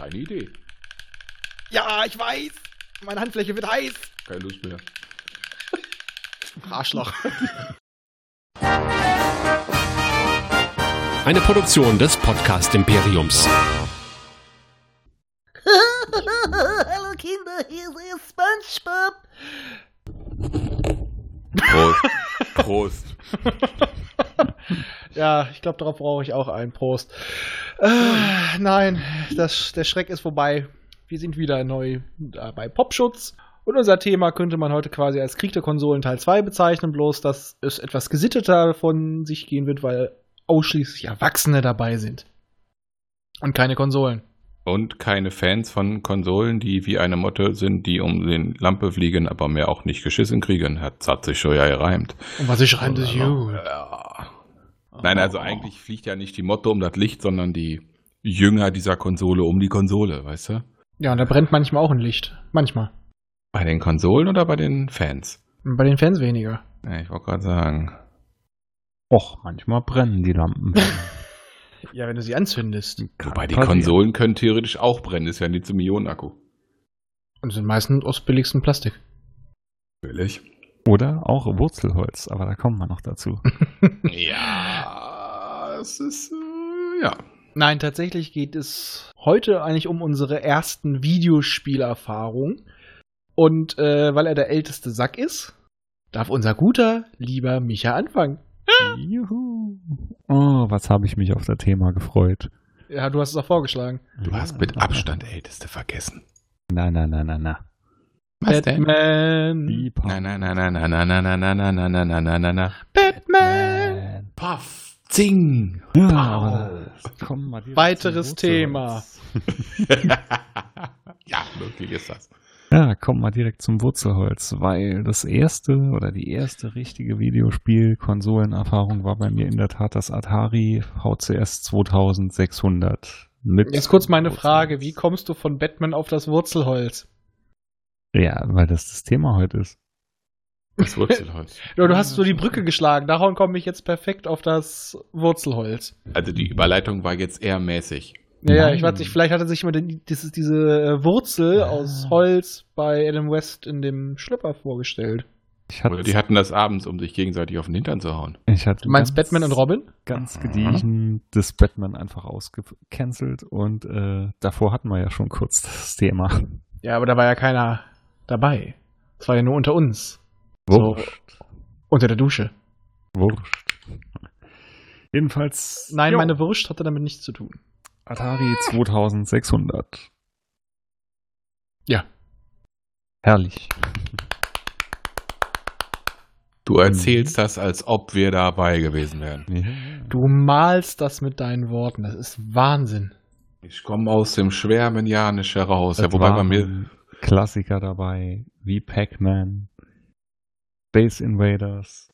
deine Idee. Ja, ich weiß. Meine Handfläche wird heiß. Keine Lust mehr. Arschloch. Eine Produktion des Podcast Imperiums. Hallo Kinder, hier ist SpongeBob. Prost. Prost. Ja, ich glaube, darauf brauche ich auch einen Prost. Äh, nein, das, der Schreck ist vorbei. Wir sind wieder neu äh, bei Popschutz. Und unser Thema könnte man heute quasi als Krieg der Konsolen Teil 2 bezeichnen, bloß dass es etwas gesitteter von sich gehen wird, weil ausschließlich Erwachsene dabei sind. Und keine Konsolen. Und keine Fans von Konsolen, die wie eine Motte sind, die um den Lampe fliegen, aber mehr auch nicht geschissen kriegen. Hat, hat sich schon ja gereimt. Und was ich schreibe, ist gut. Ja. Nein, also eigentlich fliegt ja nicht die Motte um das Licht, sondern die Jünger dieser Konsole um die Konsole, weißt du? Ja, und da brennt manchmal auch ein Licht. Manchmal. Bei den Konsolen oder bei den Fans? Bei den Fans weniger. Ja, ich wollte gerade sagen. Och, manchmal brennen die Lampen. Ja, wenn du sie anzündest. Wobei die Kann Konsolen können theoretisch auch brennen, ist ja ein Lithium-Ionen-Akku. Und sind meistens aus billigstem Plastik. Natürlich. Oder auch Wurzelholz, aber da kommen wir noch dazu. ja, es ist, äh, ja. Nein, tatsächlich geht es heute eigentlich um unsere ersten Videospielerfahrungen. Und äh, weil er der älteste Sack ist, darf unser guter, lieber Micha anfangen. Juhu. Oh, was habe ich mich auf das Thema gefreut. Ja, du hast es auch vorgeschlagen. Du hast mit Abstand Älteste vergessen. Na, na, na, na, na. Batman. Na, na, na, na, na, na, na, na, na, na, na, na, na, na, na. Batman. Man. Puff. Zing. Weiteres Thema. Ja, möglich ist das. Ja, komm mal direkt zum Wurzelholz, weil das erste oder die erste richtige Videospiel-Konsolenerfahrung war bei mir in der Tat das Atari VCS 2600. Mit Jetzt kurz meine Wurzelholz. Frage: Wie kommst du von Batman auf das Wurzelholz? Ja, weil das das Thema heute ist. Das Wurzelholz. Ja, du hast so die Brücke geschlagen. Darum komme ich jetzt perfekt auf das Wurzelholz. Also die Überleitung war jetzt eher mäßig. Ja, ja, ich weiß nicht, vielleicht hatte sich immer den, dieses, diese äh, Wurzel aus Holz bei Adam West in dem Schlüpper vorgestellt. Ich hatte, Oder die hatten das abends, um sich gegenseitig auf den Hintern zu hauen. ich hatte Du meinst ganz- Batman und Robin? Ganz gediegen das Batman einfach ausgecancelt und äh, davor hatten wir ja schon kurz das Thema. Ja, aber da war ja keiner dabei. Das war ja nur unter uns. So. Wurscht. Unter der Dusche. Wurscht. Jedenfalls. Nein, jo, meine Wurst hatte damit nichts zu tun. Atari 2600. Ja. Herrlich. Du erzählst das, als ob wir dabei gewesen wären. Ja. Du malst das mit deinen Worten. Das ist Wahnsinn. Ich komme aus dem schwärmen Janisch heraus. Ja, Es wobei bei mir. Klassiker dabei, wie Pac-Man, Space Invaders.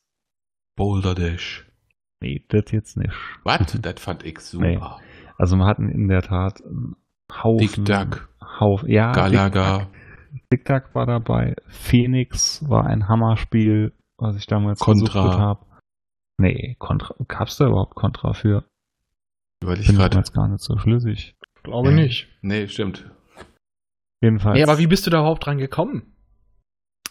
Boulder Dash. Nee, das jetzt nicht. Was? das fand ich super. Nee. Also wir hatten in der Tat einen Haufen. Dick Duck, Haufen, ja, Galaga, Big Duck war dabei. Phoenix war ein Hammerspiel, was ich damals Contra. gesucht habe. Nee, Contra. Gab's da überhaupt Contra für? überleg Ich bin gerade. damals gar nicht so schlüssig. Glaube nicht. Nee, stimmt. Jedenfalls. Nee, aber wie bist du da überhaupt dran gekommen?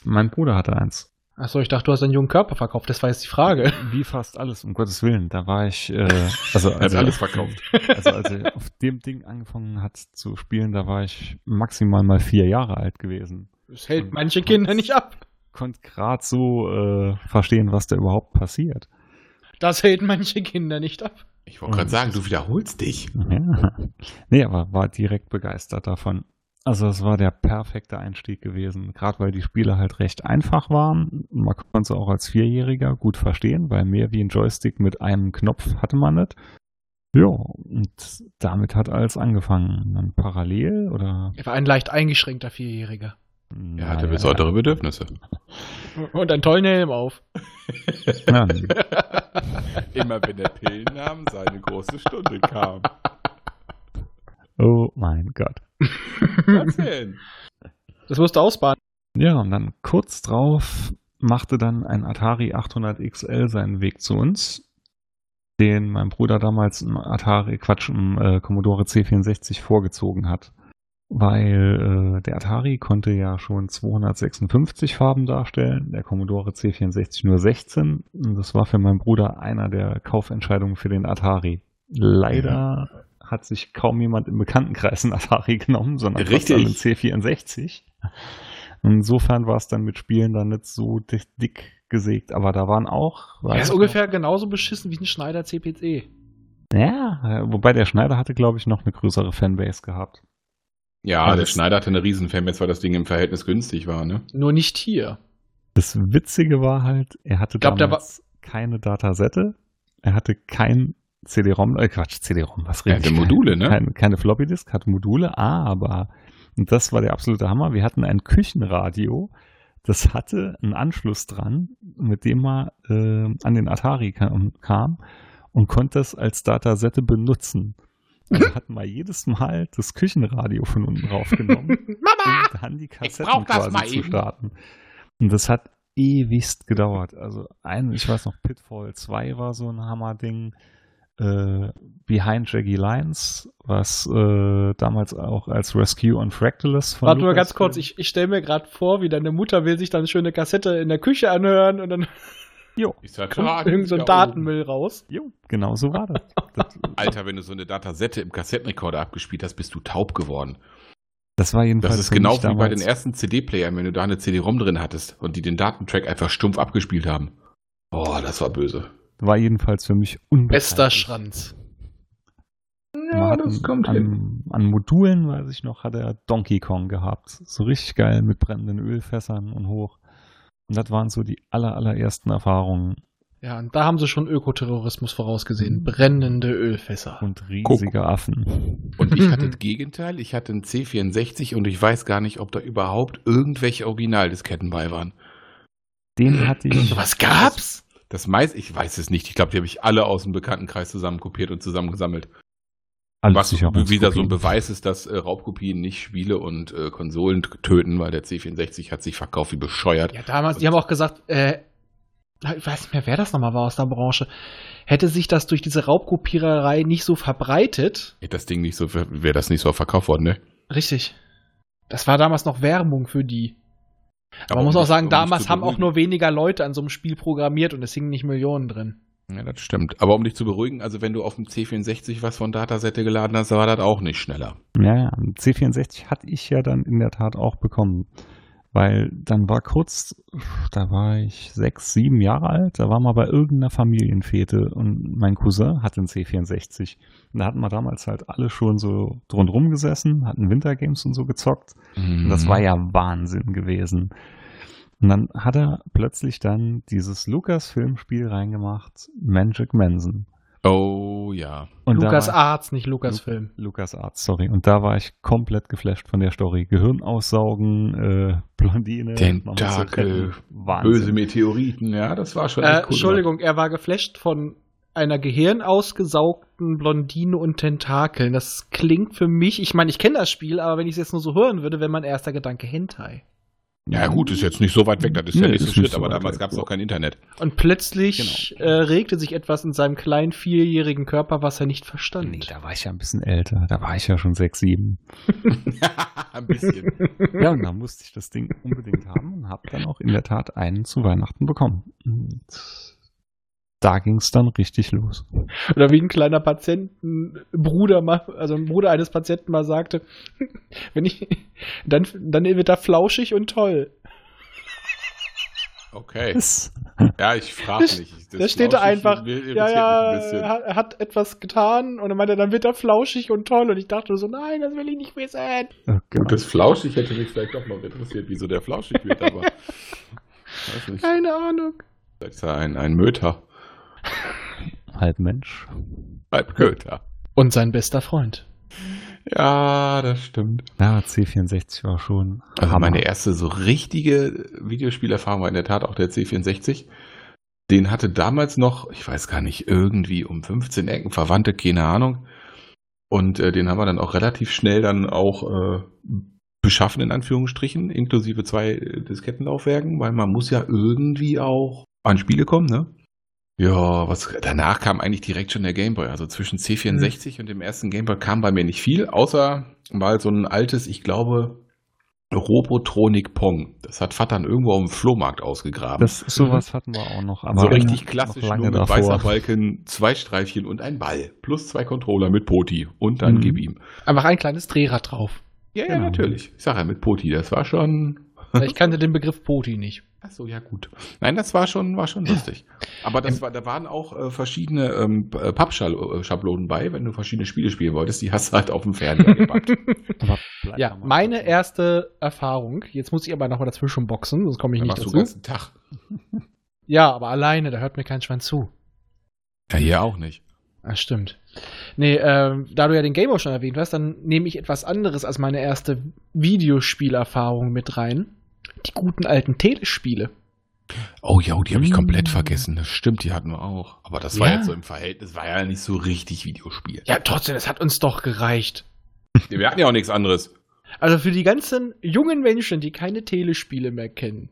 Mein Bruder hatte eins. Achso, ich dachte, du hast einen jungen Körper verkauft. Das war jetzt die Frage. Wie fast alles, um Gottes Willen. Da war ich, äh, also, also alles verkauft. Also als er auf dem Ding angefangen hat zu spielen, da war ich maximal mal vier Jahre alt gewesen. Das hält manche Kinder nicht ab. Konnte gerade so äh, verstehen, was da überhaupt passiert. Das hält manche Kinder nicht ab. Ich wollte gerade sagen, du wiederholst dich. Ja. Nee, aber war direkt begeistert davon. Also es war der perfekte Einstieg gewesen, gerade weil die Spiele halt recht einfach waren. Man konnte sie auch als Vierjähriger gut verstehen, weil mehr wie ein Joystick mit einem Knopf hatte man nicht. Ja, und damit hat alles angefangen. Dann parallel oder? Er war ein leicht eingeschränkter Vierjähriger. Er hatte besondere Bedürfnisse. Und einen tollen Helm auf. Ja, Immer wenn der Pillen nahm, seine große Stunde kam. oh mein Gott. Was denn? Das musst du ausbaden. Ja, und dann kurz drauf machte dann ein Atari 800 XL seinen Weg zu uns. den mein Bruder damals im Atari, Quatsch, im äh, Commodore C64 vorgezogen hat. Weil äh, der Atari konnte ja schon 256 Farben darstellen, der Commodore C64 nur 16. Und das war für meinen Bruder einer der Kaufentscheidungen für den Atari. Leider hat sich kaum jemand im Bekanntenkreis einen Atari genommen, sondern Richtig. einen C64. Insofern war es dann mit Spielen dann nicht so dick, gesägt, aber da waren auch. Er ist ungefähr genauso beschissen wie ein Schneider CPC. Ja, äh, wobei der Schneider hatte, glaube ich, noch eine größere Fanbase gehabt. Ja, Also der Schneider hatte eine riesen Fanbase, weil das Ding im Verhältnis günstig war, ne? Nur nicht hier. Das Witzige war halt, er hatte glaub, damals keine Datasette, er hatte kein CD-ROM, äh Quatsch, CD-ROM, was rede hatte ich? Module, ne? Keine, keine Floppy-Disk, hatte Module, aber, und das war der absolute Hammer, wir hatten ein Küchenradio, das hatte einen Anschluss dran, mit dem man äh, an den Atari kam, kam und konnte es als Datasette benutzen. Dann hatten wir jedes Mal das Küchenradio von unten raufgenommen, Mama! um dann die Kassetten das quasi zu starten. Und das hat ewigst gedauert. Also ein, ich weiß noch, Pitfall 2 war so ein Hammerding. Äh, Behind Jaggy Lines, was äh, damals auch als Rescue on Fractalus von Warte mal Lucas ganz kurz, ich, ich stelle mir gerade vor, wie deine Mutter will sich dann eine schöne Kassette in der Küche anhören und dann Jo, kommt irgend so ein Datenmüll raus. jo, genau so war das. das. Alter, wenn du so eine Datasette im Kassettenrekorder abgespielt hast, bist du taub geworden. Das war jedenfalls Das ist genau wie bei den ersten CD-Playern, wenn du da eine CD-ROM drin hattest und die den Datentrack einfach stumpf abgespielt haben. Boah, das war böse. War jedenfalls für mich unbegreiflich. Bester Schranz. Man hat an, an, an Modulen, weiß ich noch, hat er Donkey Kong gehabt. So richtig geil mit brennenden Ölfässern und hoch. Und das waren so die aller, allerersten Erfahrungen. Ja, und da haben sie schon Ökoterrorismus vorausgesehen. Brennende Ölfässer. Und riesige Affen. Und ich hatte das Gegenteil. Ich hatte einen C64 und ich weiß gar nicht, ob da überhaupt irgendwelche Originaldisketten bei waren. Den hatte ich. Was gab's? Das meist, ich weiß es nicht. Ich glaube, die habe ich alle aus dem Bekanntenkreis zusammenkopiert und zusammengesammelt. Alles Was wieder so ein Kopien. Beweis ist, dass äh, Raubkopien nicht Spiele und äh, Konsolen töten, weil der C64 hat sich verkauft wie bescheuert. Ja, damals, die haben auch gesagt, äh, ich weiß nicht mehr, wer das nochmal war aus der Branche. Hätte sich das durch diese Raubkopiererei nicht so verbreitet, Hätte das Ding nicht so, wäre das nicht so verkauft worden, ne? richtig. Das war damals noch Werbung für die. Aber man muss auch sagen, um damals haben auch nur weniger Leute an so einem Spiel programmiert und es hingen nicht Millionen drin. Ja, das stimmt. Aber um dich zu beruhigen, also wenn du auf dem C64 was von Datasette geladen hast, war das auch nicht schneller. Ja, ja, einen C64 hatte ich ja dann in der Tat auch bekommen. Weil dann war kurz, da war ich sechs, sieben Jahre alt, da war mal bei irgendeiner Familienfete und mein Cousin hatte einen C64. Und da hatten wir damals halt alle schon so rundrum gesessen, hatten Wintergames und so gezockt. Und das Mhm. war ja Wahnsinn gewesen. Und dann hat er plötzlich dann dieses Lucas-Filmspiel reingemacht, Magic Manson. Oh ja. Und Lukas war- Arzt, nicht Lukas Film. Lukas Arzt, sorry. Und da war ich komplett geflasht von der Story. Gehirn aussaugen, äh, Blondine, Tentakel, böse Meteoriten, ja, das war schon Äh, cool. Entschuldigung, er war geflasht von einer gehirnausgesaugten Blondine und Tentakeln. Das klingt für mich, ich meine, ich kenne das Spiel, aber wenn ich es jetzt nur so hören würde, wäre mein erster Gedanke Hentai. Ja gut, ist jetzt nicht so weit weg, das ist der Nee, nächste ist nicht Schritt, so aber damals gab es noch kein Internet. Und plötzlich Genau. äh, regte sich etwas in seinem kleinen vierjährigen Körper, was er nicht verstand. Nee, da war ich ja ein bisschen älter. Da war ich ja schon sechs, sieben. Ein bisschen. Ja, und da musste ich das Ding unbedingt haben und habe dann auch in der Tat einen zu Weihnachten bekommen. Und da ging es dann richtig los. Oder wie ein kleiner Patientenbruder mal, also ein Bruder eines Patienten mal sagte, wenn ich, dann, dann wird er flauschig und toll. Okay. Das, Ja, ich frage Das- nicht. Da steht er einfach, ja, mich ja, ein er hat, er hat etwas getan und dann meinte er, dann wird er flauschig und toll. Und ich dachte so, nein, das will ich nicht wissen. oh Gut, das Flauschig hätte mich vielleicht doch noch interessiert, wieso der flauschig wird, aber weiß nicht. Keine Ahnung. Vielleicht ist er ein, ein Möter. Halb Mensch. Halb Köter. Und sein bester Freund. Ja, das stimmt. Ja, C64 war schon. Also Hammer. meine erste so richtige Videospielerfahrung war in der Tat auch der C64. Den hatte damals noch, ich weiß gar nicht, irgendwie um 15 Ecken Verwandte, keine Ahnung. Und äh, den haben wir dann auch relativ schnell dann auch äh, beschaffen, in Anführungsstrichen, inklusive zwei äh, Diskettenlaufwerken, weil man muss ja irgendwie auch an Spiele kommen, ne? Ja, was danach kam eigentlich direkt schon der Gameboy. Also zwischen C64 und dem ersten Gameboy kam bei mir nicht viel, außer mal so ein altes, ich glaube, Robotronic Pong. Das hat Vater dann irgendwo auf dem Flohmarkt ausgegraben. Das, sowas hatten wir auch noch. Aber so richtig klassisch, nur mit davor. weißer Balken, zwei Streifchen und ein Ball. Plus zwei Controller mit Poti. Und dann Mhm. gib ihm. Einfach ein kleines Drehrad drauf. Ja, ja, Genau. natürlich. Ich sag ja, mit Poti, das war schon. Ich kannte den Begriff Poti nicht. Ach so, ja gut. Nein, das war schon, war schon lustig. Aber das war, da waren auch äh, verschiedene ähm, äh, Pappschablonen bei, wenn du verschiedene Spiele spielen wolltest. Die hast du halt auf dem Fernseher gepackt. Ja, meine erste Erfahrung, jetzt muss ich aber noch mal dazwischen boxen, sonst komme ich Dann nicht machst du dazu. ganzen Tag. Ja, aber alleine, da hört mir kein Schwein zu. Ja, hier auch nicht. Ah, stimmt. Nee, ähm, da du ja den Gameboy schon erwähnt hast, dann nehme ich etwas anderes als meine erste Videospielerfahrung mit rein. Die guten alten Telespiele. Oh ja, die habe ich komplett Mm. vergessen. Das stimmt, die hatten wir auch. Aber das war Ja. jetzt so im Verhältnis, war ja nicht so richtig Videospiel. Ja, trotzdem, es hat uns doch gereicht. Wir hatten ja auch nichts anderes. Also für die ganzen jungen Menschen, die keine Telespiele mehr kennen.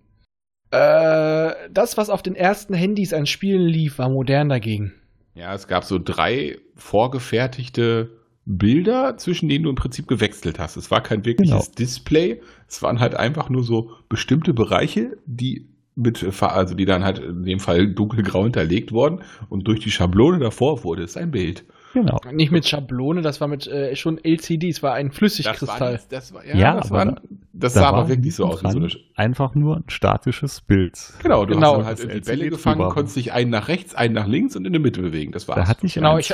Äh, das, was auf den ersten Handys an Spielen lief, war modern dagegen. Ja, es gab so drei vorgefertigte Bilder, zwischen denen du im Prinzip gewechselt hast. Es war kein wirkliches Genau. Display. Es waren halt einfach nur so bestimmte Bereiche, die mit, also die dann halt in dem Fall dunkelgrau hinterlegt wurden und durch die Schablone davor wurde es ein Bild. Genau. Nicht mit Schablone, das war mit äh, schon LCD, es war ein Flüssigkristall. Das war, das war, ja, Ja, das, aber war, da- das Da sah war aber wirklich so aus wie so eine Einfach nur ein statisches Bild. Genau, du Genau. hast dann halt irgendwie LCD Bälle gefangen, drüber. konntest dich einen nach rechts, einen nach links und in der Mitte bewegen. Das war's. Da hatte ich Genau, ich,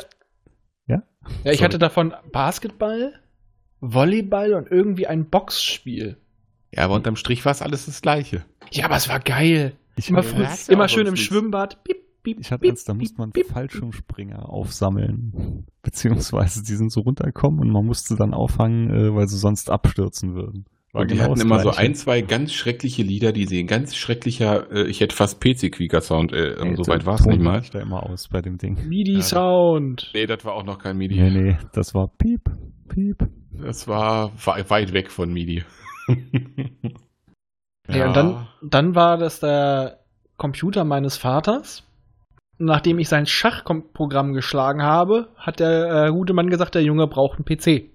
Ja? ja, ich Sorry. hatte davon Basketball, Volleyball und irgendwie ein Boxspiel. ja, aber unterm Strich war es alles das Gleiche. Ja, aber es war geil. Ich Immer, hatte früh, immer schön im. Schwimmbad. Piep, piep, Ich hatte piep, eins, da musste man. Fallschirmspringer aufsammeln. Beziehungsweise die sind so runtergekommen und man musste dann auffangen, äh, weil sie sonst abstürzen würden. War Und die genau hatten immer so ein, zwei ganz schreckliche Lieder, die sehen ganz schrecklicher, äh, ich hätte fast PC-Quieker-Sound, äh, Nee, so weit war es nicht mal. Ich da immer aus bei dem Ding. MIDI-Sound. Nee, das war auch noch kein MIDI. Nee, nee, das war Piep, Piep. Das war wei- weit weg von MIDI. Ja. und dann, dann war das der Computer meines Vaters. Nachdem ich sein Schachprogramm geschlagen habe, hat der äh, gute Mann gesagt, der Junge braucht einen PC.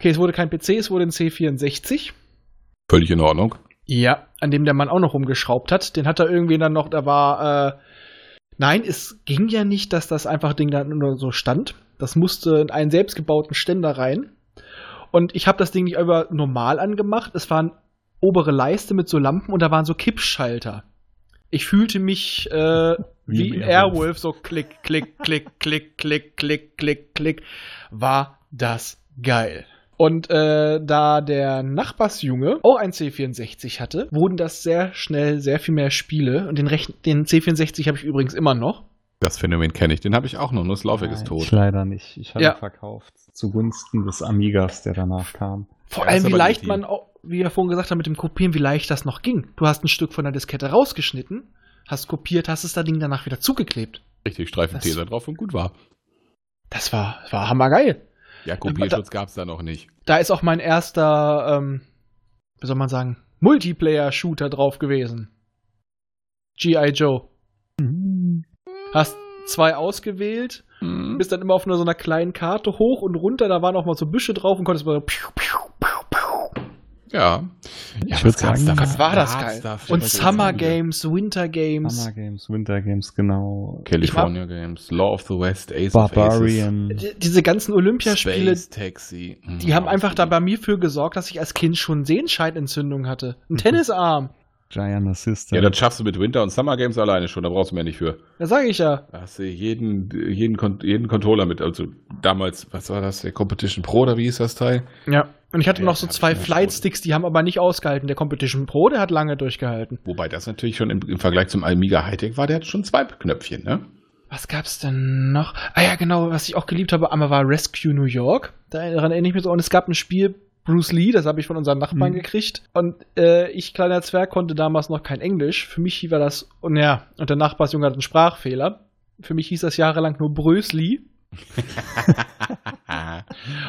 Okay, es wurde kein PC, es wurde ein C64. Völlig in Ordnung. Ja, an dem der Mann auch noch rumgeschraubt hat. Den hat er irgendwie dann noch, da war, äh, nein, es ging ja nicht, dass das einfach Ding da nur so stand. Das musste in einen selbstgebauten Ständer rein. Und ich habe das Ding nicht über normal angemacht. Es waren obere Leiste mit so Lampen und da waren so Kippschalter. Ich fühlte mich äh, Wie wie im in Airwolf. Airwolf, so klick, klick, klick, klick, klick, klick, klick, klick. War das geil. Und äh, da der Nachbarsjunge auch ein C64 hatte, wurden das sehr schnell sehr viel mehr Spiele. Und den, Rechn den C64 habe ich übrigens immer noch. Das Phänomen kenne ich. Den habe ich auch noch, nur das Laufwerk ist tot. Ich leider nicht. Ich habe Ja. ihn verkauft zugunsten des Amigas, der danach kam. Vor Ja, allem, wie leicht man, auch, wie wir vorhin gesagt haben, mit dem Kopieren, wie leicht das noch ging. Du hast ein Stück von der Diskette rausgeschnitten, hast kopiert, hast es das Ding danach wieder zugeklebt. Richtig, Streifen Das- Teser drauf und gut war. Das war, war hammergeil. Ja, Kopierschutz gab es da noch nicht. Da ist auch mein erster, ähm, wie soll man sagen, Multiplayer-Shooter drauf gewesen. G.I. Joe. Hast zwei ausgewählt, Mhm. bist dann immer auf nur so einer kleinen Karte hoch und runter, da waren auch mal so Büsche drauf und konntest mal so piu, piu, piu. Ja. Ich was würd gab's sagen? Was war das geil? Und Summer? Games, Winter Games. Summer Games, Winter Games, genau. California Games, Law of the West, Ace of Aces, Barbarian. Die- Diese ganzen Olympiaspiele, Space Taxi. Mhm, die haben einfach da bei mir für gesorgt, dass ich als Kind schon Sehenscheidenentzündung hatte. Ein Tennisarm. Giant Ja, Assistant. das schaffst du mit Winter und Summer Games alleine schon, da brauchst du mehr nicht für. Da sage ich ja. Da hast du jeden, jeden, jeden Controller mit. Also damals, was war das, der Competition Pro oder wie hieß das Teil? Ja. Und ich hatte Ja, noch so zwei mir Flightsticks, die haben aber nicht ausgehalten. Der Competition Pro, der hat lange durchgehalten. Wobei das natürlich schon im, im Vergleich zum Amiga Hightech war, der hat schon zwei Knöpfchen, ne? Was gab's denn noch? Ah ja, genau, was ich auch geliebt habe, einmal war Rescue New York. Daran erinnere ich mich so. Und es gab ein Spiel, Bruce Lee, das habe ich von unserem Nachbarn Mhm. gekriegt. Und äh, ich, kleiner Zwerg, konnte damals noch kein Englisch. Für mich war das, und ja, und der Nachbarsjunge hat einen Sprachfehler. Für mich hieß das jahrelang nur Brösli.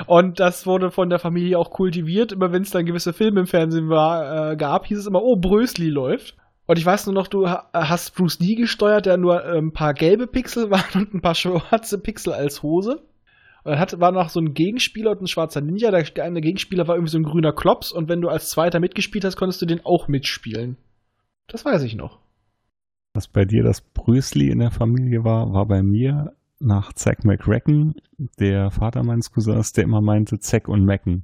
Und das wurde von der Familie auch kultiviert. Immer wenn es dann gewisse Filme im Fernsehen war, äh, gab, hieß es immer, oh, Brösli läuft. Und ich weiß nur noch, du ha- hast Bruce Lee gesteuert, der nur ein paar gelbe Pixel waren und ein paar schwarze Pixel als Hose. Und dann war noch so ein Gegenspieler und ein schwarzer Ninja. Der eine Gegenspieler war irgendwie so ein grüner Klops und wenn du als Zweiter mitgespielt hast, konntest du den auch mitspielen. Das weiß ich noch. Was bei dir das Brüsli in der Familie war, war bei mir nach Zack McRacken, der Vater meines Cousins, der immer meinte Zack und Macken.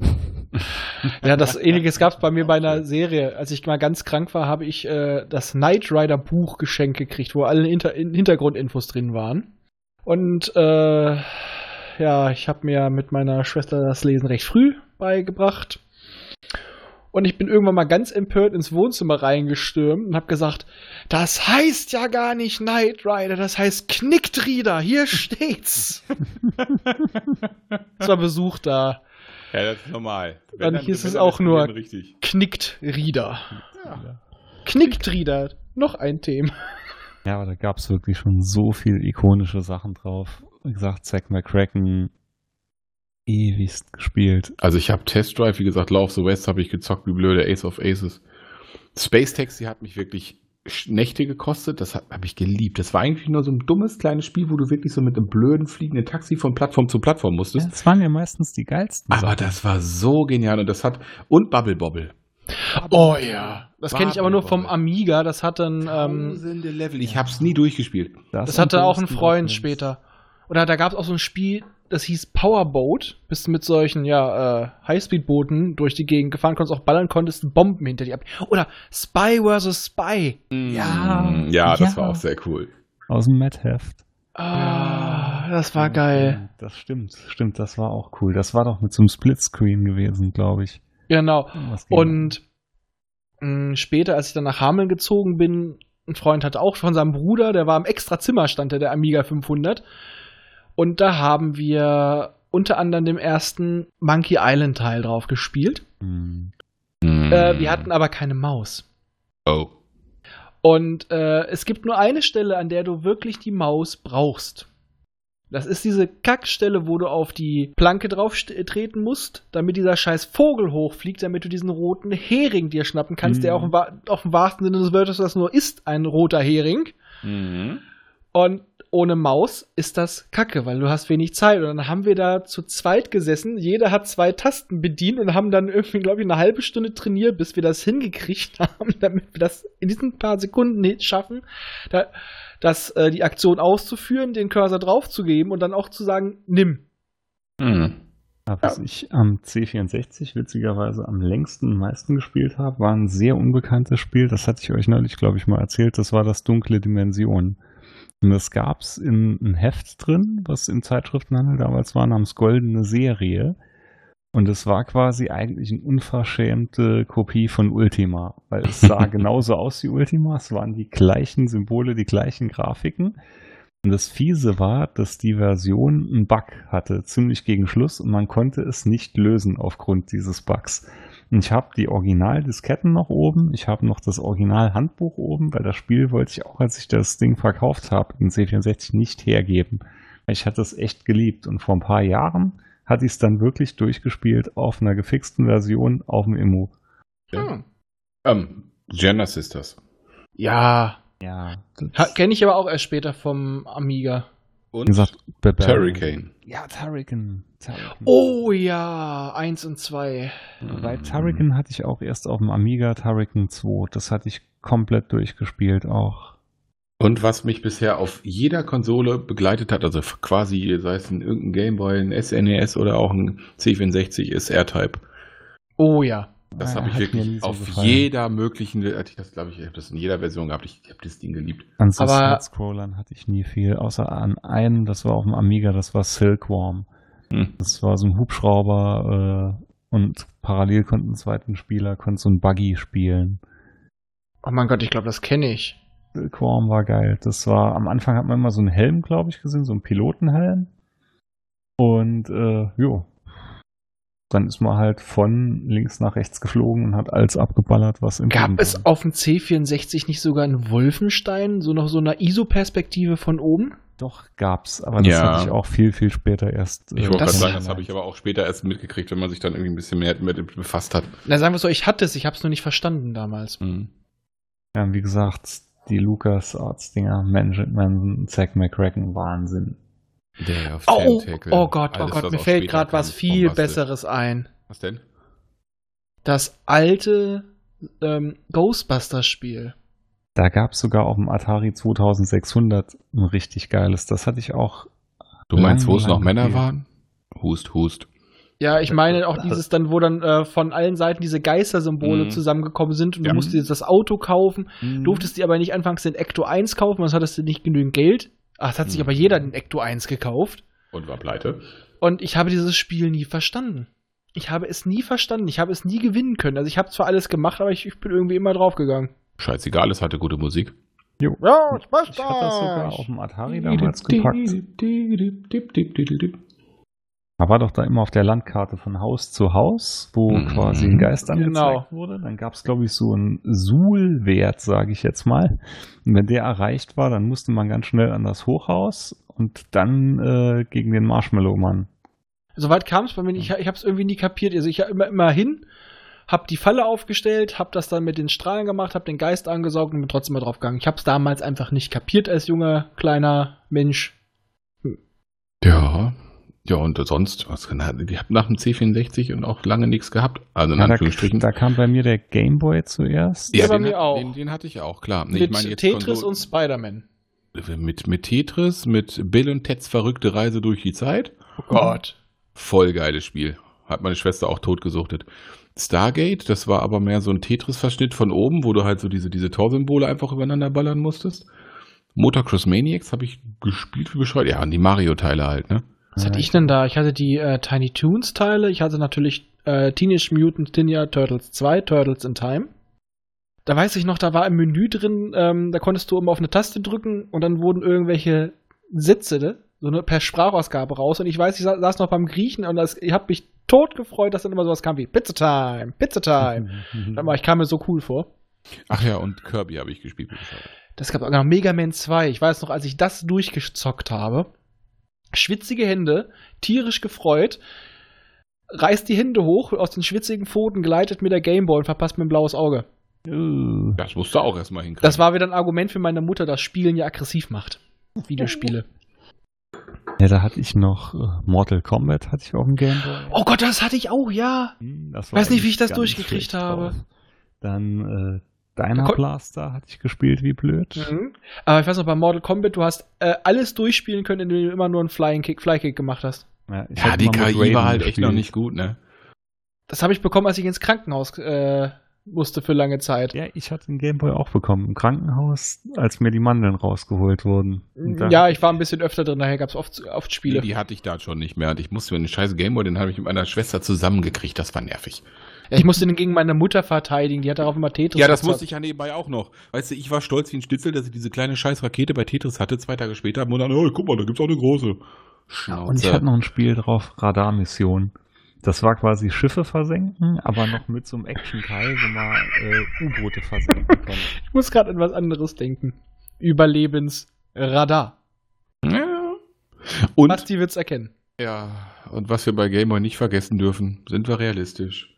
Ja, das ähnliches gab es bei mir bei einer Serie. Als ich mal ganz krank war, habe ich äh, das Knight Rider Buch geschenkt gekriegt, wo alle Hinter in Hintergrundinfos drin waren. Und äh, ja, ich habe mir mit meiner Schwester das Lesen recht früh beigebracht. Und ich bin irgendwann mal ganz empört ins Wohnzimmer reingestürmt und habe gesagt, das heißt ja gar nicht Knight Rider, das heißt Knicktrieder, hier steht's. Es war Besuch da. Ja, das ist normal. Dann hieß es auch nur- richtig. Knickt Rieder. Knickt Rieder. Noch ein Thema. Ja, aber da gab es wirklich schon so viel ikonische Sachen drauf. Wie gesagt, Zack McCracken ewigst gespielt. Also ich habe Test Drive, wie gesagt, Law of the West habe ich gezockt, wie blöde Ace of Aces. Space Taxi hat mich wirklich Nächte gekostet, das habe ich geliebt. Das war eigentlich nur so ein dummes kleines Spiel, wo du wirklich so mit einem blöden fliegenden Taxi von Plattform zu Plattform Ja, musstest. das waren ja meistens die geilsten. Aber Sachen. das war so genial und das hat und Bubble Bobble. Oh ja. Das kenne ich aber nur vom. Amiga. Das hat dann, ähm, Level. Ich habe es nie durchgespielt. das hatte auch ein Freund später. Oder da gab es auch so ein Spiel, das hieß Powerboat. Bist du mit solchen, ja, äh, Highspeed-Booten durch die Gegend gefahren, konntest auch ballern, konntest Bomben hinter dir ab. Oder Spy vs. Spy. Ja. Mm, ja, das Ja. war auch sehr cool. Aus dem Mad-Heft. Ah, das war geil. Das stimmt, stimmt, das war auch cool. Das war doch mit so einem Splitscreen gewesen, glaube ich. Genau. Und mh, später, als ich dann nach Hameln gezogen bin, ein Freund hatte auch von seinem Bruder, der war im extra Zimmer, stand der, der Amiga 500. Und da haben wir unter anderem dem ersten Monkey Island Teil drauf gespielt. Hm. Äh, wir hatten aber keine Maus. Oh. Und äh, es gibt nur eine Stelle, an der du wirklich die Maus brauchst. Das ist diese Kackstelle, wo du auf die Planke drauf st- treten musst, damit dieser scheiß Vogel hochfliegt, damit du diesen roten Hering dir schnappen kannst, Mhm. der auch im, auf dem wahrsten Sinne des Wörters das nur ist, ein roter Hering. Mhm. Und ohne Maus ist das kacke, weil du hast wenig Zeit. Und dann haben wir da zu zweit gesessen. Jeder hat zwei Tasten bedient und haben dann irgendwie, glaube ich, eine halbe Stunde trainiert, bis wir das hingekriegt haben, damit wir das in diesen paar Sekunden hin- schaffen, da, das, äh, die Aktion auszuführen, den Cursor draufzugeben und dann auch zu sagen, nimm. Mhm. Aber Was ich am C64 witzigerweise am längsten und meisten gespielt habe, war ein sehr unbekanntes Spiel. Das hatte ich euch neulich, glaube ich, mal erzählt. Das war das Dunkle Dimension. Und das gab es in ein Heft drin, was im Zeitschriftenhandel damals war, namens Goldene Serie. Und es war quasi eigentlich eine unverschämte Kopie von Ultima, weil es sah genauso aus wie Ultima. Es waren die gleichen Symbole, die gleichen Grafiken. Und das Fiese war, dass die Version einen Bug hatte, ziemlich gegen Schluss, und man konnte es nicht lösen aufgrund dieses Bugs. Und ich habe die Originaldisketten noch oben, ich habe noch das Originalhandbuch oben, weil das Spiel wollte ich auch, als ich das Ding verkauft habe, in C64 nicht hergeben. Ich hatte es echt geliebt und vor ein paar Jahren hatte ich es dann wirklich durchgespielt auf einer gefixten Version auf dem Immo. Hm. Ähm, Gender Sisters. Ja. Ja, Kenne ich aber auch erst später vom Amiga. Und gesagt. Turricane. Ja, Turrican. Turrican. Oh ja, eins und zwei. Bei Turrican hatte ich auch erst auf dem Amiga Turrican 2. Das hatte ich komplett durchgespielt auch. Und was mich bisher auf jeder Konsole begleitet hat, also quasi, sei es ein irgendein Gameboy, ein SNES oder auch ein C64, ist R-Type. Oh ja. Das Ah, habe ich wirklich auf gefallen. jeder möglichen, hatte ich das glaube ich, ich habe das in jeder Version gehabt. Ich habe das Ding geliebt. An so Aber- Side-Scrollern hatte ich nie viel, außer an einem, das war auf dem Amiga, das war Silkworm. Hm. Das war so ein Hubschrauber äh, und parallel konnten ein zweiten Spieler konnte so ein Buggy spielen. Oh mein Gott, ich glaube, das kenne ich. Silkworm war geil. Das war, am Anfang hat man immer so einen Helm, glaube ich, gesehen, so einen Pilotenhelm. Und äh, jo. Dann ist man halt von links nach rechts geflogen und hat alles abgeballert, was im Gab es auf dem C64 nicht sogar einen Wolfenstein, so noch so eine ISO-Perspektive von oben? Doch, gab's, aber das Ja. hatte ich auch viel, viel später erst. Ich wollte gerade Das- sagen, das habe ich aber auch später erst mitgekriegt, wenn man sich dann irgendwie ein bisschen mehr mit befasst hat. Na, sagen wir so, ich hatte es, ich habe es nur nicht verstanden damals. Mhm. Ja, wie gesagt, die Lucas Arts Dinger, Mansion Manson, Zack McCracken, Wahnsinn. Der auf Oh, Tentacle. oh Gott, oh Gott, mir fällt gerade was viel. Besseres ein. Was denn? Das alte ähm, Ghostbusters-Spiel. Da gab es sogar auf dem Atari 2600 ein richtig geiles. Das hatte ich auch. Du meinst, wo es noch Männer gespielt. waren? Hust, hust. Ja, ich meine auch dieses dann, wo dann äh, von allen Seiten diese Geistersymbole Mhm. zusammengekommen sind und Ja. du musstest jetzt das Auto kaufen, Mhm. durftest dir aber nicht anfangs den Ecto 1 kaufen, sonst hattest du nicht genügend Geld. Ach, es hat sich Mhm. aber jeder den Ecto 1 gekauft. Und war pleite. Und ich habe dieses Spiel nie verstanden. Ich habe es nie verstanden. Ich habe es nie gewinnen können. Also ich habe zwar alles gemacht, aber ich, ich bin irgendwie immer draufgegangen. Scheißegal, es hatte gute Musik. Jo. Ja, ich weiß Ich hatte das sogar auf dem Atari damals gepackt. Man war doch da immer auf der Landkarte von Haus zu Haus, wo Mhm. quasi ein Geist Genau. angezeigt wurde. Dann gab es, glaube ich, so einen Suhl-Wert, sage ich jetzt mal. Und wenn der erreicht war, dann musste man ganz schnell an das Hochhaus und dann äh, gegen den Marshmallow-Mann. Soweit kam es bei mir nicht. Ich, ich habe es irgendwie nie kapiert. Also ich habe immer, immer hin, habe die Falle aufgestellt, habe das dann mit den Strahlen gemacht, habe den Geist angesaugt und bin trotzdem mal drauf gegangen. Ich habe es damals einfach nicht kapiert als junger, kleiner Mensch. Ja. Ja, und sonst, was kann ich habe nach dem C64 und auch lange nichts gehabt. Also in Ja, da, Anführungsstrichen. da kam bei mir der Gameboy zuerst. Ja, bei den, mir hat- auch. Den, den hatte ich auch, klar. Nee, mit ich meine jetzt Tetris Konsol- und Spider-Man. mit, mit Tetris, mit Bill und Teds verrückte Reise durch die Zeit. Oh Gott. Voll geiles Spiel. Hat meine Schwester auch totgesuchtet. Stargate, das war aber mehr so ein Tetris-Verschnitt von oben, wo du halt so diese, diese Torsymbole einfach übereinander ballern musstest. Motocross Maniacs habe ich gespielt wie bescheuert. Ja, und die Mario-Teile halt, ne? Was hatte ich denn da? Ich hatte die äh, Tiny Toons Teile. Ich hatte natürlich äh, Teenage Mutant Ninja Turtles 2, Turtles in Time. Da weiß ich noch, da war im Menü drin, ähm, da konntest du immer auf eine Taste drücken und dann wurden irgendwelche Sätze, ne? so eine per Sprachausgabe raus. Und ich weiß, ich sa saß noch beim Griechen und das, ich habe mich tot gefreut, dass dann immer sowas kam wie Pizza Time, Pizza Time. Aber ich kam mir so cool vor. Ach ja, und Kirby habe ich gespielt. Das gab auch noch Mega Man 2. Ich weiß noch, als ich das durchgezockt habe, schwitzige Hände, tierisch gefreut, reißt die Hände hoch, aus den schwitzigen Pfoten gleitet mir der Gameboy und verpasst mir ein blaues Auge. Uh, Das musst du auch erstmal hinkriegen. Das war wieder ein Argument für meine Mutter, dass Spielen ja aggressiv macht. Videospiele. ja, da hatte ich noch äh, Mortal Kombat hatte ich auf dem Gameboy. Oh Gott, das hatte ich auch, ja. Hm, Das Weiß nicht, wie ich das durchgekriegt habe. drauf. Dann äh, Diner Kon- Blaster hatte ich gespielt wie blöd. Mhm. Aber ich weiß noch, bei Mortal Kombat, du hast äh, alles durchspielen können, indem du immer nur einen Flying Kick, Flykick gemacht hast. Ja, ich ja, die KI war halt echt gespielt. noch nicht gut, ne? Das habe ich bekommen, als ich ins Krankenhaus äh, musste für lange Zeit. Ja, ich hatte den Gameboy auch bekommen im Krankenhaus, als mir die Mandeln rausgeholt wurden. Und da- Ja, ich war ein bisschen öfter drin, daher gab es oft, oft Spiele. Die, die hatte ich da schon nicht mehr. Und ich musste mir den scheiß Gameboy, den habe ich mit meiner Schwester zusammengekriegt. Das war nervig. Ja, ich musste den gegen meine Mutter verteidigen, die hat darauf immer Tetris Ja, das musste ich ja nebenbei auch noch. Weißt du, ich war stolz wie ein Stitzel, dass ich diese kleine scheiß Rakete bei Tetris hatte. Zwei Tage später und dann, oh, guck mal, da gibt's auch eine große. Schnauze. Und ich hatte noch ein Spiel drauf, Radarmission. Das war quasi Schiffe versenken, aber noch mit so einem Action-Teil, wo man äh, U-Boote versenken konnte. Ich muss gerade an was anderes denken. Überlebensradar. ja. Und, Basti wird's erkennen. ja, und was wir bei Gameboy nicht vergessen dürfen, sind wir realistisch.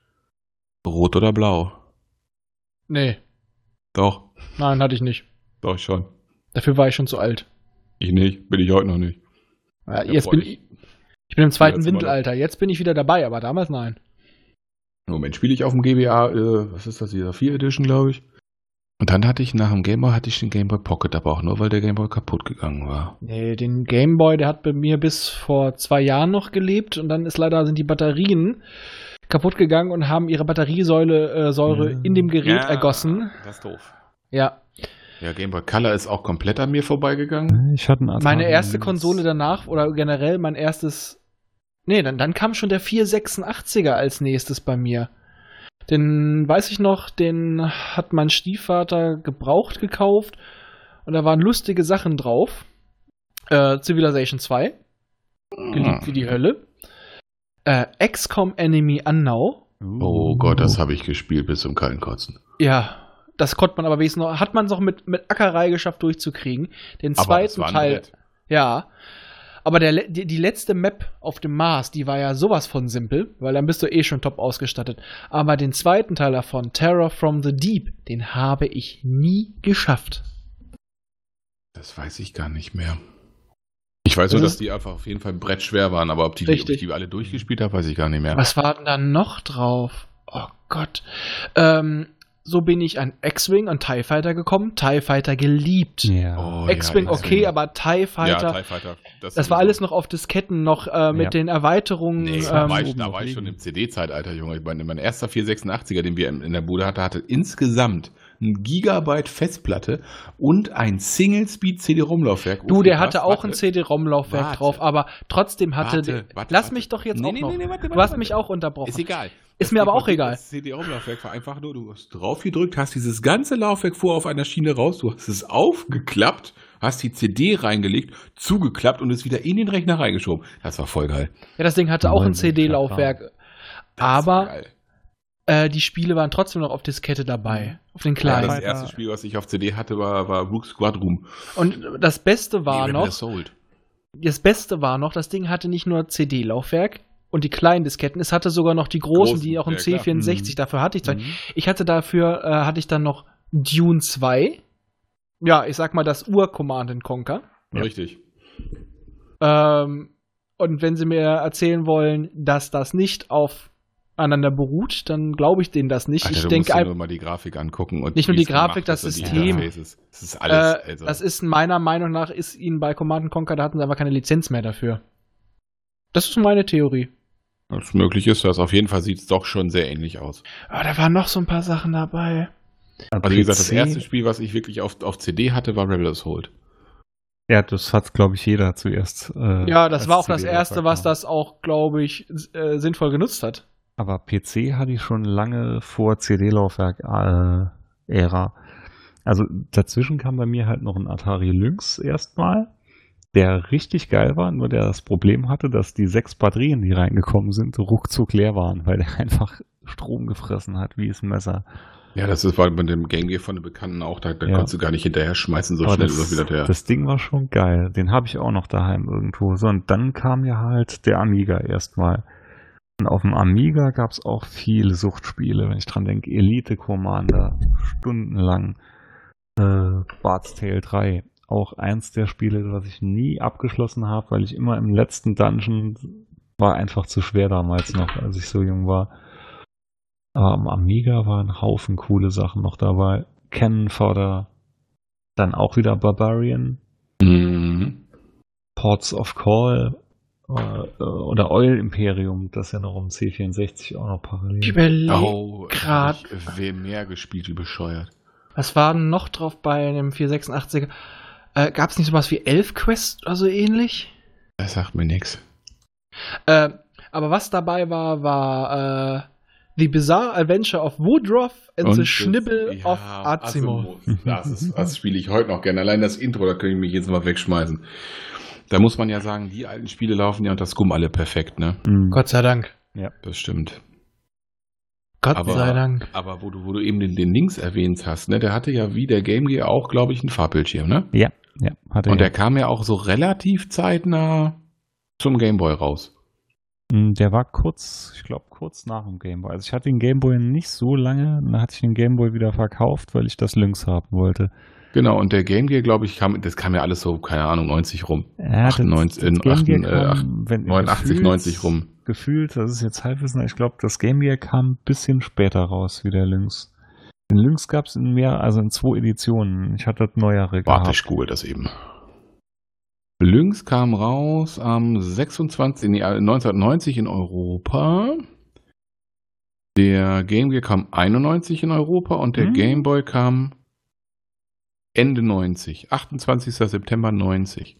Rot oder blau? Nee, Doch, nein, hatte ich nicht. doch schon. Dafür war ich schon zu alt. Ich nicht, bin ich heute noch nicht. Ja, jetzt bin ich, ich bin im zweiten. Windelalter. Jetzt bin ich wieder dabei, aber damals nein. Im Moment spiele ich auf dem GBA, äh, was ist das, dieser 4 Edition, glaube ich. Und dann hatte ich nach dem Gameboy hatte ich den Gameboy Pocket, aber auch nur, weil der Gameboy kaputt gegangen war. Nee, den Gameboy, der hat bei mir bis vor zwei Jahren noch gelebt und dann ist leider sind die Batterien kaputt gegangen und haben ihre Batteriesäule äh, Säure Ja. in dem Gerät ergossen. Das ist doof. Ja, Ja, Gameboy Color ist auch komplett an mir vorbeigegangen. Ich hatte einen meine erste. Konsole danach oder generell mein erstes. Nee, dann, dann kam schon der 486er als nächstes bei mir. Den weiß ich noch, den hat mein Stiefvater gebraucht gekauft und da waren lustige Sachen drauf. Äh, Civilization 2, geliebt wie die Hölle. Äh, XCOM Enemy Unknown. Oh Gott, das habe ich gespielt bis zum kalten Kotzen. Ja, das konnte man aber wenigstens noch, hat man es auch mit, mit Ackerei geschafft durchzukriegen. Den zweiten Teil. nett. Ja. Aber der, die, die letzte Map auf dem Mars, die war ja sowas von simpel, weil dann bist du eh schon top ausgestattet. Aber den zweiten Teil davon, Terror from the Deep, den habe ich nie geschafft. Das weiß ich gar nicht mehr. Ich weiß nur, Das dass die einfach auf jeden Fall brettschwer waren, aber ob die, ob ich die alle durchgespielt habe, weiß ich gar nicht mehr. Was war denn da noch drauf? Oh Gott. Ähm, so bin ich an X-Wing und TIE Fighter gekommen. TIE Fighter geliebt. Ja. Oh, X-Wing ja, okay, aber TIE Fighter. Ja, TIE Fighter. das war sowieso. alles noch auf Disketten, noch äh, mit Ja. den Erweiterungen. Nee, da ähm, war ich, oben da war ich schon im CD-Zeitalter, Junge. Ich meine, mein erster 486er, den wir in in der Bude hatten, hatte insgesamt ein Gigabyte Festplatte und ein Single-Speed-CD-ROM-Laufwerk. Du, der hatte auch ein. CD-ROM-Laufwerk drauf, aber trotzdem hatte. Warte, warte, lass warte. mich doch jetzt Nee, auch nee, noch. nee, nee, warte, du hast warte. mich auch unterbrochen. Ist egal. Ist mir aber auch egal. Das CD-ROM-Laufwerk war einfach nur, du hast drauf gedrückt, hast dieses ganze Laufwerk vor auf einer Schiene raus, du hast es aufgeklappt, hast die CD reingelegt, zugeklappt und es wieder in den Rechner reingeschoben. Das war voll geil. Ja, das Ding hatte auch ein CD-Laufwerk. Das Aber äh, die Spiele waren trotzdem noch auf Diskette dabei. Auf den Ja, kleinen. das Weiter. erste Spiel, was ich auf CD hatte, war, war Rook Squadron. Und das Beste war Rebel noch, das Beste war noch, das Ding hatte nicht nur CD-Laufwerk und die kleinen Disketten, es hatte sogar noch die großen, Großen, die auch im ja, klar. C64, Mhm. dafür hatte ich zwei. Mhm. Ich hatte dafür, äh, hatte ich dann noch Dune 2. Ja, ich sag mal das Ur-Command Conquer. Ja. Richtig. Ähm, und wenn sie mir erzählen wollen, dass das nicht aufeinander beruht, dann glaube ich denen das nicht. Alter, ich denke einfach. nur mal die Grafik angucken. Und Nicht nur die Grafik, das die System. Das ist alles. Äh, also, das ist meiner Meinung nach, ist ihnen bei Command Conquer, da hatten sie einfach keine Lizenz mehr dafür. Das ist meine Theorie. Was möglich ist, das auf jeden Fall sieht es doch schon sehr ähnlich aus. Aber da waren noch so ein paar Sachen dabei. Also wie gesagt, das erste Spiel, was ich wirklich auf, auf CD hatte, war Rebel Assault. Ja, das hat, glaube ich, jeder zuerst. Äh, Ja, das als war auch das CD erste, was das auch, glaube ich, äh, sinnvoll genutzt hat. Aber PC hatte ich schon lange vor CD-Laufwerk-Ära. also dazwischen kam bei mir halt noch ein Atari Lynx erstmal, der richtig geil war, nur der das Problem hatte, dass die sechs Batterien, die reingekommen sind, ruckzuck leer waren, weil der einfach Strom gefressen hat, wie es ein Messer. Ja, das ist, war mit dem Game Gear von den Bekannten auch, da, da Ja. konntest du gar nicht hinterher schmeißen, so Aber schnell das wieder der. das Ding war schon geil. Den habe ich auch noch daheim irgendwo. So, und dann kam ja halt der Amiga erstmal. Und auf dem Amiga gab es auch viele Suchtspiele, wenn ich dran denke. Elite Commander, stundenlang. Äh, Bart's Tale 3, auch eins der Spiele, was ich nie abgeschlossen habe, weil ich immer im letzten Dungeon war einfach zu schwer damals noch, als ich so jung war. Aber am Amiga waren ein Haufen coole Sachen noch dabei. Cannon Fodder, dann auch wieder Barbarian, Mhm. Ports of Call äh, oder Oil Imperium, das ja noch um C64 auch noch parallel. Ich überlege, Oh, grad- hab ich wer mehr gespielt, wie bescheuert. was war denn noch drauf bei einem 486er? Äh, Gab es nicht sowas wie Elf-Quest oder so ähnlich? Das sagt mir nichts. Äh, aber was dabei war, war äh, The Bizarre Adventure of Woodruff and, the Schnibble of Azimuth. Das ist, das spiele ich heute noch gerne. Allein das Intro, da könnte ich mich jetzt mal wegschmeißen. Da muss man ja sagen, die alten Spiele laufen ja unter Scum alle perfekt, ne? Mhm. Gott sei Dank. Das stimmt. Gott Aber- sei Dank. Aber wo du, wo du eben den, den Links erwähnt hast, ne, der hatte ja wie der Game Gear auch, glaube ich, einen Farbbildschirm, ne? Ja, ja, hat er Und ja. der kam ja auch so relativ zeitnah zum Game Boy raus. Mm, Der war kurz, ich glaube, kurz nach dem Gameboy. Also ich hatte den Gameboy nicht so lange, dann hatte ich den Gameboy wieder verkauft, weil ich das Lynx haben wollte. Genau, und der Game Gear, glaube ich, kam, das kam ja alles so, keine Ahnung, 90 rum. Ja, das- 98, das in Game Gear 8, äh, kam, wenn- 89, gefühlt- 90 rum. Gefühlt, das ist jetzt Halbwissen, ich glaube, das Game Gear kam ein bisschen später raus wie der Lynx. Den Lynx gab es in mehr, also in zwei Editionen. Ich hatte das neuere Warte, gehabt. ich google das eben. Lynx kam raus am 26. Nee, 1990 in Europa. Der Game Gear kam 91 in Europa und der Hm. Game Boy kam Ende 90. 28. September 90.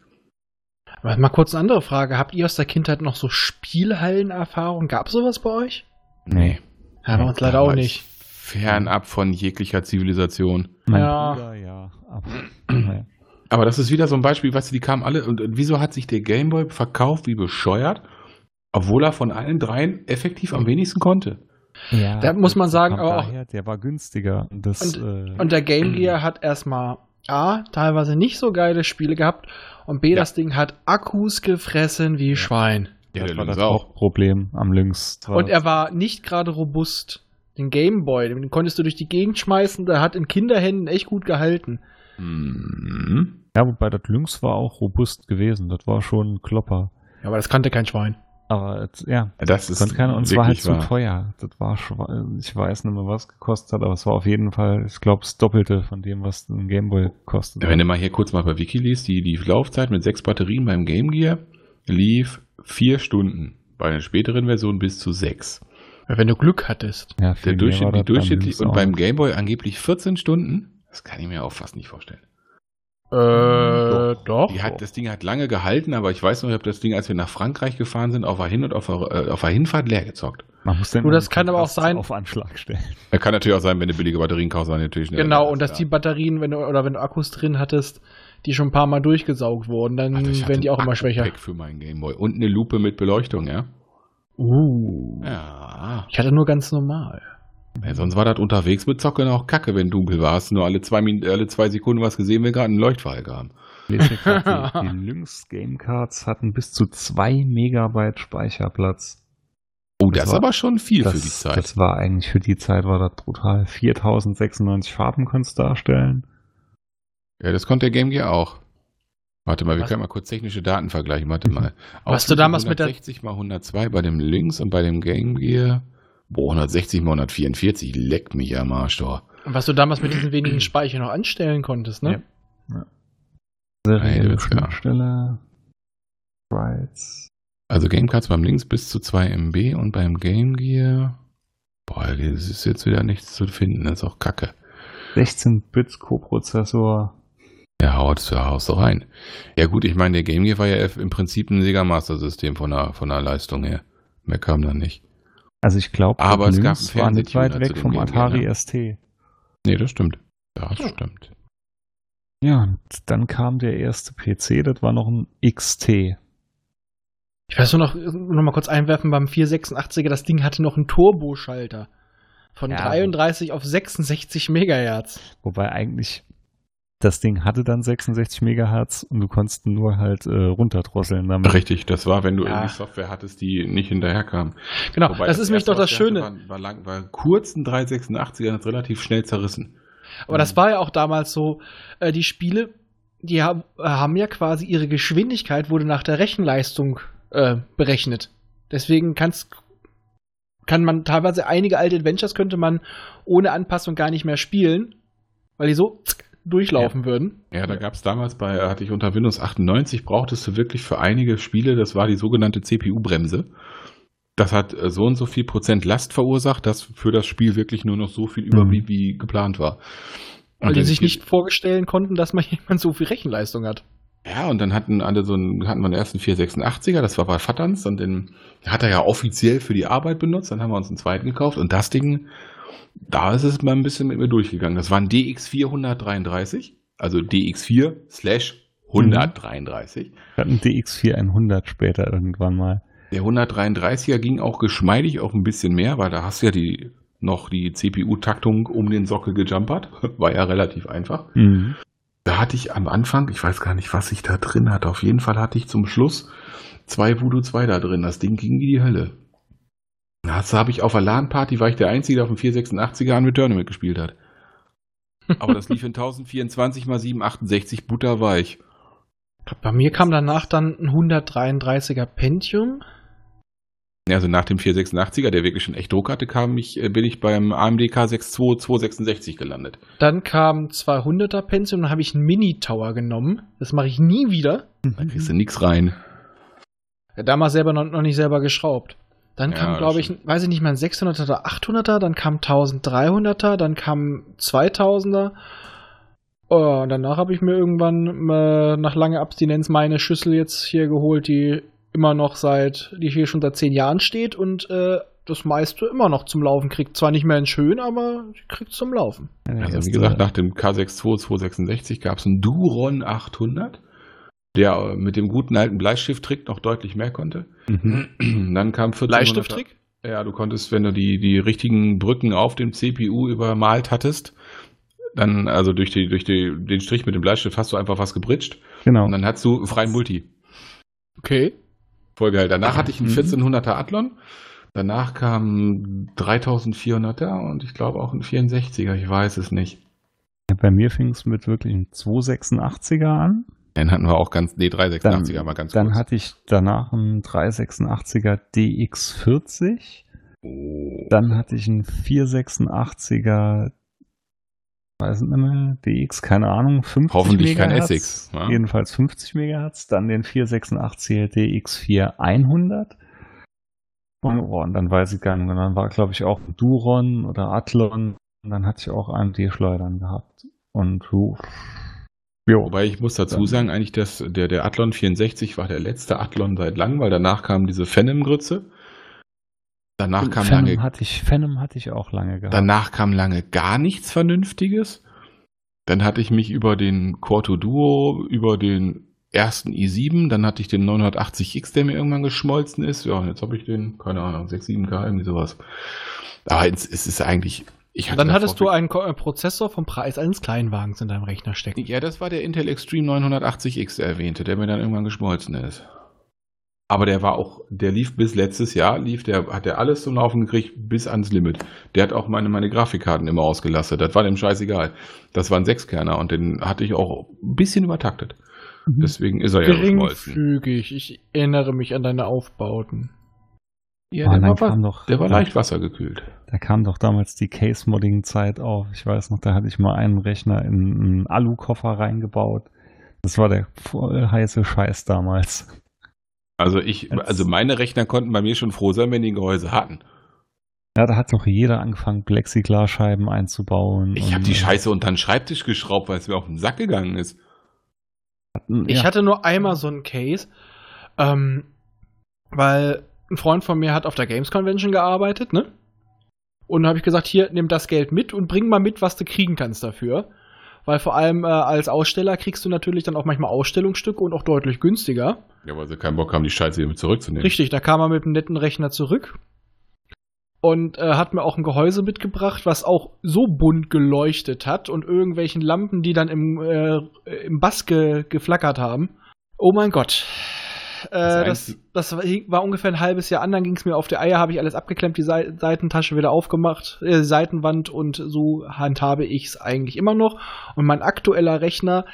Aber mal kurz eine andere Frage. Habt ihr aus der Kindheit noch so Spielhallenerfahrung? Gab es sowas bei euch? Nee. Ja, bei uns leider auch ich nicht. Fernab von jeglicher Zivilisation. Ja. Bruder, ja. Aber, das ist wieder so ein Beispiel, weißt du, die kamen alle und, und wieso hat sich der Game Boy verkauft wie bescheuert, obwohl er von allen dreien effektiv am wenigsten konnte? ja, Da muss man sagen, auch- daher, der war günstiger. Das, Und- äh, Und der Game Gear hat erstmal A, teilweise nicht so geile Spiele gehabt und B, Ja. das Ding hat Akkus gefressen wie Schwein. Ja, das der war Lynx das auch. Hauptproblem am Lynx. Und er war nicht gerade robust. Den Gameboy, den konntest du durch die Gegend schmeißen, der hat in Kinderhänden echt gut gehalten. Mhm. Ja, wobei das Lynx war auch robust gewesen. Das war schon ein Klopper. Ja, aber das kannte kein Schwein. Aber ja, Das ist keiner. Und es war halt zu wahr. teuer. Das war ich weiß nicht mehr, was es gekostet hat, aber es war auf jeden Fall, ich glaube, das Doppelte von dem, was ein Gameboy kostet. Wenn du mal hier kurz mal bei Wiki liest, die, die Laufzeit mit sechs Batterien beim Game Gear lief vier Stunden. Bei der späteren Version bis zu sechs. Wenn du Glück hattest. ja, Der Durchschnitt, die durchschnittlich und beim nicht. Game Boy angeblich 14 Stunden. Das kann ich mir auch fast nicht vorstellen. Äh, doch. Die hat, das Ding hat lange gehalten, aber ich weiß noch, ich habe das Ding, als wir nach Frankreich gefahren sind, auf der Hin- und auf der, äh, auf der Hinfahrt leer gezockt. Man muss den Du, das kann aber auch sein- auf Anschlag stellen. Er kann natürlich auch sein, wenn du billige Batterien kaufst, dann natürlich schneller. Genau, Das und dass ist die. Batterien, wenn du, oder wenn du Akkus drin hattest, die schon ein paar Mal durchgesaugt wurden, dann Alter, hatte werden die auch immer schwächer. Akku-Pack für meinen Gameboy und eine Lupe mit Beleuchtung, ja? Uh. Ja. Ich hatte nur ganz normal. Ja sonst war das unterwegs mit Zocken auch kacke, wenn dunkel war. Hast nur alle zwei, Min alle zwei Sekunden was gesehen, wenn gerade einen Leuchtfall kam. Die, die Lynx Gamecards hatten bis zu 2 Megabyte Speicherplatz. Oh, Das das, ist war- aber schon viel das, für die Zeit. Das war eigentlich für die Zeit war das brutal. 4096 Farben konntest du darstellen. ja, das konnte der Game Gear auch. Warte mal, wir Was- können mal kurz technische Daten vergleichen. Warte mal. Was du damals mit der- 160 mal 102 bei dem Lynx und bei dem Game Gear. Boah, 160 mal 144 leckt mich am Arsch, doch. Und was du damals mit diesen wenigen Speicher noch anstellen konntest, ne? Ja. Nein, Serielle das ist klar. Schnittstelle. Sprites. Also Gamecards beim Links bis zu 2 MB und beim Game Gear. Boah, das ist jetzt wieder nichts zu finden, das ist auch kacke. 16-Bit Co-Prozessor. Ja, haut, ja, haust doch rein. Ja gut, ich meine, der Game Gear war ja im Prinzip ein Sega Master System von der, von der Leistung her. Mehr kam dann nicht. Also ich glaube, Aber es gab war nicht weit weg vom Atari ne? ST. Nee, das stimmt. Das stimmt. Ja, und dann kam der erste PC, das war noch ein XT. Ich weiß nur noch, noch mal kurz einwerfen, beim 486er, das Ding hatte noch einen Turboschalter. Von Ja. 33 auf 66 Megahertz. Wobei eigentlich das Ding hatte dann 66 Megahertz und du konntest nur halt äh, runterdrosseln damit. Richtig, das war, wenn du Ja. irgendwie Software hattest, die nicht hinterherkam. Genau, Wobei das ist nämlich doch das Schöne. War, war, lang, war kurz ein 386er, hat relativ schnell zerrissen. Aber das war ja auch damals so, äh, die Spiele, die haben, äh, haben ja quasi ihre Geschwindigkeit wurde nach der Rechenleistung äh, berechnet. Deswegen kann's, kann man teilweise einige alte Adventures könnte man ohne Anpassung gar nicht mehr spielen, weil die so zack, durchlaufen würden. Ja, da gab es damals bei, hatte ich unter Windows 98, brauchtest du wirklich für einige Spiele, das war die sogenannte CPU-Bremse. Das hat äh, so und so viel Prozent Last verursacht, dass für das Spiel wirklich nur noch so viel überblieb, wie geplant war. Weil Und die sich ich- nicht vorstellen konnten, dass man jemand so viel Rechenleistung hat. Ja, und dann hatten alle so einen, hatten wir den ersten 486er, das war bei Vatterns, und den hat er ja offiziell für die Arbeit benutzt, dann haben wir uns einen zweiten gekauft, und das Ding, da ist es mal ein bisschen mit mir durchgegangen. Das war ein DX433, also DX4 slash 133. Wir hatten DX4 100 später irgendwann mal. Der 133er ging auch geschmeidig auf ein bisschen mehr, weil da hast du ja die, noch die CPU-Taktung um den Sockel gejumpert. War ja relativ einfach. Mhm. Da hatte ich am Anfang, ich weiß gar nicht, was ich da drin hatte. Auf jeden Fall hatte ich zum Schluss zwei Voodoo 2 da drin. Das Ding ging wie die Hölle. Das habe ich auf der LAN-Party, war ich der Einzige, der auf dem 486er an Return mitgespielt hat. Aber das lief in 1024 mal 768 butterweich. Bei mir kam danach dann ein 133er Pentium. Ja, Also nach dem 486er, der wirklich schon echt Druck hatte, kam ich, äh, bin ich beim AMD K62 266 gelandet. Dann kam 200er Pentium, dann habe ich einen Mini-Tower genommen. Das mache ich nie wieder. Da kriegst du nix rein. Ja, damals selber noch, noch nicht selber geschraubt. Dann Ja, kam, glaube ich, stimmt. weiß ich nicht mehr, ein 600er oder 800er, dann kam 1300er, dann kam 2000er. Oh, und danach habe ich mir irgendwann äh, nach langer Abstinenz meine Schüssel jetzt hier geholt, die immer noch seit, die hier schon seit zehn Jahren steht und äh, das meiste immer noch zum Laufen kriegt. Zwar nicht mehr in schön, aber kriegt zum Laufen. Also wie gesagt, nach dem K62 266 gab es einen Duron 800, der mit dem guten alten Bleistifttrick noch deutlich mehr konnte. Mhm. Dann kam 1400 Bleistifttrick? Ja, du konntest, wenn du die, die richtigen Brücken auf dem CPU übermalt hattest, dann, also durch, die, durch die, den Strich mit dem Bleistift hast du einfach was gebritscht Genau. und dann hast du freien Multi. Okay. Voll geil. Danach hatte ich einen Mhm. 1400er Athlon. Danach kam 3400er und ich glaube auch ein 64er, ich weiß es nicht. Bei mir fing es mit wirklich einem 286er an. Den hatten wir auch ganz, nee, 386er Dann, mal ganz dann kurz. hatte ich danach einen 386er DX40. oh. Dann hatte ich einen 486er, weiß nicht mehr, DX, keine Ahnung, 50 Hoffentlich kein Megahertz, Essex, ja. Jedenfalls 50 Megahertz. Dann den 486er DX4 100. Und, oh, und dann weiß ich gar nicht mehr. Dann war, glaube ich, auch Duron oder Athlon. Und dann hatte ich auch AMD-Schleudern gehabt. Und so. Jo. Wobei ich muss dazu sagen, eigentlich, dass der, der Athlon 64 war der letzte Athlon seit langem, weil danach kam diese Phenom-Grütze. Danach kam Phantom lange, hatte ich, Phantom hatte ich auch lange gehabt. danach kam lange gar nichts Vernünftiges. Dann hatte ich mich über den Corto Duo, über den ersten i7, dann hatte ich den 980X, der mir irgendwann geschmolzen ist. Ja, und jetzt habe ich den, keine Ahnung, 6, 7K, irgendwie sowas. Aber es, es ist eigentlich, Dann hattest du einen äh, Prozessor vom Preis eines Kleinwagens in deinem Rechner stecken. Ja, das war der Intel Extreme 980X erwähnte, der mir dann irgendwann geschmolzen ist. Aber der war auch, der lief bis letztes Jahr, lief der, hat der alles zum Laufen gekriegt bis ans Limit. Der hat auch meine, meine Grafikkarten immer ausgelastet. Das war dem scheißegal. Das waren Sechskerner und den hatte ich auch ein bisschen übertaktet. Mhm. Deswegen ist er ja geschmolzen. Geringfügig. Ich erinnere mich an deine Aufbauten. Ja, Oh, der, dann war, der war leicht wassergekühlt. Da kam doch damals die Case-Modding-Zeit auf. Ich weiß noch, da hatte ich mal einen Rechner in einen Alu-Koffer reingebaut. Das war der voll heiße Scheiß damals. Also ich, also meine Rechner konnten bei mir schon froh sein, wenn die ein Gehäuse hatten. Ja, da hat doch jeder angefangen, Plexiglasscheiben einzubauen. Ich habe die Scheiße unter den Schreibtisch geschraubt, weil es mir auf den Sack gegangen ist. Ich ja. hatte nur einmal so einen Case, ähm, weil ein Freund von mir hat auf der Games Convention gearbeitet, ne? Und habe ich gesagt, hier, nimm das Geld mit und bring mal mit, was du kriegen kannst dafür. Weil vor allem äh, als Aussteller kriegst du natürlich dann auch manchmal Ausstellungsstücke und auch deutlich günstiger. Ja, weil sie keinen Bock haben, die Scheiße wieder zurückzunehmen. Richtig, da kam er mit einem netten Rechner zurück und äh, hat mir auch ein Gehäuse mitgebracht, was auch so bunt geleuchtet hat und irgendwelchen Lampen, die dann im, äh, im Bass ge geflackert haben. Oh mein Gott. Äh, Das das, war, ungefähr ein halbes Jahr an, dann ging es mir auf der Eier, habe ich alles abgeklemmt, die Sei- Seitentasche wieder aufgemacht, äh, Seitenwand und so handhabe ich es eigentlich immer noch. Und mein aktueller Rechner,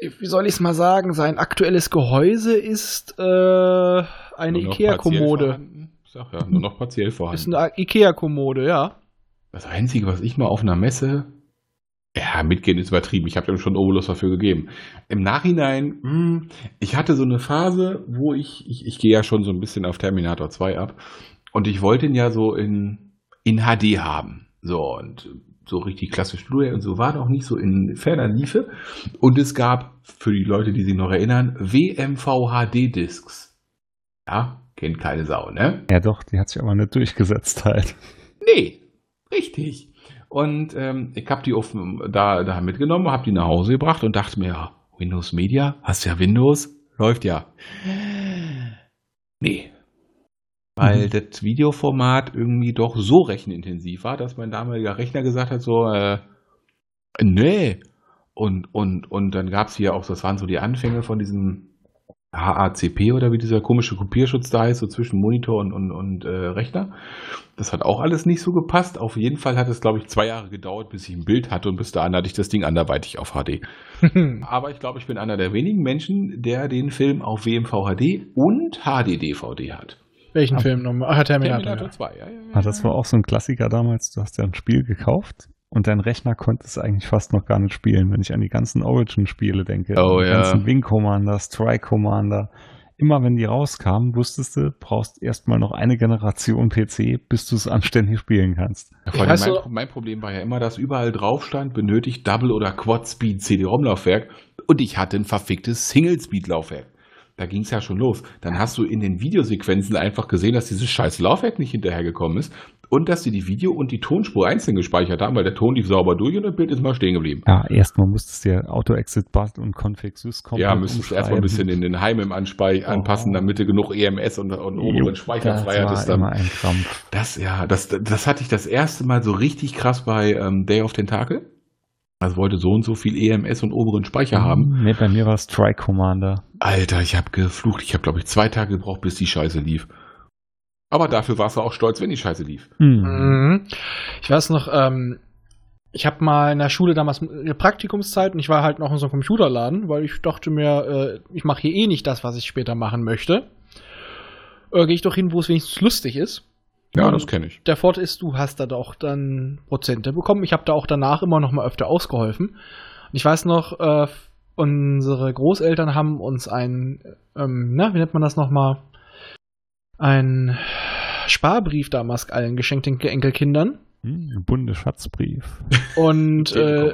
äh, wie soll ich es mal sagen, sein aktuelles Gehäuse ist äh, eine Ikea-Kommode. ja, nur noch partiell Ist vorhanden. eine Ikea-Kommode, ja. Das Einzige, was ich mal auf einer Messe. Ja, mitgehen ist übertrieben. Ich habe dem schon Obolus dafür gegeben. Im Nachhinein, mh, ich hatte so eine Phase, wo ich, ich, ich gehe ja schon so ein bisschen auf Terminator 2 ab. Und ich wollte ihn ja so in, in HD haben. So, und so richtig klassisch Blu-ray und so war doch nicht so in ferner Liefe. Und es gab, für die Leute, die sich noch erinnern, WMV HD-Discs. Ja, kennt keine Sau, ne? Ja, doch, die hat sich aber nicht durchgesetzt halt. Nee, richtig. Und ähm, ich habe die auf, da, da mitgenommen, habe die nach Hause gebracht und dachte mir, ja, Windows Media, hast ja Windows, läuft ja. Nee. Weil Mhm. das Videoformat irgendwie doch so rechenintensiv war, dass mein damaliger Rechner gesagt hat, so, äh, nee. Und, und, und dann gab es hier auch, das waren so die Anfänge von diesem HACP oder wie dieser komische Kopierschutz da ist, so zwischen Monitor und, und, und äh, Rechner. Das hat auch alles nicht so gepasst. Auf jeden Fall hat es, glaube ich, zwei Jahre gedauert, bis ich ein Bild hatte und bis dahin hatte ich das Ding anderweitig auf HD. Aber ich glaube, ich bin einer der wenigen Menschen, der den Film auf WMV HD und HD-DVD hat. Welchen Ah. Film nochmal? Ach, Terminator. Terminator ja. 2, ja, ja, ja. Ah, das war auch so ein Klassiker damals. Du hast ja ein Spiel gekauft und dein Rechner konnte es eigentlich fast noch gar nicht spielen, wenn ich an die ganzen Origin-Spiele denke. Oh, die ja. ganzen Wing Commander, Strike Commander. Immer wenn die rauskamen, wusstest du, brauchst erstmal noch eine Generation PC, bis du es anständig spielen kannst. Ja, vor allem Weißt mein, mein Problem war ja immer, dass überall drauf stand, benötigt Double- oder Quad-Speed CD-ROM-Laufwerk und ich hatte ein verficktes Single-Speed-Laufwerk. Da ging es ja schon los. Dann hast du in den Videosequenzen einfach gesehen, dass dieses scheiß Laufwerk nicht hinterhergekommen ist und dass sie die Video- und die Tonspur einzeln gespeichert haben, weil der Ton lief sauber durch und das Bild ist mal stehen geblieben. Ja, erstmal musstest du dir Auto-Exit-Bus und Config-Sys Ja, müsstest du erstmal ein bisschen in den Heimem anspei- anpassen, damit du genug EMS und, und oberen Speicher frei Das war Dann. immer ein Krampf. Das, ja, das, das hatte ich das erste Mal so richtig krass bei ähm, Day of Tentacle. Das wollte so und so viel EMS und oberen Speicher haben. Nee, bei mir war es Strike Commander. Alter, ich habe geflucht. Ich habe, glaube ich, zwei Tage gebraucht, bis die Scheiße lief. Aber dafür warst du auch stolz, wenn die Scheiße lief. Hm. Mhm. Ich weiß noch, ähm, ich habe mal in der Schule damals eine Praktikumszeit und ich war halt noch in so einem Computerladen, weil ich dachte mir, äh, ich mache hier eh nicht das, was ich später machen möchte. Äh, Gehe ich doch hin, wo es wenigstens lustig ist. Ja, Und das kenne ich. Der Vorteil ist, du hast da doch dann Prozente bekommen. Ich habe da auch danach immer noch mal öfter ausgeholfen. Und ich weiß noch, äh, unsere Großeltern haben uns ein, ähm, na, wie nennt man das noch mal? Ein Sparbrief damals allen geschenkt den Enkelkindern. Hm, Bundesschatzbrief. Und äh,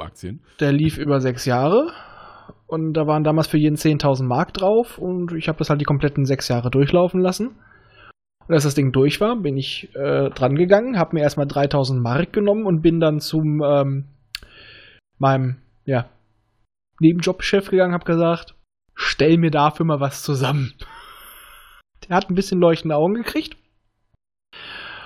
der lief über sechs Jahre. Und da waren damals für jeden 10.000 Mark drauf. Und ich habe das halt die kompletten sechs Jahre durchlaufen lassen. Und als das Ding durch war, bin ich äh, dran gegangen, habe mir erstmal 3000 Mark genommen und bin dann zum ähm, meinem ja, Nebenjobchef gegangen, habe gesagt, stell mir dafür mal was zusammen. Der hat ein bisschen leuchtende Augen gekriegt.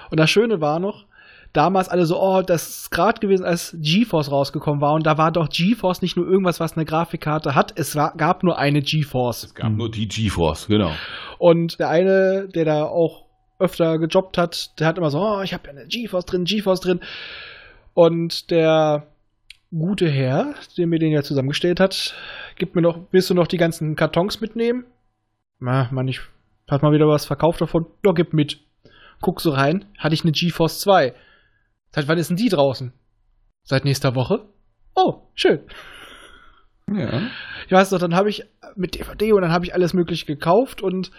Und das Schöne war noch, damals alle so, oh, das ist gerade gewesen, als GeForce rausgekommen war. Und da war doch GeForce nicht nur irgendwas, was eine Grafikkarte hat, es war, gab nur eine GeForce. Es gab Hm. nur die GeForce, genau. Und der eine, der da auch öfter gejobbt hat, der hat immer so, oh, ich habe ja eine GeForce drin, GeForce drin. Und der gute Herr, der mir den ja zusammengestellt hat, gibt mir noch, willst du noch die ganzen Kartons mitnehmen? Na, Mann, ich hat mal wieder was verkauft davon. Ja, gib mit. Guck so rein, hatte ich eine GeForce 2. Seit wann ist denn die draußen? Seit nächster Woche? Oh, schön. Ja. Ich weiß noch, dann habe ich mit DVD und dann habe ich alles mögliche gekauft und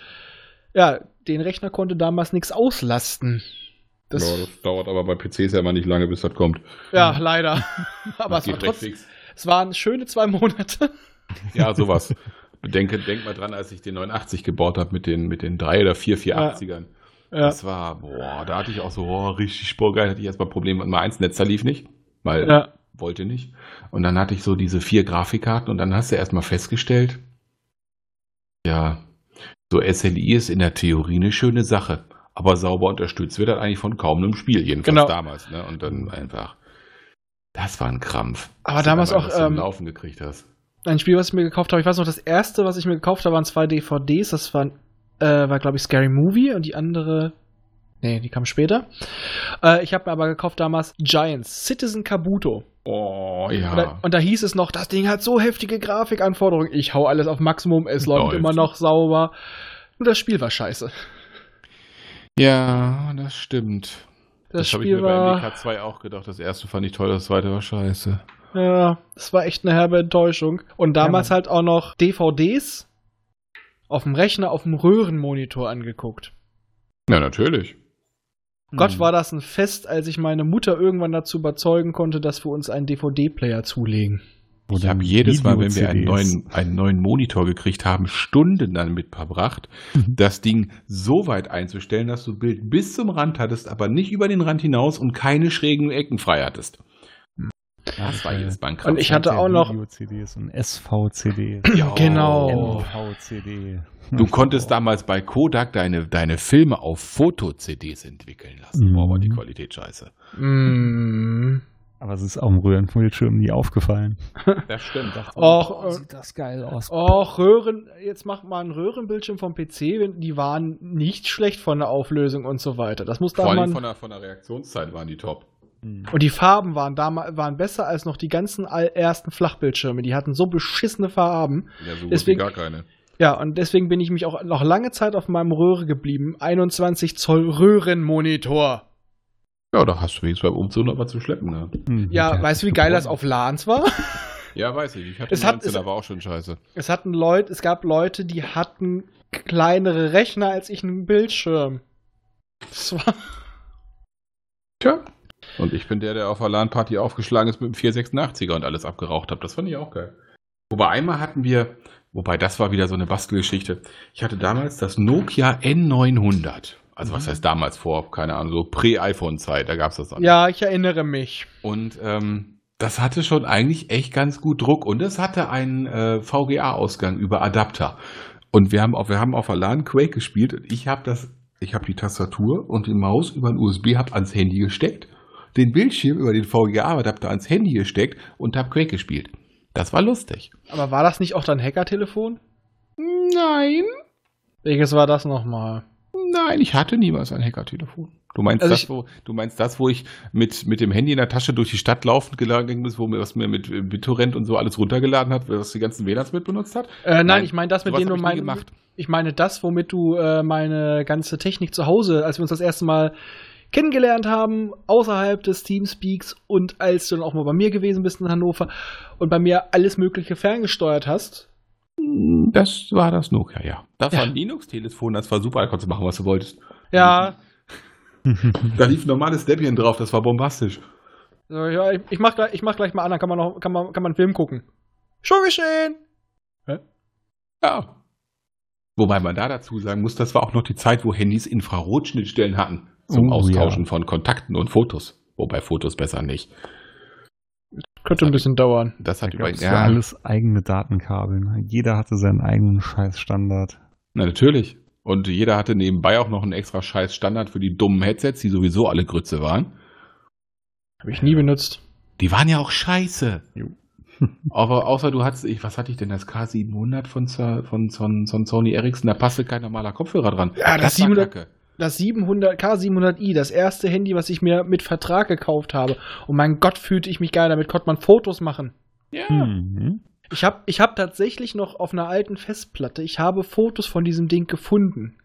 ja, den Rechner konnte damals nichts auslasten. Das, ja, das dauert aber bei PCs ja immer nicht lange, bis das kommt. ja, leider. Aber es, war trotzdem, es waren schöne zwei Monate. Ja, sowas. Denke, denk mal dran, als ich den 89 gebaut habe mit den, mit den drei oder vier 480ern. Ja, Das war, boah, da hatte ich auch so, oh, richtig sporgeil, hatte ich erstmal Probleme. Und mal eins, Netzer lief nicht, weil ja, wollte nicht. Und dann hatte ich so diese vier Grafikkarten und dann hast du erstmal festgestellt, ja, so SLI ist in der Theorie eine schöne Sache, aber sauber unterstützt wird das eigentlich von kaum einem Spiel, jedenfalls Genau. damals. Ne? Und dann einfach, das war ein Krampf. Aber dass du damals auch, was zum ähm, Laufen gekriegt hast. Ein Spiel, was ich mir gekauft habe. Ich weiß noch, das erste, was ich mir gekauft habe, waren zwei DVDs. Das waren, äh, war, glaube ich, Scary Movie und die andere. Nee, die kam später. Äh, ich habe mir aber gekauft damals Giants, Citizen Kabuto. Oh, Und, ja. da, und da hieß es noch, das Ding hat so heftige Grafikanforderungen. Ich hau alles auf Maximum, es läuft Läuft. immer noch sauber. Nur das Spiel war scheiße. Ja, das stimmt. Das, Das, habe ich mir bei war, MDK2 auch gedacht. Das erste fand ich toll, das zweite war scheiße. Ja, das war echt eine herbe Enttäuschung. Und damals Ja, halt auch noch DVDs auf dem Rechner, auf dem Röhrenmonitor angeguckt. Ja, natürlich. Gott, Hm. war das ein Fest, als ich meine Mutter irgendwann dazu überzeugen konnte, dass wir uns einen DVD-Player zulegen. Wo Ich habe jedes Mal, wenn wir einen neuen, einen neuen Monitor gekriegt haben, Stunden damit verbracht, Mhm. das Ding so weit einzustellen, dass du Bild bis zum Rand hattest, aber nicht über den Rand hinaus und keine schrägen Ecken frei hattest. Das war äh, jedes Krampf. Und ich hatte auch noch- Video-CDs und SV-CDs. Ja, Genau. MV-CD. Du konntest damals bei Kodak deine, deine Filme auf Foto-CDs entwickeln lassen. Mhm. Boah, war die Qualität scheiße. Mm. Aber es ist auch im Röhrenbildschirm nie aufgefallen. Das stimmt. Och, äh, sieht das geil aus. Och, Röhren, jetzt macht mal einen Röhrenbildschirm vom PC, die waren nicht schlecht von der Auflösung und so weiter. Das muss da Vor allem man. von der, von der Reaktionszeit waren die top. Hm. Und die Farben waren damals waren besser als noch die ganzen all- ersten Flachbildschirme. Die hatten so beschissene Farben. Ja, so gut Deswegen- wie gar keine. Ja, und deswegen bin ich mich auch noch lange Zeit auf meinem Röhre geblieben. 21 Zoll Röhrenmonitor. Ja, da hast du wenigstens beim Umzug noch was zu schleppen. Ne? Hm, Ja, der weißt du, wie geil das auf LANs war? Ja, weiß ich. Ich hatte Es hat, es- aber auch schon scheiße. Es hatten Leute, es gab Leute, die hatten kleinere Rechner als ich einen Bildschirm. Das war Tja. Und ich bin der, der auf der LAN-Party aufgeschlagen ist mit dem 486er und alles abgeraucht hat. Das fand ich auch geil. Wobei einmal hatten wir, wobei das war wieder so eine Bastelgeschichte. Ich hatte damals das Nokia N900. Also was heißt damals vor, keine Ahnung, so Prä-iPhone-Zeit, da gab es das dann. Ja, ich erinnere mich. Und ähm, das hatte schon eigentlich echt ganz gut Druck und es hatte einen äh, VGA-Ausgang über Adapter. Und wir haben auf, wir haben auf der LAN Quake gespielt und ich habe das, ich habe die Tastatur und die Maus über einen USB-Hub ans Handy gesteckt. Den Bildschirm über den VGA-Adapter ans Handy gesteckt und hab Quake gespielt. Das war lustig. Aber war das nicht auch dein Hacker-Telefon? Nein, Welches war das nochmal? nein, ich hatte niemals ein Hacker-Telefon. Du meinst, Also das, wo, du meinst das, wo ich mit, mit dem Handy in der Tasche durch die Stadt laufend gegangen bin, wo mir was mir mit äh, BitTorrent und so alles runtergeladen hat, was die ganzen WLANs mit benutzt hat? Äh, nein, Nein, ich meine das, mit dem du gemacht. ich meine das, womit du äh, meine ganze Technik zu Hause, als wir uns das erste Mal kennengelernt haben, außerhalb des Teamspeaks und als du dann auch mal bei mir gewesen bist in Hannover und bei mir alles Mögliche ferngesteuert hast. Das war das Nokia, ja. Das Ja. war ein Linux-Telefon, das war super, da konntest du machen, was du wolltest. Ja, Da lief ein normales Debian drauf, das war bombastisch. so, ja ich, ich, mach gleich, ich mach gleich mal an, dann kann man, noch, kann, man, kann man einen Film gucken. Schon geschehen! Ja. Wobei man da dazu sagen muss, das war auch noch die Zeit, wo Handys Infrarotschnittstellen hatten zum Oh, Austauschen ja. von Kontakten und Fotos. Wobei Fotos besser nicht. Könnte ein bisschen dauern. Das hat Da über für alles eigene Datenkabel. Jeder hatte seinen eigenen Scheißstandard. Na, natürlich. Und jeder hatte nebenbei auch noch einen extra scheiß Standard für die dummen Headsets, die sowieso alle Grütze waren. Habe ich nie benutzt. Die waren ja auch scheiße. Jo. Aber außer du hattest, ich, was hatte ich denn, das K700 von, von, von, von Sony Ericsson, da passte kein normaler Kopfhörer dran. Ja, das war 700 Kacke. Das 700, K700i, das erste Handy, was ich mir mit Vertrag gekauft habe. Und mein Gott, fühlte ich mich geil, damit konnte man Fotos machen. Ja. Mhm. Ich habe ich hab tatsächlich noch auf einer alten Festplatte, ich habe Fotos von diesem Ding gefunden.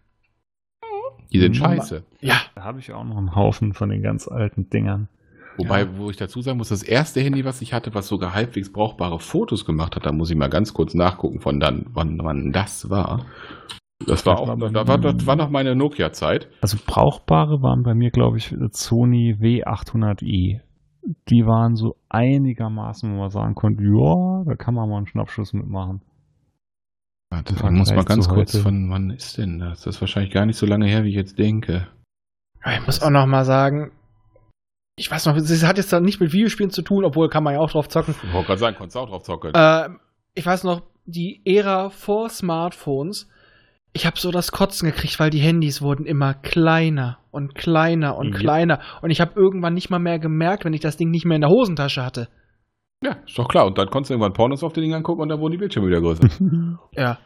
Die sind Mama. scheiße. Ja, Da habe ich auch noch einen Haufen von den ganz alten Dingern. Wobei, wo ich dazu sagen muss, das erste Handy, was ich hatte, was sogar halbwegs brauchbare Fotos gemacht hat, da muss ich mal ganz kurz nachgucken, von dann, wann, wann das war. Das war auch, da war, das war noch meine Nokia-Zeit. Also brauchbare waren bei mir, glaube ich, Sony W800i. Die waren so einigermaßen, wo man sagen konnte, ja, da kann man mal einen Schnappschuss mitmachen. Warte, ich muss mal ganz zu kurz heute. von, wann ist denn das? Das ist wahrscheinlich gar nicht so lange her, wie ich jetzt denke. ich muss auch noch mal sagen, ich weiß noch, es hat jetzt dann nicht mit Videospielen zu tun, obwohl kann man ja auch drauf zocken. Ich wollte gerade sagen, konntest du auch drauf zocken. Äh, ich weiß noch, die Ära vor Smartphones, ich habe so das Kotzen gekriegt, weil die Handys wurden immer kleiner und kleiner und Ja. kleiner. Und ich habe irgendwann nicht mal mehr gemerkt, wenn ich das Ding nicht mehr in der Hosentasche hatte. ja, ist doch klar. Und dann konntest du irgendwann Pornos auf den Ding angucken und dann wurden die Bildschirme wieder größer. Ja.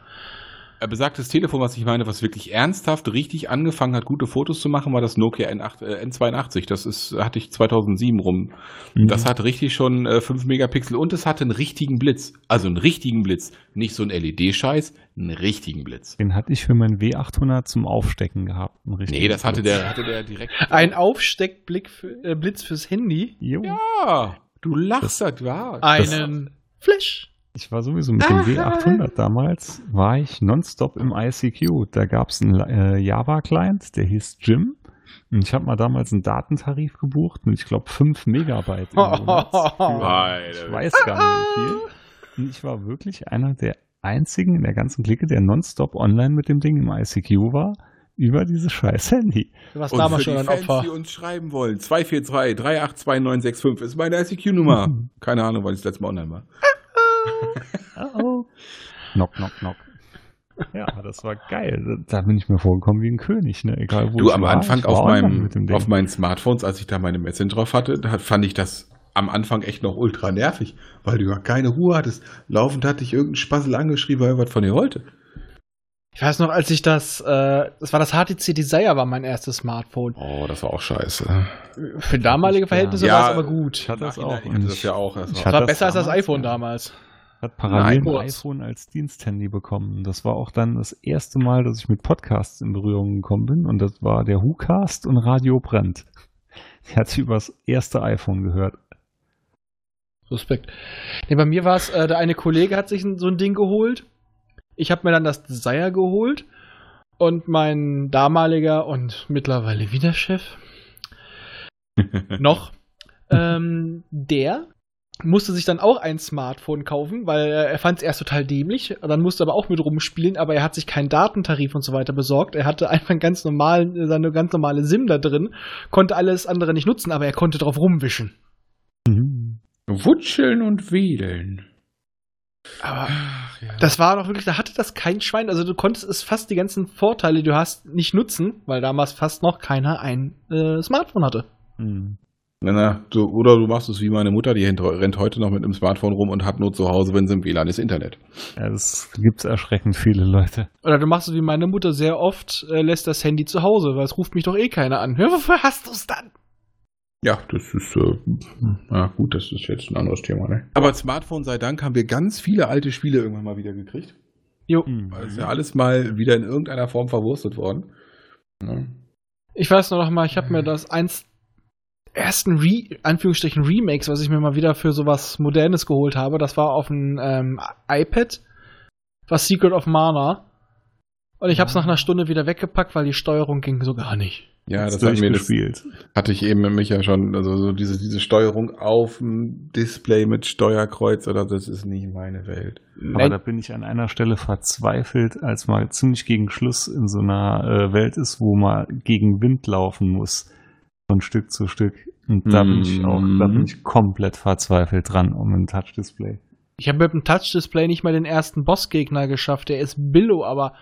Äh, Besagtes Telefon, was ich meine, was wirklich ernsthaft richtig angefangen hat, gute Fotos zu machen, war das Nokia N8, äh, N82. Das ist, hatte ich 2007 rum. Das hat richtig schon äh, 5 Megapixel und es hatte einen richtigen Blitz. Also einen richtigen Blitz. Nicht so ein LED-Scheiß, einen richtigen Blitz. Den hatte ich für meinen W800 zum Aufstecken gehabt. einen Nee, das hatte Blitz. der, hatte der direkt. Ein Aufsteckblick für, äh, Blitz fürs Handy. Jo. Ja, du lachst, das war. Einen Flash. Ich war sowieso mit dem W800 damals, war ich nonstop im ICQ. Da gab es einen äh, Java-Client, der hieß Jim. Und ich habe mal damals einen Datentarif gebucht mit, ich glaube, 5 Megabyte im Monat. Für, ich weiß gar nicht viel. Und ich war wirklich einer der einzigen in der ganzen Clique, der nonstop online mit dem Ding im ICQ war, über dieses scheiß Handy. Du warst Und damals für schon die ein Fans, Opfer. die uns schreiben wollen, 243 382965 ist meine ICQ-Nummer. Keine Ahnung, wann ich das letzte Mal online war. Oh. Knock, knock, knock. Ja, das war geil. Da bin ich mir vorgekommen wie ein König, ne? Egal wo Du, ich am war, Anfang ich war auf, meinem, mit dem Ding. auf meinen Smartphones, als ich da meine Message drauf hatte, da fand ich das am Anfang echt noch ultra nervig, weil du ja keine Ruhe hattest. Laufend hatte ich irgendeinen Spassel angeschrieben, weil er was von dir wollte. Ich weiß noch, als ich das, äh, das war das HTC Desire, war mein erstes Smartphone. Oh, das war auch scheiße. Für damalige Verhältnisse Ja, war es aber gut. Ich hatte das auch. Ich hatte das ja auch. Das Ich war, hatte war das besser als das iPhone ja. damals. Hat parallel Nein. ein iPhone als Diensthandy bekommen. Das war auch dann das erste Mal, dass ich mit Podcasts in Berührung gekommen bin. Und das war der WhoCast und Radio Brennt. Die hat sich übers erste iPhone gehört. Suspekt. Nee, bei mir war es, äh, der eine Kollege hat sich so ein Ding geholt. Ich habe mir dann das Desire geholt. Und mein damaliger und mittlerweile wieder Chef, noch, ähm, der musste sich dann auch ein Smartphone kaufen, weil er fand es erst total dämlich. Dann musste aber auch mit rumspielen, aber er hat sich keinen Datentarif und so weiter besorgt. Er hatte einfach einen ganz normalen, seine ganz normale SIM da drin, konnte alles andere nicht nutzen, aber er konnte drauf rumwischen. Mhm. Wutscheln und Wedeln. Aber ja. Das war doch wirklich, da hatte das kein Schwein. Also du konntest es fast die ganzen Vorteile, die du hast, nicht nutzen, weil damals fast noch keiner ein äh, Smartphone hatte. Mhm. Na, na, du, oder du machst es wie meine Mutter, die rennt heute noch mit einem Smartphone rum und hat nur zu Hause, wenn sie im WLAN ist, Internet. Ja, das gibt's erschreckend viele Leute. Oder du machst es wie meine Mutter sehr oft, äh, lässt das Handy zu Hause, weil es ruft mich doch eh keiner an. Ja, wofür hast du es dann? Ja, das ist, äh, na gut, das ist jetzt ein anderes Thema, ne? Aber Smartphone sei Dank haben wir ganz viele alte Spiele irgendwann mal wieder gekriegt. Jo. Weil es ist ja alles mal wieder in irgendeiner Form verwurstet worden. Ja. Ich weiß nur noch mal, ich habe mir das eins ersten Re Anführungsstrichen Remakes, was ich mir mal wieder für sowas Modernes geholt habe, das war auf dem ähm, iPad, was Secret of Mana. Und ich habe es nach einer Stunde wieder weggepackt, weil die Steuerung ging so gar nicht. Ja, das hat mir das, durchgespielt. hatte ich eben mit Micha schon, also so diese, diese Steuerung auf dem Display mit Steuerkreuz oder das ist nicht meine Welt. Aber Nein. da bin ich an einer Stelle verzweifelt, als mal ziemlich gegen Schluss in so einer äh, Welt ist, wo man gegen Wind laufen muss. Von Stück zu Stück. Und da bin ich auch, da bin ich komplett verzweifelt dran um ein Touch-Display. Ich habe mit dem Touch-Display nicht mal den ersten Bossgegner geschafft. Der ist Billo, aber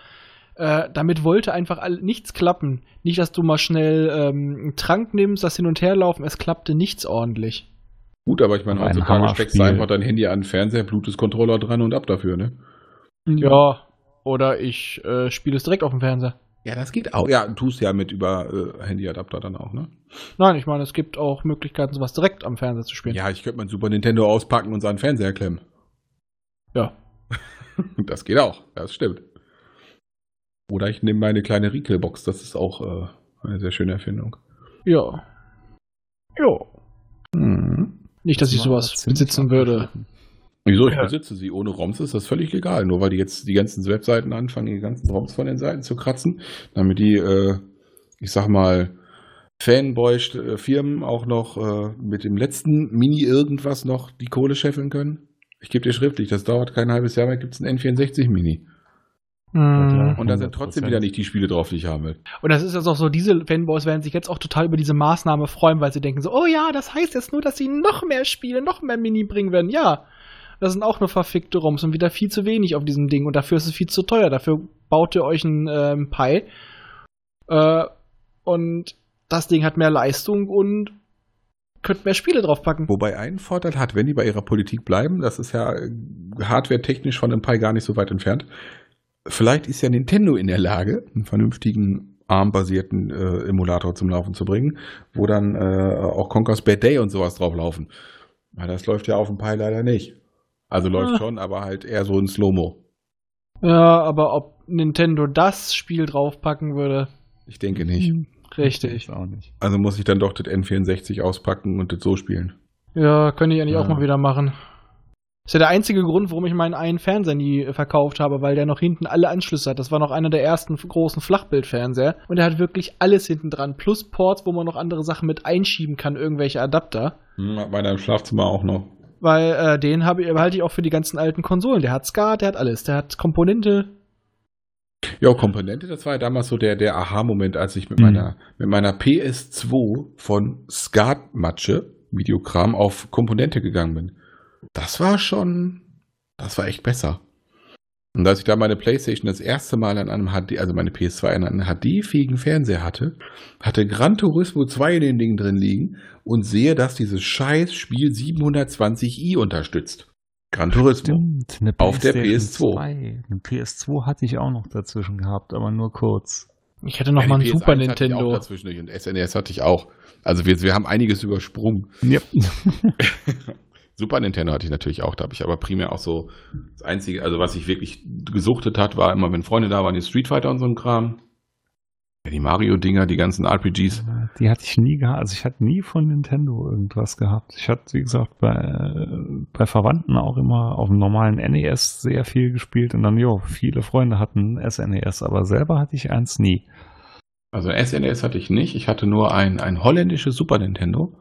äh, damit wollte einfach all, nichts klappen. Nicht, dass du mal schnell ähm, einen Trank nimmst, das hin und her laufen. Es klappte nichts ordentlich. Gut, aber ich meine, heutzutage steckst du einfach dein Handy an den Fernseher, Bluetooth-Controller dran und ab dafür, ne? Ja. Oder ich äh, spiele es direkt auf dem Fernseher. Ja, das geht auch. Ja, tust ja mit über äh, Handyadapter dann auch, ne? Nein, ich meine, es gibt auch Möglichkeiten, sowas direkt am Fernseher zu spielen. Ja, ich könnte mein Super Nintendo auspacken und seinen Fernseher klemmen. Ja. Das geht auch, das stimmt. Oder ich nehme meine kleine Riekelbox, das ist auch äh, eine sehr schöne Erfindung. Ja. Ja. Mhm. Nicht, dass ich war sowas besitzen würde. abgeschnitten. Wieso? Ich Ja. besitze sie. Ohne ROMs ist das völlig legal. Nur weil die jetzt die ganzen Webseiten anfangen, die ganzen ROMs von den Seiten zu kratzen, damit die, äh, ich sag mal, Fanboy-Firmen auch noch äh, mit dem letzten Mini-Irgendwas noch die Kohle scheffeln können. Ich gebe dir schriftlich, das dauert kein halbes Jahr mehr, gibt es ein N64-Mini. Mhm. Und da sind trotzdem 100%. wieder nicht die Spiele drauf, die ich haben will. Und das ist jetzt auch so, diese Fanboys werden sich jetzt auch total über diese Maßnahme freuen, weil sie denken so, oh ja, das heißt jetzt nur, dass sie noch mehr Spiele, noch mehr Mini bringen werden. Ja, das sind auch nur verfickte ROMs und wieder viel zu wenig auf diesem Ding und dafür ist es viel zu teuer. Dafür baut ihr euch ein ähm, Pi äh, und das Ding hat mehr Leistung und könnt mehr Spiele draufpacken. Wobei einen Vorteil hat, wenn die bei ihrer Politik bleiben, das ist ja äh, hardware-technisch von dem Pi gar nicht so weit entfernt. Vielleicht ist ja Nintendo in der Lage, einen vernünftigen ARM-basierten äh, Emulator zum Laufen zu bringen, wo dann äh, auch Conker's Bad Day und sowas drauf laufen. Weil das läuft ja auf dem Pi leider nicht. Also läuft Ah. schon, aber halt eher so in Slow-Mo. Ja, aber ob Nintendo das Spiel draufpacken würde, Ich denke nicht. richtig. Ich auch nicht. Also muss ich dann doch das N64 auspacken und das so spielen. Ja, könnte ich eigentlich auch Ja. mal wieder machen. ist ja der einzige Grund, warum ich meinen einen Fernseher nie äh, verkauft habe, weil der noch hinten alle Anschlüsse hat. Das war noch einer der ersten großen Flachbildfernseher. Und der hat wirklich alles hinten dran. Plus Ports, wo man noch andere Sachen mit einschieben kann, irgendwelche Adapter. Hm, hat meiner im Schlafzimmer auch noch. Weil äh, den habe ich, behalte ich auch für die ganzen alten Konsolen. Der hat SCART, der hat alles. Der hat Komponente. Ja, Komponente, das war ja damals so der, der Aha-Moment, als ich mit Mhm. meiner, mit meiner PS2 von Skat-Matsche, Videokram, auf Komponente gegangen bin. Das war schon, das war echt besser. Und als ich da meine Playstation das erste Mal an einem HD, also meine PS2 an einem HD-fähigen Fernseher hatte, hatte Gran Turismo 2 in den Dingen drin liegen und sehe, dass dieses scheiß Spiel 720i unterstützt. Gran Turismo. Stimmt, eine Auf der PlayStation PS2. 2. Eine PS2 hatte ich auch noch dazwischen gehabt, aber nur kurz. Ich hätte noch Ja, mal einen Super PS1 hatte ich auch Nintendo. dazwischen und SNES hatte ich auch. Also wir, wir haben einiges übersprungen. Ja. Super Nintendo hatte ich natürlich auch, da habe ich aber primär auch so das einzige, also was ich wirklich gesuchtet hat, war immer, wenn Freunde da waren, die Street Fighter und so ein Kram. Ja, die Mario-Dinger, die ganzen RPGs. Die hatte ich nie gehabt. Also ich hatte nie von Nintendo irgendwas gehabt. Ich hatte, wie gesagt, bei, äh, bei Verwandten auch immer auf dem normalen NES sehr viel gespielt und dann, jo, viele Freunde hatten SNES, aber selber hatte ich eins nie. Also SNES hatte ich nicht. Ich hatte nur ein, ein holländisches Super Nintendo,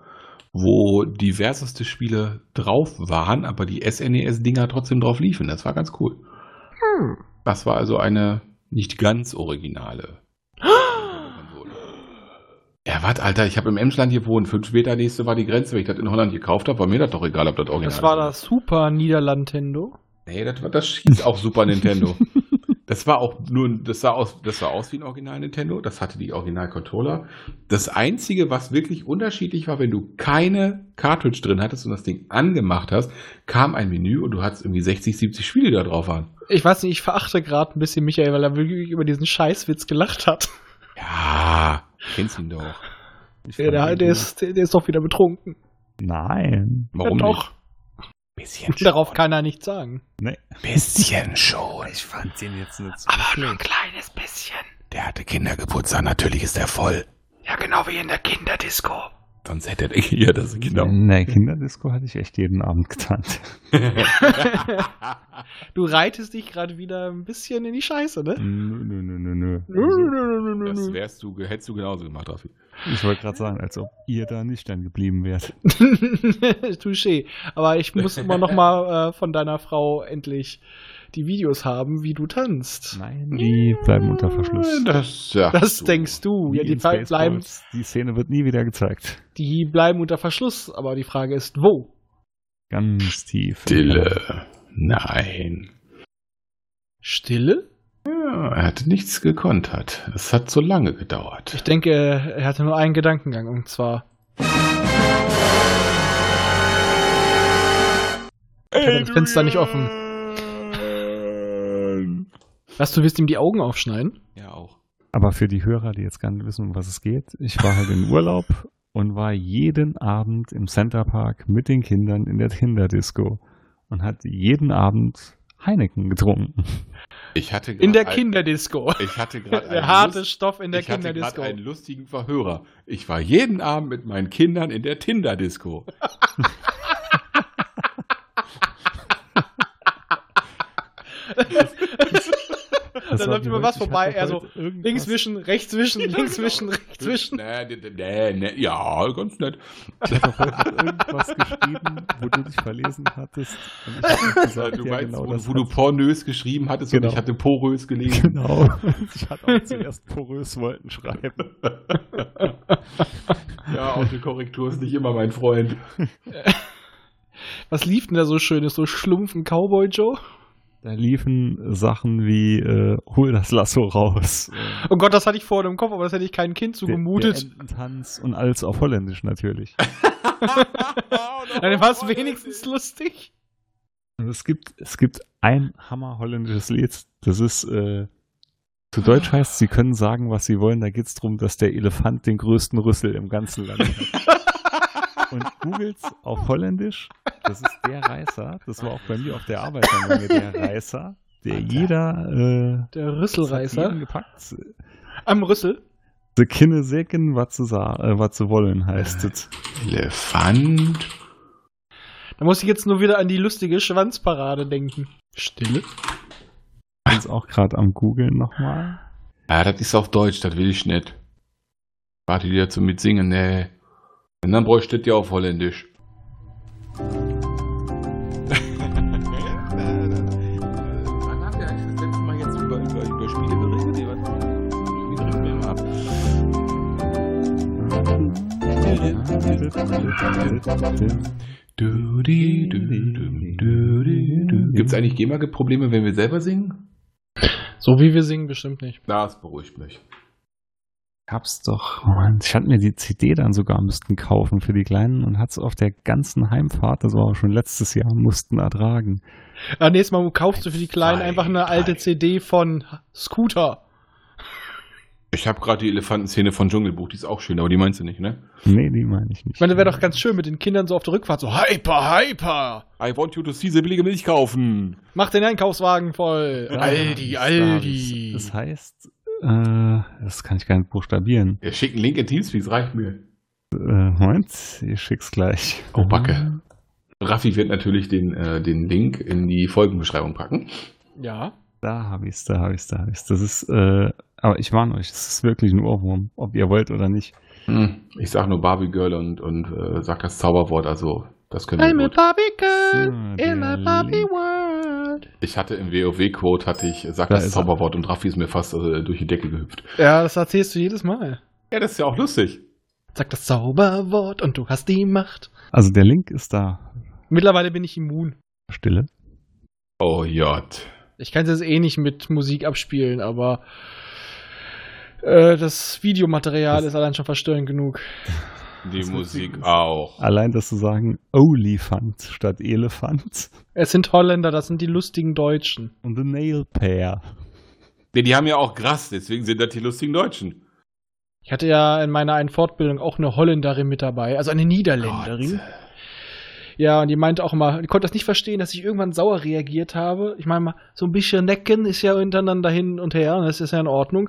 wo diverseste Spiele drauf waren, aber die SNES-Dinger trotzdem drauf liefen. Das war ganz cool. Das war also eine nicht ganz originale. Ja, warte, Alter, ich habe im Emsland gewohnt. Fünf Meter nächste war die Grenze. Wenn ich das in Holland gekauft habe, war mir das doch egal, ob das original Das war das Super Niederlandendo. Nee, das, war, das hieß auch Super Nintendo. Das war auch nur, das sah aus, das sah aus wie ein Original Nintendo. Das hatte die Original Controller. Das einzige, was wirklich unterschiedlich war, wenn du keine Cartridge drin hattest und das Ding angemacht hast, kam ein Menü und du hattest irgendwie 60, 70 Spiele, die da drauf waren. Ich weiß nicht, ich verachte gerade ein bisschen Michael, weil er wirklich über diesen Scheißwitz gelacht hat. Ja, kennst ihn doch. Ich Der, der, ist, der ist doch wieder betrunken. Nein. Warum ja, nicht? doch. Bisschen Darauf kann er nichts sagen. Nee. Bisschen schon. Ich fand den jetzt nicht so Aber nur ein schlecht. kleines bisschen. Der hatte Kindergeburtstag, natürlich ist er voll. Ja, genau wie in der Kinderdisco. Sonst hätte er ja das genau. In der Kinderdisco hatte ich echt jeden Abend getanzt. Du reitest dich gerade wieder ein bisschen in die Scheiße, ne? Nö, nö, nö, nö, nö. Nö, nö, nö, nö, nö, Das nö. wärst du, hättest du genauso gemacht, Raffi. Ich wollte gerade sagen, als ob ihr da nicht dann geblieben wärt. Touché. Aber ich muss immer noch mal äh, von deiner Frau endlich die Videos haben, wie du tanzt. Nein, die bleiben unter Verschluss. Das, Das du. denkst du. Wie Ja, die bleiben, Die Szene wird nie wieder gezeigt. die bleiben unter Verschluss. Aber die Frage ist, wo? Ganz tief. Stille. Nein. Stille? Ja, er hatte nichts gekontert. Es hat so lange gedauert. Ich denke, er hatte nur einen Gedankengang und zwar. Ich hatte das Fenster nicht offen. Was, du willst ihm die Augen aufschneiden? Ja, auch. Aber für die Hörer, die jetzt gar nicht wissen, um was es geht, ich war halt in Urlaub und war jeden Abend im Centerpark mit den Kindern in der Kinderdisco und hat jeden Abend Heineken getrunken. Ich hatte In der Kinderdisco. Ich hatte gerade Der harte Lust- Stoff in der ich hatte gerade Kinderdisco. einen lustigen Verhörer. Ich war jeden Abend mit meinen Kindern in der Tinder-Disco. Da war läuft immer was vorbei, er so irgendwas- links wischen, rechts wischen, links wischen, rechts wischen. Nee, nee, nee, nee, ja, ganz nett. Ich habe heute irgendwas geschrieben, wo du dich verlesen hattest. Und ich hab gesagt, du ja, weißt, genau, wo, das wo du pornös geschrieben hattest Genau. und ich hatte porös gelesen. Genau. Ich hatte auch zuerst porös wollten schreiben. Ja, Autokorrektur ist nicht immer mein Freund. Was lief denn da so schönes? So schlumpfen Cowboy Joe? Da liefen Sachen wie äh, hol das Lasso raus. Oh Gott, das hatte ich vorhin im Kopf, aber das hätte ich keinem Kind der- Der zugemutet. Ententanz und alles auf Holländisch natürlich. Dann war es wenigstens lustig. Also es gibt, es gibt ein hammer holländisches Lied. Das ist, äh, zu Deutsch heißt, sie können sagen, was sie wollen. Da geht es darum, dass der Elefant den größten Rüssel im ganzen Land hat. Und googles auf Holländisch, das ist der Reißer. Das war auch bei mir auf der Arbeit der Reißer, der jeder, äh, Der Rüsselreißer. gepackt. Am Rüssel. The Kinne sägen, was zu, sa äh, was zu wollen heißt es. Elefant. Da muss ich jetzt nur wieder an die lustige Schwanzparade denken. Stille? Ich bin jetzt auch gerade am googeln nochmal. Ja, das ist auf Deutsch, das will ich nicht. Warte dir zum Mitsingen, nee. Und dann bräuchte das ja auf Holländisch. Wann haben wir eigentlich das letzte Mal jetzt über, über, über Spiele geredet? Du. Gibt es eigentlich GEMA-Probleme, wenn wir selber singen? So wie wir singen, bestimmt nicht. Das beruhigt mich. Hab's doch. Mann, ich hatte mir die CD dann sogar müssten kaufen für die Kleinen und hat's auf der ganzen Heimfahrt, das war auch schon letztes Jahr, mussten ertragen. Ah, nächstes Mal kaufst du für die Kleinen Zwei, einfach eine alte drei. CD von Scooter. Ich habe gerade die Elefantenszene von Dschungelbuch, die ist auch schön, aber die meinst du nicht, ne? Nee, die meine ich nicht. Ich meine, das wäre doch ganz schön mit den Kindern so auf der Rückfahrt so Hyper, Hyper. I want you to see the billige Milch kaufen. Mach den Einkaufswagen voll. Da Aldi, Aldi. Das heißt, äh, das kann ich gar nicht buchstabieren. Ja, schick einen Link in Teamspeak, das reicht mir. Äh, Moment, ich schick's gleich. Oh, Backe. Raffi wird natürlich den, äh, den Link in die Folgenbeschreibung packen. Ja. Da hab ich's, da hab ich's, da hab ich's. Das ist, äh, aber ich warne euch, es ist wirklich ein Ohrwurm, ob ihr wollt oder nicht. Hm. Ich sag nur Barbie Girl und, und äh, sag das Zauberwort, also das können I'm wir a gut. Barbie girl So, in der my Barbie Link. World. Ich hatte im WoW-Quote, hatte ich, sag Da das er. Zauberwort und Raffi ist mir fast äh, durch die Decke gehüpft. Ja, das erzählst du jedes Mal. Ja, das ist ja auch lustig. Sag das Zauberwort und du hast die Macht. Also der Link ist da. Mittlerweile bin ich immun. Stille. Oh J. Ich kann es jetzt eh nicht mit Musik abspielen, aber äh, das Videomaterial Das- ist allein schon verstörend genug. Die Das Musik auch. Allein, dass du sagen Olifant statt Elefant Es sind Holländer, das sind die lustigen Deutschen. und the Nail Pair. Nee, die haben ja auch Gras, deswegen sind das die lustigen Deutschen. Ich hatte ja in meiner einen Fortbildung auch eine Holländerin mit dabei, also eine Niederländerin. Ja, und die meinte auch immer, die konnte das nicht verstehen, dass ich irgendwann sauer reagiert habe. Ich meine mal, so ein bisschen necken ist ja untereinander hin und her, das ist ja in Ordnung.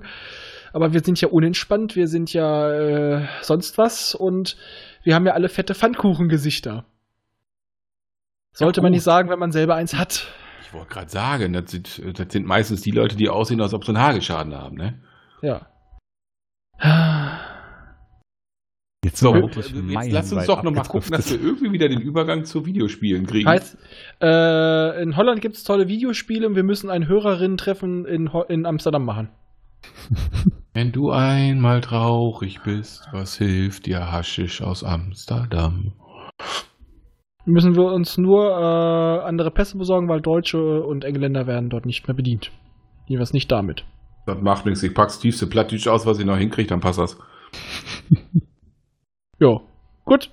Aber wir sind ja unentspannt, wir sind ja äh, sonst was und wir haben ja alle fette Pfannkuchengesichter. Sollte Ja, man nicht sagen, wenn man selber eins hat. Ich wollte gerade sagen, das sind, das sind meistens die Leute, die aussehen, als ob sie einen Hageschaden haben, ne? Ja. Jetzt So, wir jetzt lass uns doch nochmal gucken, dass wir irgendwie wieder den Übergang zu Videospielen kriegen. Heißt, äh, in Holland gibt es tolle Videospiele und wir müssen ein Hörerinnen-Treffen in, in Amsterdam machen. Wenn du einmal traurig bist, was hilft dir Haschisch aus Amsterdam? Müssen wir uns nur äh, andere Pässe besorgen, weil Deutsche und Engländer werden dort nicht mehr bedient. Jedenfalls nicht damit. Das macht nichts, ich pack's tiefste Plattdeutsch aus, was ich noch hinkriege, dann passt das. Jo. Gut.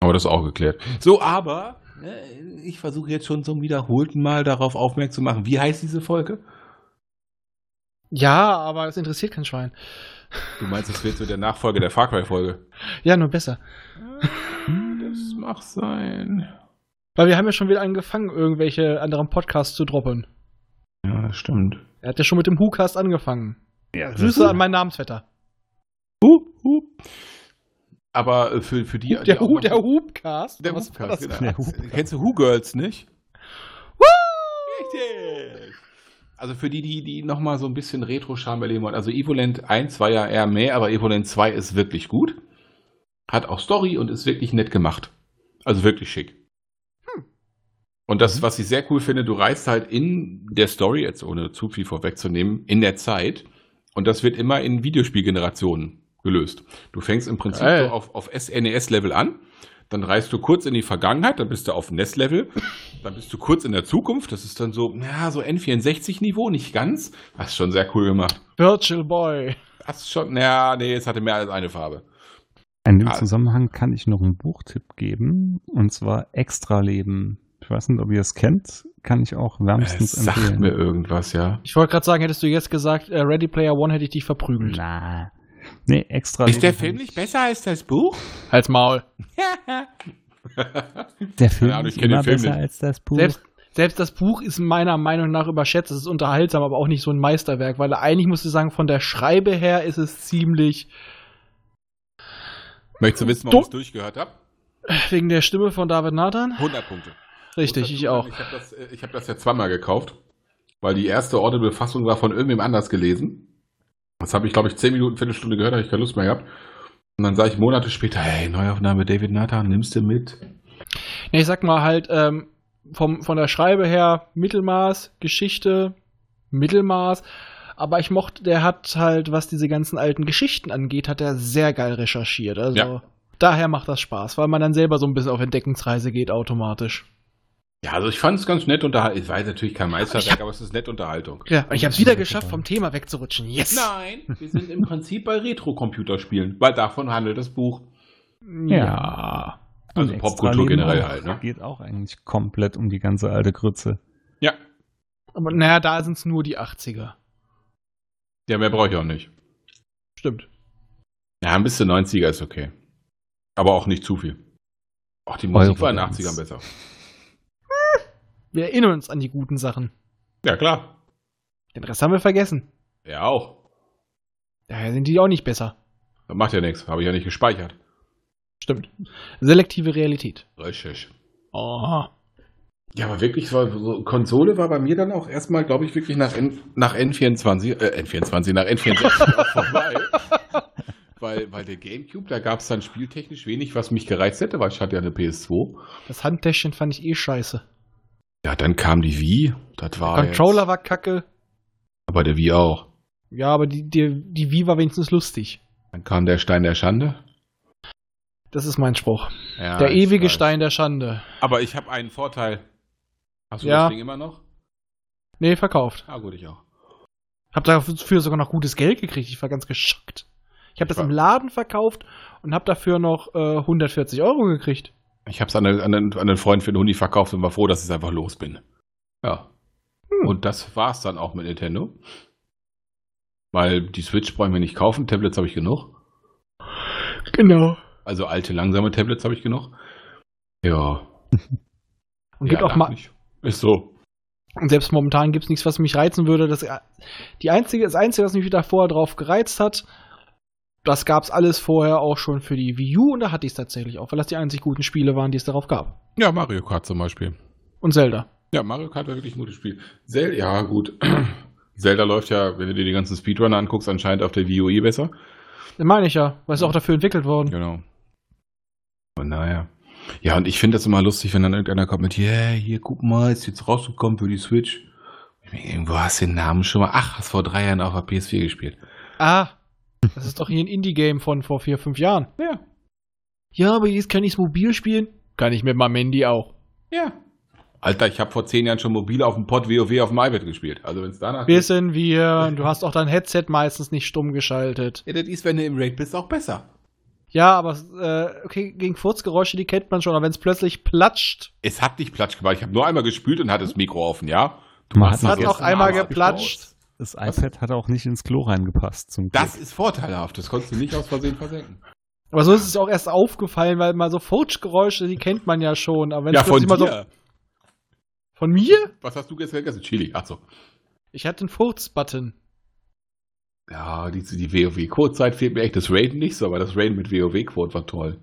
Aber das ist auch geklärt. So, aber äh, ich versuche jetzt schon zum wiederholten Mal darauf aufmerksam zu machen. Wie heißt diese Folge? Ja, aber es interessiert kein Schwein. Du meinst, es wird so der Nachfolger der Far Cry-Folge? Ja, nur besser. Das mag sein. Weil wir haben ja schon wieder angefangen, irgendwelche anderen Podcasts zu droppen. Ja, das stimmt. Er hat ja schon mit dem WhoCast angefangen. Ja, das Grüße ist- an meinen Namensvetter. Hup, hup. Aber äh, für, für die. die der, Hu noch- der Hubcast. Der Hubcast, genau. Der Hubcast. Kennst du Who Girls nicht? Richtig! Also für die, die, die nochmal so ein bisschen Retro-Charme erleben wollen. Also Evolent 1 war ja eher mehr, aber Evolent 2 ist wirklich gut. Hat auch Story und ist wirklich nett gemacht. Also wirklich schick. Und das, was ich sehr cool finde, du reist halt in der Story, jetzt ohne zu viel vorwegzunehmen, in der Zeit. Und das wird immer in Videospielgenerationen gelöst. Du fängst im Prinzip so auf, auf SNES-Level an, dann reist du kurz in die Vergangenheit, dann bist du auf NES-Level, dann bist du kurz in der Zukunft, das ist dann so, ja, so N64-Niveau, nicht ganz. Das ist schon sehr cool gemacht. Virtual Boy. Das ist schon, naja, nee, es hatte mehr als eine Farbe. In dem Ah. Zusammenhang kann ich noch einen Buchtipp geben, und zwar Extraleben. Ich weiß nicht, ob ihr es kennt, kann ich auch Es wärmstens sagt empfehlen. mir irgendwas, ja. Ich wollte gerade sagen, hättest du jetzt gesagt, äh, Ready Player One hätte ich dich verprügelt. Na. Nee, Extraleben. Ist der Film ich- nicht besser als das Buch? Halt's Maul. Der Film ich ist immer Film besser nicht. als das Buch. Selbst, selbst das Buch ist meiner Meinung nach überschätzt. Es ist unterhaltsam, aber auch nicht so ein Meisterwerk, weil eigentlich musst du sagen, von der Schreibe her ist es ziemlich Möchtest du wissen, warum ich es durchgehört habe? wegen der Stimme von David Nathan. 100 Punkte. Richtig, ich auch. Ich habe das, äh, ich hab das ja zweimal gekauft, weil die erste Audible-Fassung war von irgendwem anders gelesen. Das habe ich, glaube ich, 10 Minuten, Viertelstunde gehört, habe ich keine Lust mehr gehabt. Und dann sage ich Monate später, hey, Neuaufnahme David Nathan, nimmst du mit? Ja, ich sag mal halt, ähm, vom, von der Schreibe her Mittelmaß, Geschichte, Mittelmaß. Aber ich mochte, der hat halt, was diese ganzen alten Geschichten angeht, hat er sehr geil recherchiert. Also Ja. daher macht das Spaß, weil man dann selber so ein bisschen auf Entdeckungsreise geht automatisch. Ja, also ich fand es ganz nett unterhalten. Es war jetzt natürlich kein Ich Meisterwerk, hab- aber es ist nette Unterhaltung. Ja, und ich hab's wieder geschafft, vom Thema wegzurutschen. Yes! Nein, wir sind im Prinzip bei Retro-Computerspielen, weil davon handelt das Buch. Ja. Also Und Popkultur generell auch. halt, ne? Geht auch eigentlich komplett um die ganze alte Grütze. Ja. Aber naja, da sind's nur die 80er. Ja, mehr brauche ich auch nicht. Stimmt. Ja, ein bisschen 90er ist okay. Aber auch nicht zu viel. Ach, die Musik war in den Eurodance. 80ern besser. Wir erinnern uns an die guten Sachen. Ja, klar. Den Rest haben wir vergessen. Ja, auch. Daher sind die auch nicht besser. Das macht ja nichts. Habe ich ja nicht gespeichert. Stimmt. Selektive Realität. Richtig. Oh. Ja, aber wirklich, so, so Konsole war bei mir dann auch erstmal, glaube ich, wirklich nach, N, nach N24, äh, N24, nach N64 auch vorbei. Weil, weil der Gamecube, da gab es dann spieltechnisch wenig, was mich gereizt hätte, weil ich hatte ja eine PS2. Das Handtäschchen fand ich eh scheiße. Ja, dann kam die Wii. Das war Controller jetzt, war kacke. aber der Wii auch. Ja, aber die, die, die Wii war wenigstens lustig. Dann kam der Stein der Schande. Das ist mein Spruch. Ja, der ewige weiß. Stein der Schande. Aber ich habe einen Vorteil. Hast du Ja. das Ding immer noch? Nee, verkauft. Ah, gut, ich auch. Hab dafür sogar noch gutes Geld gekriegt. Ich war ganz geschockt. Ich habe das im Laden verkauft und habe dafür noch äh, 140 Euro gekriegt. Ich habe es an, einen- an, an einen Freund für den Huni verkauft und war froh, dass ich einfach los bin. Ja. Hm. Und das war's dann auch mit Nintendo. Weil die Switch brauchen wir nicht kaufen, Tablets habe ich genug. Genau. Also alte, langsame Tablets habe ich genug. Ja. Und gibt ja, auch mal, nicht. Ist so. Und selbst momentan gibt es nichts, was mich reizen würde. Das, die einzige, das Einzige, was mich wieder vorher drauf gereizt hat, das gab es alles vorher auch schon für die Wii U und da hatte ich es tatsächlich auch, weil das die einzig guten Spiele waren, die es darauf gab. Ja, Mario Kart zum Beispiel. Und Zelda. Ja, Mario Kart war wirklich ein gutes Spiel. Zel ja, gut. Zelda läuft ja, wenn du dir die ganzen Speedrunner anguckst, anscheinend auf der Wii U eh besser. Das meine ich ja, weil es auch dafür entwickelt worden. Genau. Und naja. Ja, und ich finde das immer lustig, wenn dann irgendeiner kommt mit, yeah, hier, guck mal, ist jetzt rausgekommen für die Switch. Irgendwo hast du den Namen schon mal. Ach, hast vor drei Jahren auf der PS4 gespielt. Ah, das ist doch hier ein Indie-Game von vor vier, fünf Jahren. Ja. Ja, aber jetzt kann ich es mobil spielen. Kann ich mit meinem Handy auch. Ja. Alter, ich habe vor zehn Jahren schon mobil auf dem Pod WoW auf dem iPad gespielt. Also wenn es danach Wissen wir, du hast auch dein Headset meistens nicht stumm geschaltet. Ja, das ist, wenn du im Raid bist, auch besser. Ja, aber äh, okay, gegen Furzgeräusche, die kennt man schon, aber wenn es plötzlich platscht, Es hat nicht Platsch gemacht. Ich habe nur einmal gespült und hatte das Mikro offen, ja? Man machst hat das hat noch einmal geplatscht. Das iPad hat auch nicht ins Klo reingepasst. Zum Glück. Das ist vorteilhaft. Das konntest du nicht aus Versehen versenken. Aber so ist es auch erst aufgefallen, weil mal so Futschgeräusche, die kennt man ja schon. Aber wenn Ja, es von dir. mal so. Von mir? Was hast du gestern gegessen? Chili. Ach so. Ich hatte einen Furz-Button. Ja, die, die WoW-Code-Zeit fehlt mir echt. Das Raiden nicht so, aber das Raiden mit WoW-Code war toll.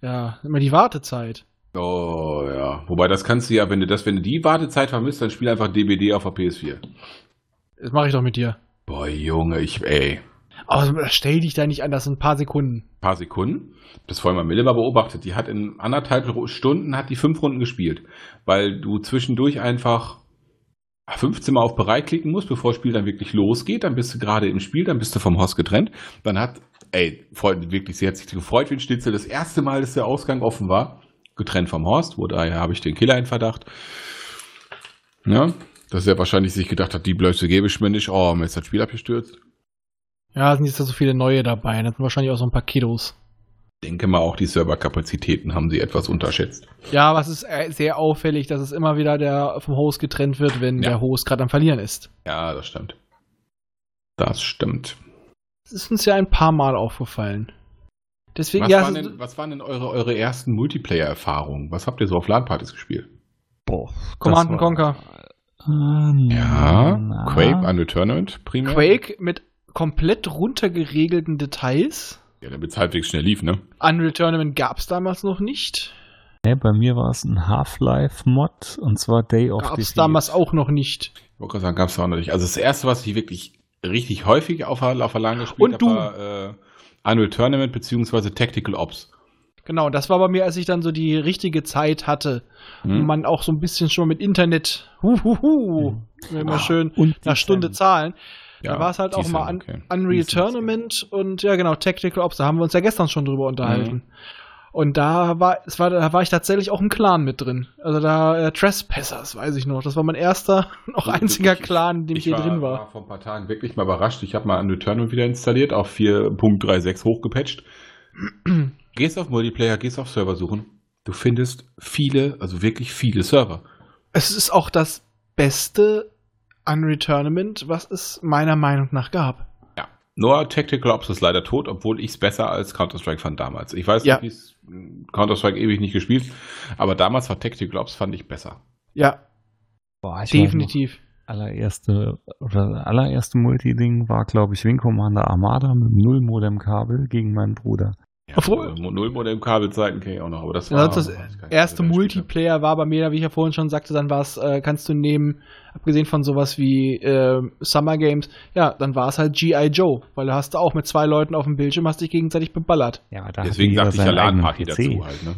Ja, immer die Wartezeit. Oh ja. Wobei das kannst du ja, wenn du das, wenn du die Wartezeit vermisst, dann spiel einfach DBD auf der PS4. Das mache ich doch mit dir. Boah, Junge, ich, ey. Aber stell dich da nicht an, das sind ein paar Sekunden. paar Sekunden. Das vorhin mal Mille mal beobachtet. Die hat in anderthalb Stunden hat die fünf Runden gespielt, weil du zwischendurch einfach 15 Mal auf bereit klicken musst, bevor das Spiel dann wirklich losgeht. Dann bist du gerade im Spiel, dann bist du vom Host getrennt. Dann hat, ey, Freund, wirklich, sie hat sich gefreut wie ein Schnitzel. Das erste Mal, dass der Ausgang offen war, getrennt vom Horst, wo daher habe ich den Killer in Verdacht. Ja, dass er wahrscheinlich sich gedacht hat, die Blöße gebe ich mir nicht. Oh, mir ist das Spiel abgestürzt. Ja, sind jetzt da so viele neue dabei. Das sind wahrscheinlich auch so ein paar Kiddos. Denke mal, auch die Serverkapazitäten haben sie etwas unterschätzt. Ja, aber es ist äh, sehr auffällig, dass es immer wieder der vom Host getrennt wird, wenn Ja. der Host gerade am Verlieren ist. Ja, das stimmt. Das stimmt. Das ist uns ja ein paar Mal aufgefallen. Deswegen, Was, ja, waren denn, was waren denn eure, eure ersten Multiplayer-Erfahrungen? Was habt ihr so auf LAN-Partys gespielt? Boah, Command Conquer. Ähm, Ja, na. Quake, Unreal Tournament primär. Quake mit komplett runtergeregelten Details. Ja, damit es halbwegs schnell lief, ne? Unreal Tournament gab es damals noch nicht. Nee, bei mir war es ein Half-Life-Mod und zwar Day of Gab es damals auch noch nicht. Ich wollte gerade sagen, gab es auch noch nicht. Also das erste, was ich wirklich richtig häufig auf, der- auf der LAN gespielt Und habe, du. war äh, Unreal Tournament beziehungsweise Tactical Ops. Genau, das war bei mir, als ich dann so die richtige Zeit hatte. Hm? Und man auch so ein bisschen schon mit Internet, huhuhu, immer Ah, schön nach Stunde Sam. zahlen. Ja, da war es halt auch mal Sam, un okay. Unreal Tournament und ja genau, Tactical Ops, da haben wir uns ja gestern schon drüber unterhalten. Mhm. Und da war, es war, da war ich tatsächlich auch im Clan mit drin. Also da äh, Trespassers, weiß ich noch. Das war mein erster, noch Ich- einziger ich- Clan, in dem ich, je drin war. war vor ein paar Tagen wirklich mal überrascht. Ich habe mal Unreal Tournament wieder installiert, auf 4.36 hochgepatcht. gehst auf Multiplayer, gehst auf Server suchen. Du findest viele, also wirklich viele Server. Es ist auch das beste Unreal Tournament, was es meiner Meinung nach gab. Ja. Nur Tactical Ops ist leider tot, obwohl ich es besser als Counter-Strike fand damals. Ich weiß Ja. nicht, wie es Counter-Strike ewig nicht gespielt, aber damals war Tactical Ops fand ich besser. Ja, Boah, ich definitiv. allererste oder allererste Multi-Ding war, glaube ich, Wing Commander Armada mit Null-Modem-Kabel gegen meinen Bruder. Ja, Obwohl- Null- Null-Modem Kabelzeiten kenne ich auch noch, aber das war das gar nicht, erste das Multiplayer war bei mir, wie ich ja vorhin schon sagte, dann war es, äh, kannst du nehmen, abgesehen von sowas wie äh, Summer Games, ja, dann war es halt G.I. Joe, weil da hast du auch mit zwei Leuten auf dem Bildschirm, hast dich gegenseitig beballert. Ja, Deswegen dachte ich ja LAN-Party dazu halt, ne?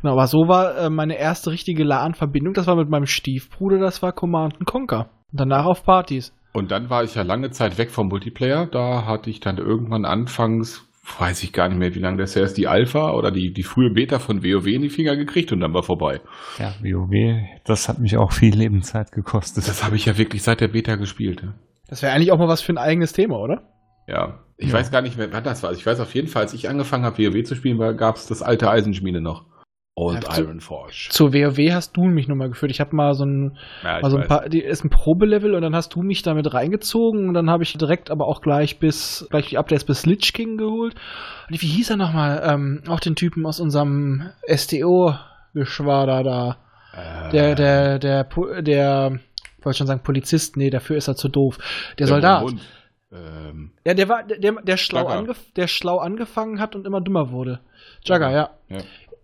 Genau, aber so war äh, meine erste richtige LAN-Verbindung, das war mit meinem Stiefbruder, das war Command Conquer. Und danach auf Partys. Und dann war ich ja lange Zeit weg vom Multiplayer. Da hatte ich dann irgendwann anfangs weiß ich gar nicht mehr, wie lange das her ist, die Alpha oder die, die frühe Beta von WoW in die Finger gekriegt und dann war vorbei. Ja, WoW, das hat mich auch viel Lebenszeit gekostet. Das habe ich ja wirklich seit der Beta gespielt. Ja. Das wäre eigentlich auch mal was für ein eigenes Thema, oder? Ja, ich Ja. weiß gar nicht mehr, wann das war. Also ich weiß auf jeden Fall, als ich angefangen habe, WoW zu spielen, gab es das alte Eisenschmiede noch. Old Ja, zu- Iron Forge. Zu WoW hast du mich nochmal geführt. Ich habe mal so ein, Ja, mal so ein weiß. paar, die ist ein Probelevel und dann hast du mich damit reingezogen und dann habe ich direkt aber auch gleich bis, gleich die Updates bis Lich King geholt. Und wie hieß er nochmal? Ähm, auch den Typen aus unserem STO-Geschwader da. Äh, Der, der, der, der, ich wollte schon sagen Polizist, nee, dafür ist er zu doof. Der, der Soldat. Mund. Ähm, Ja, der war, der, der, der schlau, angef der schlau angefangen hat und immer dümmer wurde. Jagger, ja. ja.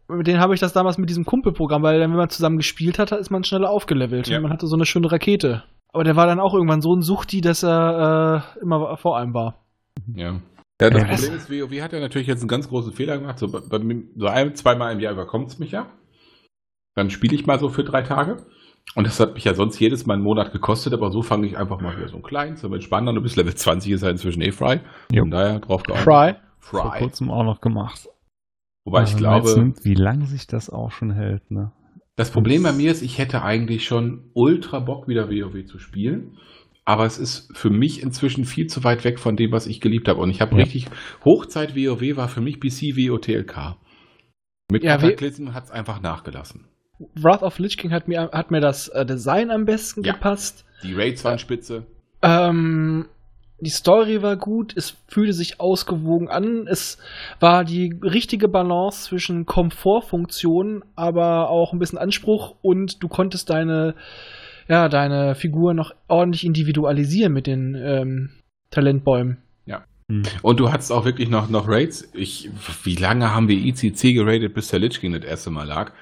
Mit denen habe ich das damals mit diesem Kumpelprogramm, weil dann, wenn man zusammen gespielt hat, ist man schneller aufgelevelt Ja. und man hatte so eine schöne Rakete. Aber der war dann auch irgendwann so ein Suchti, dass er äh, immer vor einem war. Ja. Ja, das Ja, Problem ist, WoW hat ja natürlich jetzt einen ganz großen Fehler gemacht. So, bei, so ein, zweimal im Jahr überkommt es mich ja. Dann spiele ich mal so für drei Tage. Und das hat mich ja sonst jedes Mal einen Monat gekostet, aber so fange ich einfach mal wieder so einen kleinen zum Entspannen an. Du bist Level 20, ist ja inzwischen eh frei. Von daher drauf geachtet. Fry. Vor Fry. kurzem auch noch gemacht. Wobei ich Also, man jetzt glaube, nimmt, wie lange sich das auch schon hält, ne? das Problem bei mir ist, ich hätte eigentlich schon ultra Bock, wieder WoW zu spielen. Aber es ist für mich inzwischen viel zu weit weg von dem, was ich geliebt habe. Und ich habe Ja. richtig, Hochzeit WoW war für mich PC WOTLK. Mit Ja, Cataclysm hat es einfach nachgelassen. Wrath of Lich King hat mir, hat mir das äh, Design am besten Ja. gepasst. Die Raids waren spitze. Ähm, die Story war gut, es fühlte sich ausgewogen an, es war die richtige Balance zwischen Komfortfunktion, aber auch ein bisschen Anspruch und du konntest deine, ja, deine Figur noch ordentlich individualisieren mit den ähm, Talentbäumen. Hm. Und du hattest auch wirklich noch, noch Raids. Ich, wie lange haben wir ICC geradet, bis der Lich King das erste Mal lag?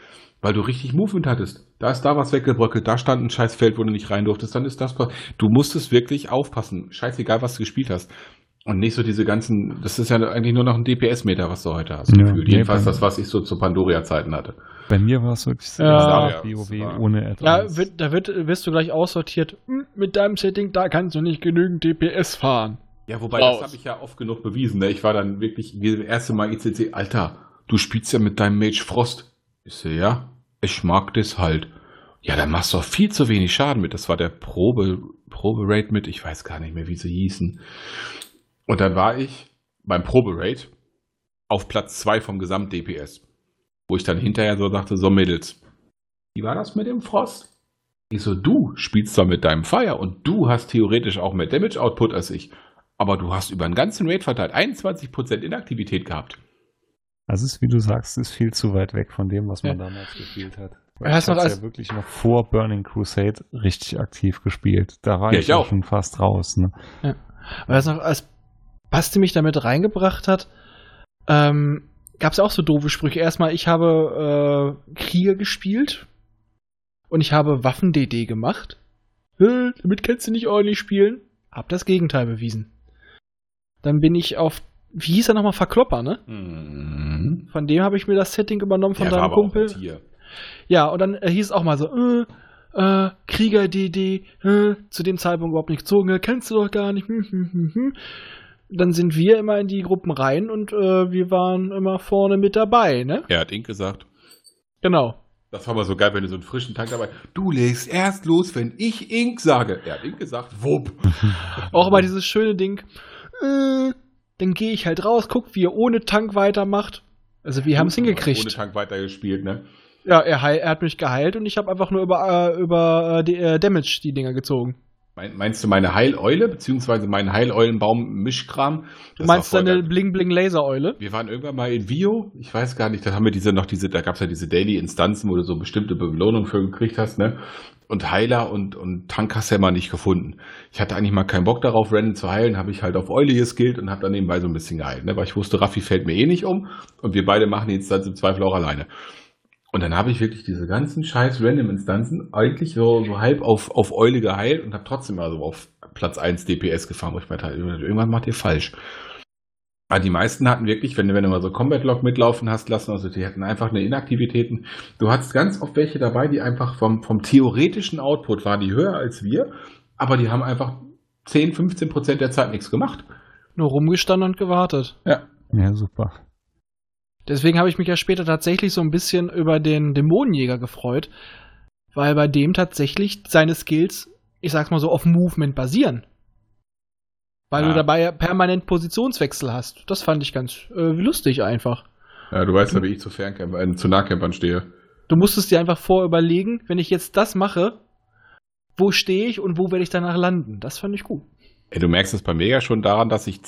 Weil du richtig Movement hattest. Da ist da was weggebröckelt, da stand ein scheiß Feld, wo du nicht rein durftest, dann ist das. pa- Du musstest wirklich aufpassen. Scheißegal, was du gespielt hast. Und nicht so diese ganzen, das ist ja eigentlich nur noch ein DPS-Meter, was du heute hast. Ja, gefühlt. Jedenfalls das, was ich so zu Pandoria-Zeiten hatte. Bei mir war es wirklich so, Ja. Ja, WoW ohne Ja, etwas. wird, da wird, wirst du gleich aussortiert. Hm, mit deinem Setting, da kannst du nicht genügend DPS fahren. Ja, wobei, Raus. das habe ich ja oft genug bewiesen. Ne? Ich war dann wirklich, wie das erste Mal ICC, Alter, du spielst ja mit deinem Mage Frost. Ich so, ja, ich mag das halt. Ja, dann machst du auch viel zu wenig Schaden mit. Das war der Probe, Probe-Raid mit, ich weiß gar nicht mehr, wie sie hießen. Und dann war ich beim Probe-Raid auf Platz 2 vom Gesamt-DPS. Wo ich dann hinterher so dachte, so Mädels, wie war das mit dem Frost? Ich so, du spielst zwar mit deinem Fire und du hast theoretisch auch mehr Damage-Output als ich. Aber du hast über den ganzen Raid verteilt 21% Inaktivität gehabt. Also es ist, wie du sagst, ist viel zu weit weg von dem, was man Ja. damals gespielt hat. Ja, ich habe ja wirklich noch vor Burning Crusade richtig aktiv gespielt. Da war Ja, ich, ich ja auch. schon fast raus. Ne? Weil das noch, als Basti mich damit reingebracht hat, ähm, gab es auch so doofe Sprüche. Erstmal, ich habe äh, Krieger gespielt und ich habe Waffen-DD gemacht. Äh, damit kannst du nicht ordentlich spielen. Hab das Gegenteil bewiesen. Dann bin ich auf, wie hieß er nochmal, Verklopper, ne? Mhm. Von dem habe ich mir das Setting übernommen von Der deinem Kumpel. Ja, und dann äh, hieß es auch mal so, äh, äh, Krieger-DD, äh, zu dem Zeitpunkt überhaupt nicht gezogen, äh, kennst du doch gar nicht. Hm, hm, hm, hm. Dann sind wir immer in die Gruppen rein und äh, wir waren immer vorne mit dabei, ne? Er hat Ink gesagt. Genau. Das war mal so geil, wenn du so einen frischen Tank dabei. Du legst erst los, wenn ich Ink sage. Er hat Ink gesagt, wupp. Auch immer dieses schöne Ding, äh, dann gehe ich halt raus, guck, wie er ohne Tank weitermacht. Also wir haben es Ohne hingekriegt. Tank weitergespielt, ne? Ja, er, heil, er hat mich geheilt und ich habe einfach nur über, äh, über äh, die, äh, Damage die Dinger gezogen. Mein, meinst du meine Heileule, beziehungsweise meinen Heileulenbaum-Mischkram? Du meinst deine. Bling-Bling-Laser-Eule? Wir waren irgendwann mal in Vio, ich weiß gar nicht, da haben wir diese noch diese, da gab es ja diese Daily-Instanzen, wo du so bestimmte Belohnungen für gekriegt hast, ne? Und Heiler und, und Tank hast du ja mal nicht gefunden. Ich hatte eigentlich mal keinen Bock darauf, Rennen zu heilen, habe ich halt auf Eule geskillt und habe dann nebenbei so ein bisschen geheilt, ne? Weil ich wusste, Raffi fällt mir eh nicht um und wir beide machen die Instanz im Zweifel auch alleine. Und dann habe ich wirklich diese ganzen scheiß Random-Instanzen eigentlich so, so halb auf, auf Eule geheilt und habe trotzdem mal so auf Platz 1 DPS gefahren, wo ich mir dachte, irgendwann macht ihr falsch. Aber die meisten hatten wirklich, wenn du, wenn du mal so Combat Log mitlaufen hast lassen, also die hatten einfach eine Inaktivitäten. Du hattest ganz oft welche dabei, die einfach vom, vom theoretischen Output waren die höher als wir, aber die haben einfach 10, 15 Prozent der Zeit nichts gemacht. Nur rumgestanden und gewartet. Ja. Ja, super. Deswegen habe ich mich ja später tatsächlich so ein bisschen über den Dämonenjäger gefreut, weil bei dem tatsächlich seine Skills, ich sag's mal so, auf Movement basieren. Weil Ja. du dabei permanent Positionswechsel hast. Das fand ich ganz äh, lustig einfach. Ja, du weißt ja, wie ich zu Fernkämpfer, äh, zu Nahkämpfern stehe. Du musstest dir einfach vorüberlegen, wenn ich jetzt das mache, wo stehe ich und wo werde ich danach landen. Das fand ich gut. Ey, du merkst es bei mir ja schon daran, dass ich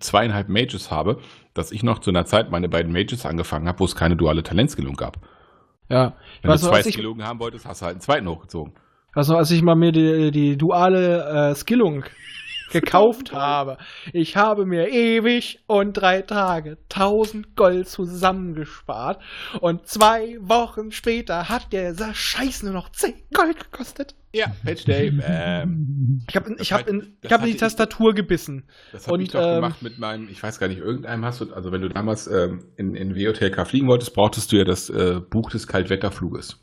zweieinhalb Mages habe, dass ich noch zu einer Zeit meine beiden Mages angefangen habe, wo es keine duale Talentskillung gab. Ja. Wenn Weißt du du, zwei ich, Skillungen haben wolltest, hast du halt einen zweiten hochgezogen. du, als ich mal mir die, die duale äh, Skillung gekauft habe. Ich habe mir ewig und drei Tage 1000 Gold zusammengespart und zwei Wochen später hat der Scheiß nur noch 10 Gold gekostet. Ja, Patch Day. Ähm, Ich habe ich hab in, ich hab in die hatte ich- Tastatur gebissen. das habe ich doch ähm, gemacht mit meinem, ich weiß gar nicht, irgendeinem hast du, also wenn du damals ähm, in, in WOTLK fliegen wolltest, brauchtest du ja das äh, Buch des Kaltwetterfluges.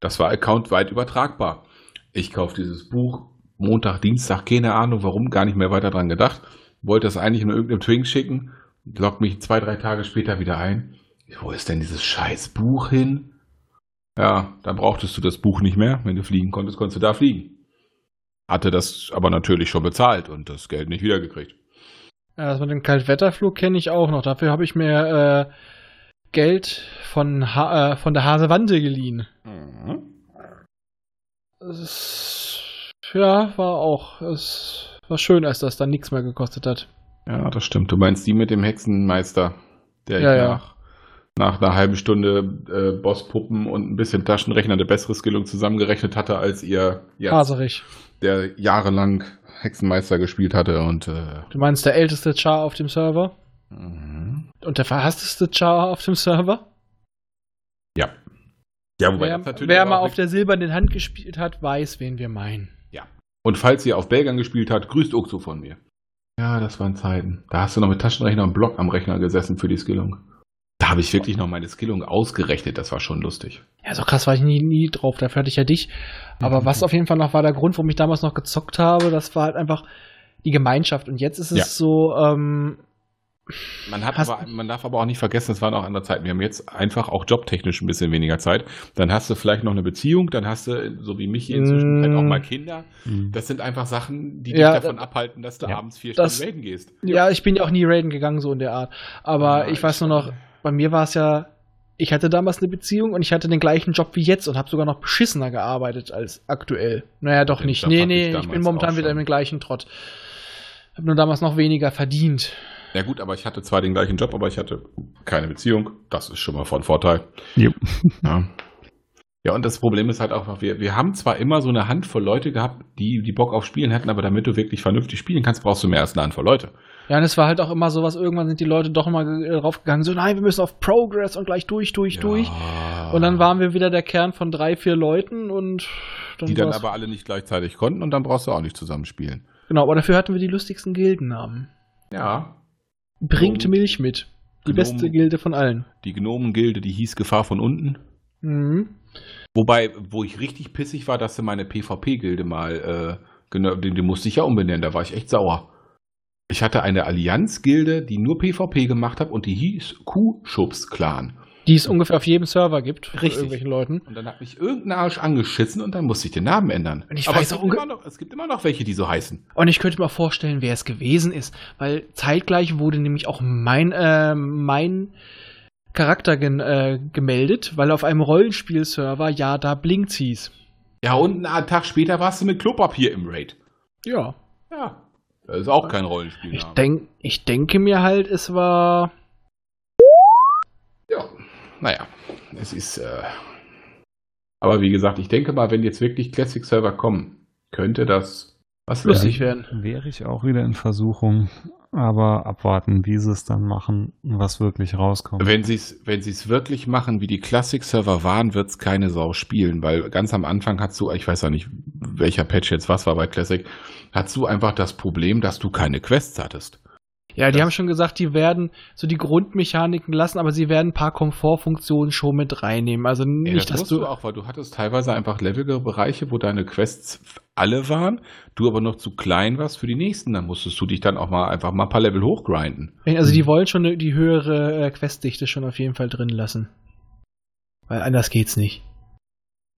Das war accountweit übertragbar. Ich kaufe dieses Buch Montag, Dienstag, keine Ahnung warum, gar nicht mehr weiter dran gedacht. Wollte das eigentlich in irgendeinem Twink schicken, loggt mich zwei, drei Tage später wieder ein. Wo ist denn dieses scheiß Buch hin? Ja, dann brauchtest du das Buch nicht mehr. Wenn du fliegen konntest, konntest du da fliegen. Hatte das aber natürlich schon bezahlt und das Geld nicht wiedergekriegt. Ja, das mit dem Kaltwetterflug kenne ich auch noch. Dafür habe ich mir äh, Geld von, ha äh, von der Hasewante geliehen. Das ist, ja, war auch. Es war schön, als das dann nichts mehr gekostet hat. Ja, das stimmt. Du meinst die mit dem Hexenmeister, der Ja, ich ja. nach, nach einer halben Stunde äh, Bosspuppen und ein bisschen Taschenrechner eine bessere Skillung zusammengerechnet hatte, als ihr, ja, Haserich. der jahrelang Hexenmeister gespielt hatte und äh, Du meinst der älteste Char auf dem Server? mhm. Und der verhassteste Char auf dem Server? ja. Ja, wobei Wer, das natürlich wer mal auf der silbernen Hand gespielt hat, weiß, wen wir meinen. Und falls ihr auf Belgern gespielt habt, grüßt Oxo von mir. Ja, das waren Zeiten. Da hast du noch mit Taschenrechner und Block am Rechner gesessen für die Skillung. Da habe ich wirklich noch meine Skillung ausgerechnet. Das war schon lustig. Ja, so krass war ich nie, nie drauf. Dafür hatte ich ja dich. Aber Mhm. was auf jeden Fall noch war der Grund, warum ich damals noch gezockt habe, das war halt einfach die Gemeinschaft. Und jetzt ist es Ja. so, ähm, Man, hat Hast- aber, man darf aber auch nicht vergessen, es waren auch andere Zeiten. Wir haben jetzt einfach auch jobtechnisch ein bisschen weniger Zeit. Dann hast du vielleicht noch eine Beziehung, dann hast du, so wie mich inzwischen, Mm. vielleicht auch mal Kinder. Mhm. Das sind einfach Sachen, die Ja, dich davon da- abhalten, dass du Ja. abends vier Das- Stunden raiden gehst. ja, ich bin ja auch nie raiden gegangen, so in der Art. Aber Ah, ich weiß nur noch, bei mir war es ja, ich hatte damals eine Beziehung und ich hatte den gleichen Job wie jetzt und habe sogar noch beschissener gearbeitet als aktuell. Naja, doch Den nicht. Job Nee, nee, ich ich, bin momentan wieder im gleichen Trott. Hab nur damals noch weniger verdient. Ja gut, aber ich hatte zwar den gleichen Job, aber ich hatte keine Beziehung. Das ist schon mal von Vorteil. Jo. Ja. Ja, und das Problem ist halt auch, wir, wir haben zwar immer so eine Handvoll Leute gehabt, die, die Bock auf Spielen hatten, aber damit du wirklich vernünftig spielen kannst, brauchst du mehr als eine Handvoll Leute. Ja, und es war halt auch immer sowas, irgendwann sind die Leute doch mal ge- draufgegangen, so, nein, wir müssen auf Progress und gleich durch, durch, durch. Und dann waren wir wieder der Kern von drei, vier Leuten und dann die dann aber alle nicht gleichzeitig konnten und dann brauchst du auch nicht zusammenspielen. Genau, aber dafür hatten wir die lustigsten Gildennamen. Ja. Bringt. Milch mit. Die Gnomen. beste Gilde von allen. Die Gnomengilde, die hieß Gefahr von unten. Mhm. Wobei, wo ich richtig pissig war, dass sie meine PvP-Gilde mal, äh, genau, die, die musste ich ja umbenennen, da war ich echt sauer. Ich hatte eine Allianz-Gilde, die nur PvP gemacht hat und die hieß Kuhschubs-Clan. Die es ungefähr auf jedem Server gibt. von Richtig. Irgendwelchen Leuten. Und dann hat mich irgendein Arsch angeschissen und dann musste ich den Namen ändern. Und ich Aber weiß es gibt, immer noch, es gibt immer noch welche, die so heißen. Und ich könnte mir auch vorstellen, wer es gewesen ist. Weil zeitgleich wurde nämlich auch mein, äh, mein Charakter gen, äh, gemeldet, weil auf einem Rollenspielserver ja da Blinks hieß. Ja, und einen Tag später warst du mit Klopapier im Raid. Ja. Ja. Das ist auch kein Rollenspiel. Ich, denk, ich denke mir halt, es war. Ja, naja, es ist. Äh aber wie gesagt, ich denke mal, wenn jetzt wirklich Classic-Server kommen, könnte das was lustig werden. werden. Wäre ich auch wieder in Versuchung, aber abwarten, wie sie es dann machen, was wirklich rauskommt. Wenn sie es wenn sie's wirklich machen, wie die Classic-Server waren, wird es keine Sau spielen, weil ganz am Anfang hast du, ich weiß ja nicht, welcher Patch jetzt was war bei Classic, hast du einfach das Problem, dass du keine Quests hattest. Ja, die Das- haben schon gesagt, die werden so die Grundmechaniken lassen, aber sie werden ein paar Komfortfunktionen schon mit reinnehmen. Also Ja, nicht, das dass musst du. du auch, weil du hattest teilweise einfach levelige Bereiche, wo deine Quests alle waren, du aber noch zu klein warst für die nächsten. Dann musstest du dich dann auch mal einfach mal ein paar Level hochgrinden. Also die wollen schon die höhere äh, Questdichte schon auf jeden Fall drin lassen. Weil anders geht's nicht.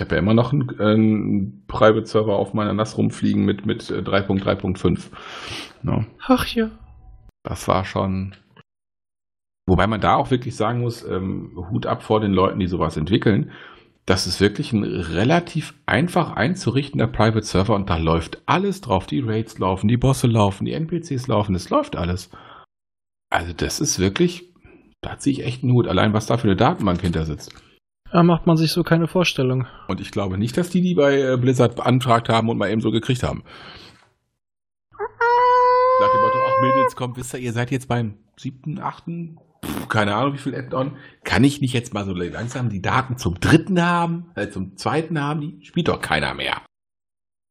Ich habe ja immer noch einen, einen Private-Server auf meiner NAS rumfliegen mit, mit äh, 3.3.5. No, Ach ja. Das war schon. Wobei man da auch wirklich sagen muss, ähm, Hut ab vor den Leuten, die sowas entwickeln. Das ist wirklich ein relativ einfach einzurichtender Private Server und da läuft alles drauf. Die Raids laufen, die Bosse laufen, die NPCs laufen, es läuft alles. Also das ist wirklich, da ziehe ich echt einen Hut, allein was da für eine Datenbank hinter sitzt. Da macht man sich so keine Vorstellung. Und ich glaube nicht, dass die die bei äh, Blizzard beantragt haben und mal eben so gekriegt haben. Ach Mädels, kommt, wisst ihr, ihr seid jetzt beim siebten, achten, keine Ahnung wie viel Add-on. Kann ich nicht jetzt mal so langsam die Daten zum dritten haben, äh, zum zweiten haben? Die spielt doch keiner mehr.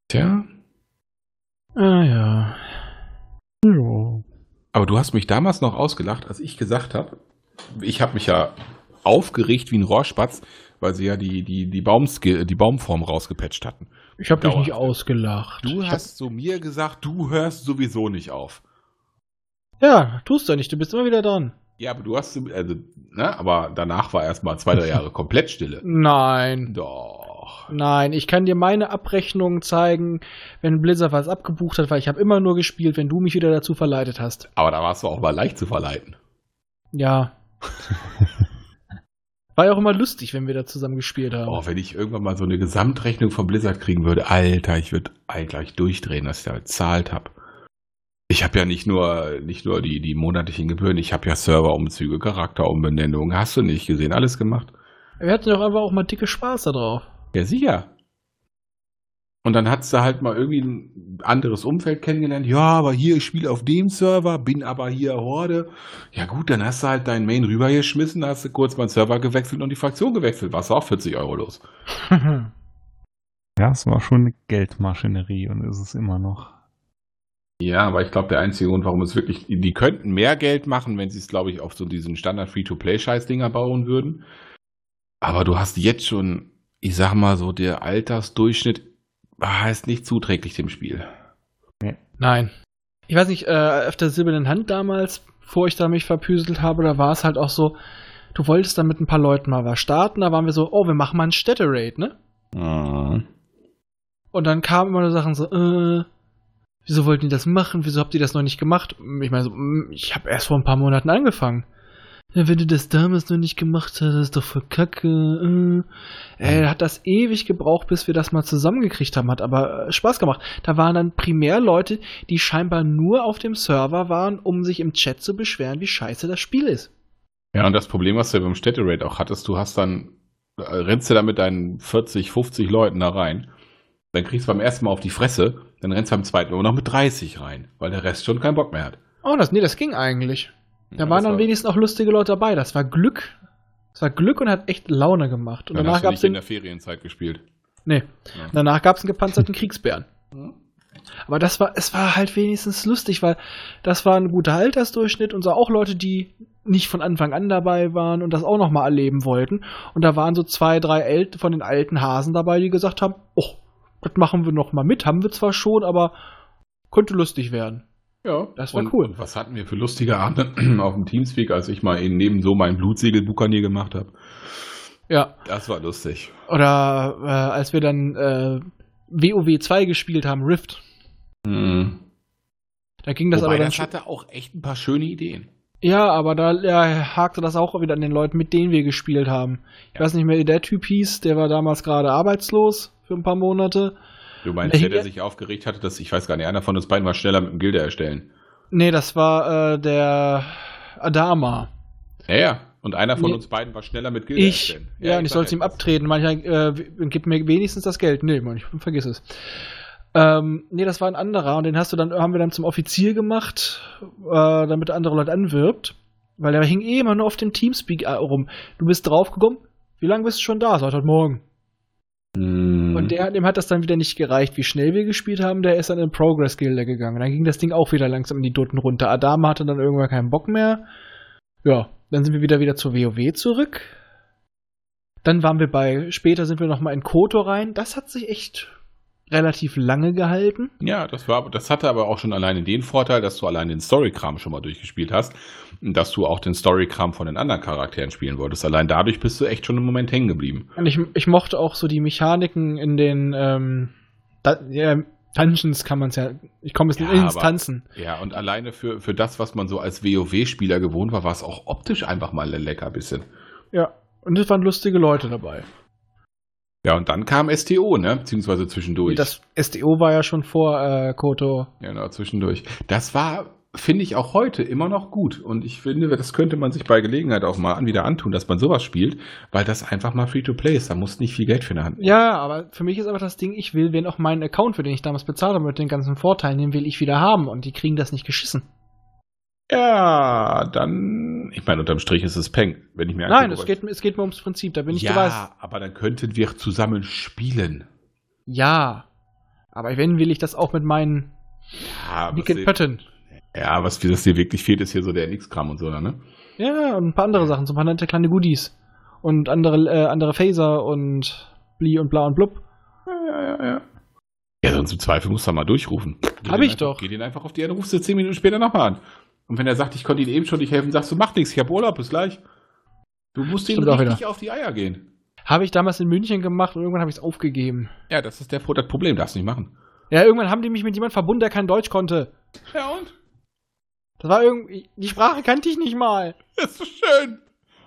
Tja, Ah ja. Ja. aber du hast mich damals noch ausgelacht, als ich gesagt habe, ich habe mich ja aufgeregt wie ein Rohrspatz, weil sie ja die, die, die, Baumske die Baumform rausgepatcht hatten. Ich habe dich nicht ausgelacht. Du Ich hast zu mir gesagt, du hörst sowieso nicht auf. Ja, tust du nicht. Du bist immer wieder dran. Ja, aber du hast, also, ne, aber danach war erst mal zwei, drei Jahre komplett Stille. Nein. Doch. Nein, ich kann dir meine Abrechnungen zeigen, wenn Blizzard was abgebucht hat, weil ich habe immer nur gespielt, wenn du mich wieder dazu verleitet hast. Aber da warst du auch mal leicht zu verleiten. Ja. War ja auch immer lustig, wenn wir da zusammen gespielt haben. Oh, wenn ich irgendwann mal so eine Gesamtrechnung von Blizzard kriegen würde, Alter, ich würde gleich durchdrehen, dass ich da bezahlt habe. Ich habe ja nicht nur, nicht nur die, die monatlichen Gebühren, ich habe ja Serverumzüge, Charakterumbenennungen, hast du nicht gesehen, alles gemacht. Wir hatten doch einfach auch mal dicke Spaß da drauf. Ja, sicher. Und dann hat's da halt mal irgendwie ein anderes Umfeld kennengelernt. Ja, aber hier, ich spiele auf dem Server, bin aber hier Horde. Ja gut, dann hast du halt deinen Main rübergeschmissen, da hast du kurz mal den Server gewechselt und die Fraktion gewechselt. Warst du auch 40 Euro los. Ja, es war schon eine Geldmaschinerie und ist es immer noch. Ja, aber ich glaube, der einzige Grund, warum es wirklich, die könnten mehr Geld machen, wenn sie es, glaube ich, auf so diesen Standard Free-to-Play-Scheiß-Dinger bauen würden. Aber du hast jetzt schon, ich sag mal so, der Altersdurchschnitt heißt nicht zuträglich dem Spiel. Nein. Ich weiß nicht, äh, auf der silbernen Hand damals, bevor ich da mich verpüselt habe, da war es halt auch so, du wolltest dann mit ein paar Leuten mal was starten, da waren wir so, oh, wir machen mal einen Städte-Raid, ne? Mhm. Und dann kamen immer so Sachen so, äh, wieso wollten die das machen? Wieso habt ihr das noch nicht gemacht? Ich meine mm, ich habe erst vor ein paar Monaten angefangen. Ja, wenn du das damals noch nicht gemacht hast, ist doch voll kacke. Äh, hat das ewig gebraucht, bis wir das mal zusammengekriegt haben, hat aber äh, Spaß gemacht. Da waren dann primär Leute, die scheinbar nur auf dem Server waren, um sich im Chat zu beschweren, wie scheiße das Spiel ist. Ja, und das Problem, was du ja beim Städte-Raid auch hattest, du hast dann, äh, rennst du da mit deinen 40, 50 Leuten da rein, dann kriegst du beim ersten Mal auf die Fresse, dann rennst du beim zweiten Mal noch mit 30 rein, weil der Rest schon keinen Bock mehr hat. Oh, das, nee, das ging eigentlich. Da Ja, waren dann war- wenigstens auch lustige Leute dabei. Das war Glück. Das war Glück und hat echt Laune gemacht. Und Dann danach gab es in der Ferienzeit gespielt. Nee. Ja. Danach gab es einen gepanzerten Kriegsbären. Aber das war, es war halt wenigstens lustig, weil das war ein guter Altersdurchschnitt und so auch Leute, die nicht von Anfang an dabei waren und das auch nochmal erleben wollten. Und da waren so zwei, drei El von den alten Hasen dabei, die gesagt haben, oh, das machen wir nochmal mit, haben wir zwar schon, aber könnte lustig werden. Ja, Das war und, cool. Und was hatten wir für lustige Abende auf dem Teamspeak, als ich mal eben neben so mein Blutsegel-Bukanier gemacht habe? Ja. Das war lustig. Oder äh, als wir dann äh, WoW 2 gespielt haben, Rift. Mhm. Da ging das Wobei, aber dann das hatte auch echt ein paar schöne Ideen. Ja, aber da ja, hakte das auch wieder an den Leuten, mit denen wir gespielt haben. Ich weiß nicht mehr, wie der Typ hieß, der war damals gerade arbeitslos für ein paar Monate. Du meinst, Der der, der sich aufgeregt hatte, dass, ich weiß gar nicht, einer von uns beiden war schneller mit dem Gilde erstellen. Nee, das war äh, der Adama. Ja, ja. Und einer von Nee. uns beiden war schneller mit Gilde Ich. erstellen. Ja, und ich sag sollte ihm abtreten. Manchmal, äh, gib mir wenigstens das Geld. Nee, Mann, ich vergiss es. Ähm, nee, das war ein anderer und den hast du dann, haben wir dann zum Offizier gemacht, äh, damit er andere Leute anwirbt. Weil der hing eh immer nur auf dem Teamspeak äh, rum. Du bist draufgekommen. Wie lange bist du schon da? Seit heute Morgen. Hm. Und der, dem hat das dann wieder nicht gereicht, wie schnell wir gespielt haben. Der ist dann in Progress-Gilde gegangen. Dann ging das Ding auch wieder langsam in die Dutten runter. Adama hatte dann irgendwann keinen Bock mehr. Ja, dann sind wir wieder wieder zur WoW zurück. Dann waren wir bei, später sind wir nochmal in Koto rein. Das hat sich echt relativ lange gehalten. Ja, das war, das hatte aber auch schon alleine den Vorteil, dass du allein den Story-Kram schon mal durchgespielt hast und dass du auch den Story-Kram von den anderen Charakteren spielen wolltest. Allein dadurch bist du echt schon im Moment hängen geblieben. Und ich, ich mochte auch so die Mechaniken in den ähm, da, ja, Dungeons kann man es ja. Ich komme jetzt Ja, nicht ins aber- Tanzen. Ja, und alleine für, für das, was man so als WoW-Spieler gewohnt war, war es auch optisch einfach mal lecker bisschen. Ja. Und es waren lustige Leute dabei. Ja, und dann kam STO, ne? Beziehungsweise zwischendurch. Das SDO war ja schon vor äh, Koto. Ja, genau, zwischendurch. Das war, finde ich, auch heute immer noch gut. Und ich finde, das könnte man sich bei Gelegenheit auch mal wieder antun, dass man sowas spielt, weil das einfach mal Free-to-Play ist. Da musst du nicht viel Geld für in der Hand nehmen. Ja, aber für mich ist einfach das Ding, ich will, wenn auch meinen Account, für den ich damals bezahlt habe, mit den ganzen Vorteilen, den will ich wieder haben. Und die kriegen das nicht geschissen. Ja, dann, ich meine, unterm Strich ist es Peng, wenn ich mir Nein, es geht, es geht mir ums Prinzip, da bin ich ja, weiß. aber dann könnten wir zusammen spielen. Ja. Aber wenn, will ich das auch mit meinen Ja, Pötten. ja, was das dir wirklich fehlt, ist hier so der NX-Kram und so, ne? Ja, und ein paar andere Sachen, so ein paar nette kleine Goodies. Und andere, äh, andere Phaser und Bli und bla und blub. Ja, ja, ja, ja. Ja, sonst im Zweifel musst du da mal durchrufen. Geh Hab ich einfach, doch. Geh den einfach auf die Erde, rufst du zehn Minuten später nochmal an. Und wenn er sagt, ich konnte ihm eben schon nicht helfen, sagst du, mach nichts, ich hab Urlaub, bis gleich. Du musst ihm richtig auf die Eier gehen. Habe ich damals in München gemacht und irgendwann habe ich es aufgegeben. Ja, das ist der, das Problem, darfst du nicht machen. Ja, irgendwann haben die mich mit jemandem verbunden, der kein Deutsch konnte. Ja und? Das war irgendwie. Die Sprache kannte ich nicht mal. Das ist so schön.